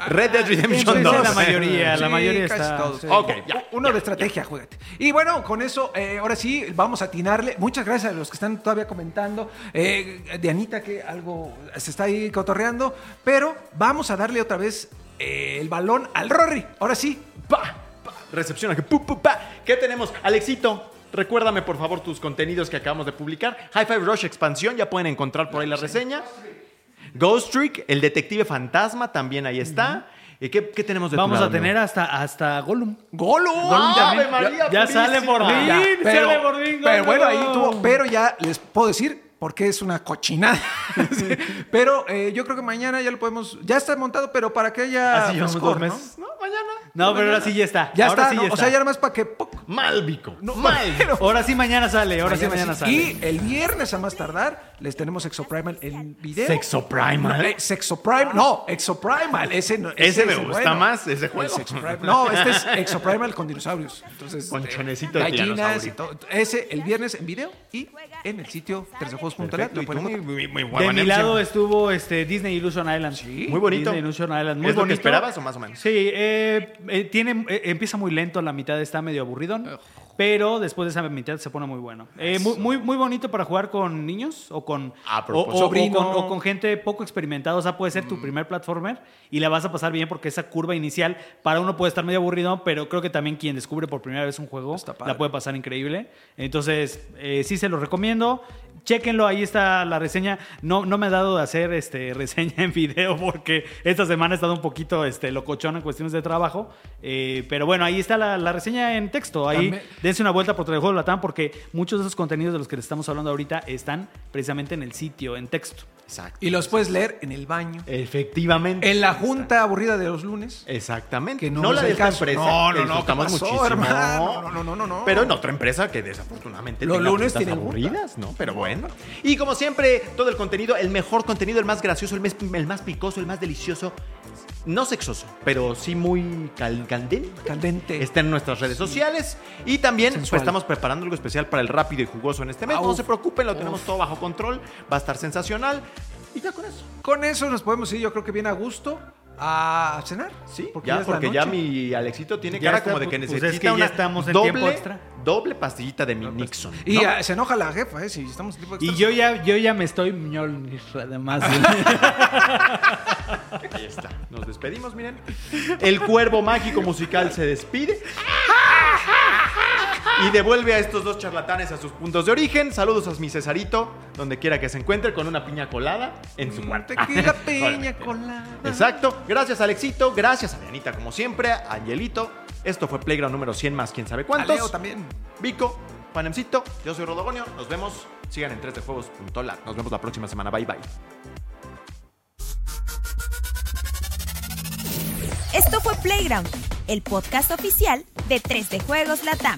Speaker 1: Red Dead Redemption
Speaker 3: Sí,
Speaker 1: 2.
Speaker 3: la mayoría, la mayoría
Speaker 2: casi
Speaker 3: está.
Speaker 2: todos.
Speaker 3: sí.
Speaker 1: Ok, ya.
Speaker 2: Uno de estrategia, juégate. Y bueno, con eso, eh, ahora sí, vamos a atinarle. Muchas gracias a los que están todavía comentando. Eh, Dianita, que algo se está ahí cotorreando. Pero vamos a darle otra vez eh, el balón al Rory. Ahora sí,
Speaker 1: Pa, pa, recepciona que pu, pu, pa. ¿Qué tenemos? Alexito, recuérdame por favor tus contenidos que acabamos de publicar. High Five Rush Expansión, ya pueden encontrar por ahí la reseña. Ghost Trick, el detective fantasma, también ahí está. ¿Y qué, qué tenemos de tu
Speaker 3: Vamos a
Speaker 1: lado,
Speaker 3: tener hasta, hasta Gollum.
Speaker 2: ¡Golo!
Speaker 1: ¡Ave
Speaker 3: también.
Speaker 1: María
Speaker 3: Ya sale por fin. Sale por fin,
Speaker 2: pero
Speaker 3: Gollum.
Speaker 2: bueno, ahí tuvo. Pero ya les puedo decir porque es una cochinada. [laughs] Sí, pero eh, yo creo que mañana ya lo podemos. Ya está montado, pero para que haya.
Speaker 1: Así llevamos
Speaker 2: frescor,
Speaker 1: dos
Speaker 2: ¿no?
Speaker 1: meses. No, mañana.
Speaker 3: No, pero ahora sí ya está.
Speaker 2: Ya
Speaker 3: ahora
Speaker 2: está,
Speaker 3: sí
Speaker 2: ¿no?
Speaker 3: ya
Speaker 2: O sea, ya nada más para que.
Speaker 1: Malvico.
Speaker 2: No,
Speaker 1: Malvico. [laughs]
Speaker 2: pero-
Speaker 3: Ahora sí mañana sale, ahora sí mañana sale.
Speaker 2: Y el viernes a más tardar les tenemos Exoprimal en video.
Speaker 1: Sexoprimal.
Speaker 2: Eh, Sexoprimal. No, Exoprimal. Ese, no-
Speaker 1: Ese me
Speaker 2: es el
Speaker 1: gusta
Speaker 2: bueno.
Speaker 1: más, ese juego.
Speaker 2: No, este es Exoprimal con dinosaurios. Entonces,
Speaker 1: Con
Speaker 2: eh,
Speaker 1: chonecito de
Speaker 2: gallinas y todo. Ese el viernes en video y en el sitio 3dejuegos.net.
Speaker 1: Perfecto.
Speaker 2: lo
Speaker 1: Y tú,
Speaker 2: pueden
Speaker 1: muy,
Speaker 2: encontrar.
Speaker 1: muy, muy
Speaker 3: De mi lado estuvo este Disney Illusion Island. Sí.
Speaker 1: Muy bonito.
Speaker 3: Disney Illusion Island, muy
Speaker 1: ¿Es lo que
Speaker 3: bonito.
Speaker 1: esperabas o más o menos?
Speaker 3: Sí, eh, eh, tiene, eh, empieza muy lento, la mitad está medio aburridón, pero después de esa mitad se pone muy bueno. Eh, muy, muy, muy bonito para jugar con niños o con,
Speaker 1: Ah,
Speaker 3: o, con, o con gente poco experimentada. O sea, puede ser tu primer platformer y la vas a pasar bien porque esa curva inicial para uno puede estar medio aburrido, pero creo que también quien descubre por primera vez un juego la puede pasar increíble. Entonces, eh, sí se lo recomiendo. Chéquenlo, ahí está la reseña. No, no me ha dado de hacer este, [laughs] reseña en video porque esta semana he estado un poquito este, locochón en cuestiones de trabajo. Eh, pero bueno, ahí está la, la reseña en texto. Ahí dense una vuelta por Telejuego Latam porque muchos de esos contenidos de los que les estamos hablando ahorita están precisamente en el sitio, en texto.
Speaker 1: Exacto.
Speaker 2: Y los puedes leer en el baño.
Speaker 1: Efectivamente.
Speaker 2: En la junta aburrida de los lunes.
Speaker 1: Exactamente.
Speaker 2: Que no
Speaker 1: la de esta
Speaker 2: caso.
Speaker 1: empresa.
Speaker 2: No, no,
Speaker 1: que
Speaker 2: no,
Speaker 1: disfrutamos
Speaker 2: ¿qué pasó,
Speaker 1: muchísimo.
Speaker 2: hermano? No, no, no, no, no.
Speaker 1: Pero en otra empresa que desafortunadamente
Speaker 2: Los
Speaker 1: tenga
Speaker 2: lunes
Speaker 1: juntas
Speaker 2: tienen junta.
Speaker 1: aburridas, ¿no? Pero bueno. Y como siempre, todo el contenido, el mejor contenido, el más gracioso, el más, el más picoso, el más delicioso. No sexoso, pero sí muy cal- candente.
Speaker 2: Candente.
Speaker 1: Está en nuestras redes sociales. Y también pues, estamos preparando algo especial para el rápido y jugoso en este mes.
Speaker 2: Ah,
Speaker 1: no
Speaker 2: uf.
Speaker 1: se preocupen, lo tenemos todo bajo control. Va a estar sensacional. Y ya con eso.
Speaker 2: Con eso nos podemos ir, yo creo que bien a gusto. A cenar.
Speaker 1: Sí,
Speaker 2: Porque
Speaker 1: ya, porque ya mi Alexito tiene
Speaker 3: Ya
Speaker 1: cara
Speaker 3: está,
Speaker 1: como de que
Speaker 3: pues,
Speaker 1: necesita
Speaker 3: es que ya
Speaker 1: una
Speaker 3: estamos en
Speaker 1: doble,
Speaker 3: tiempo extra.
Speaker 1: doble pastillita de mi Nixon.
Speaker 2: Y
Speaker 1: ¿no?
Speaker 2: se enoja la jefa, ¿eh? Si estamos en tipo
Speaker 3: Y
Speaker 2: extra.
Speaker 3: yo ya, yo ya me estoy ñol, además. [laughs]
Speaker 1: Ahí está. Nos despedimos, miren. El cuervo mágico musical se despide. [laughs] Y devuelve a estos dos charlatanes a sus puntos de origen. Saludos a mi Cesarito, donde quiera que se encuentre, con una piña colada en su cuarto.
Speaker 2: Tequila, [laughs] piña colada.
Speaker 1: Exacto. Gracias, Alexito. Gracias a Dianita, como siempre. A Angelito. Esto fue Playground número 100 más quién sabe
Speaker 2: A
Speaker 1: cuántos.
Speaker 2: Leo también.
Speaker 1: Vico, Panemcito. Yo soy Rodogonio. Nos vemos. Sigan en 3dejuegos.lat. Nos vemos la próxima semana. Bye, bye.
Speaker 4: Esto fue Playground, el podcast oficial de 3D Juegos Latam.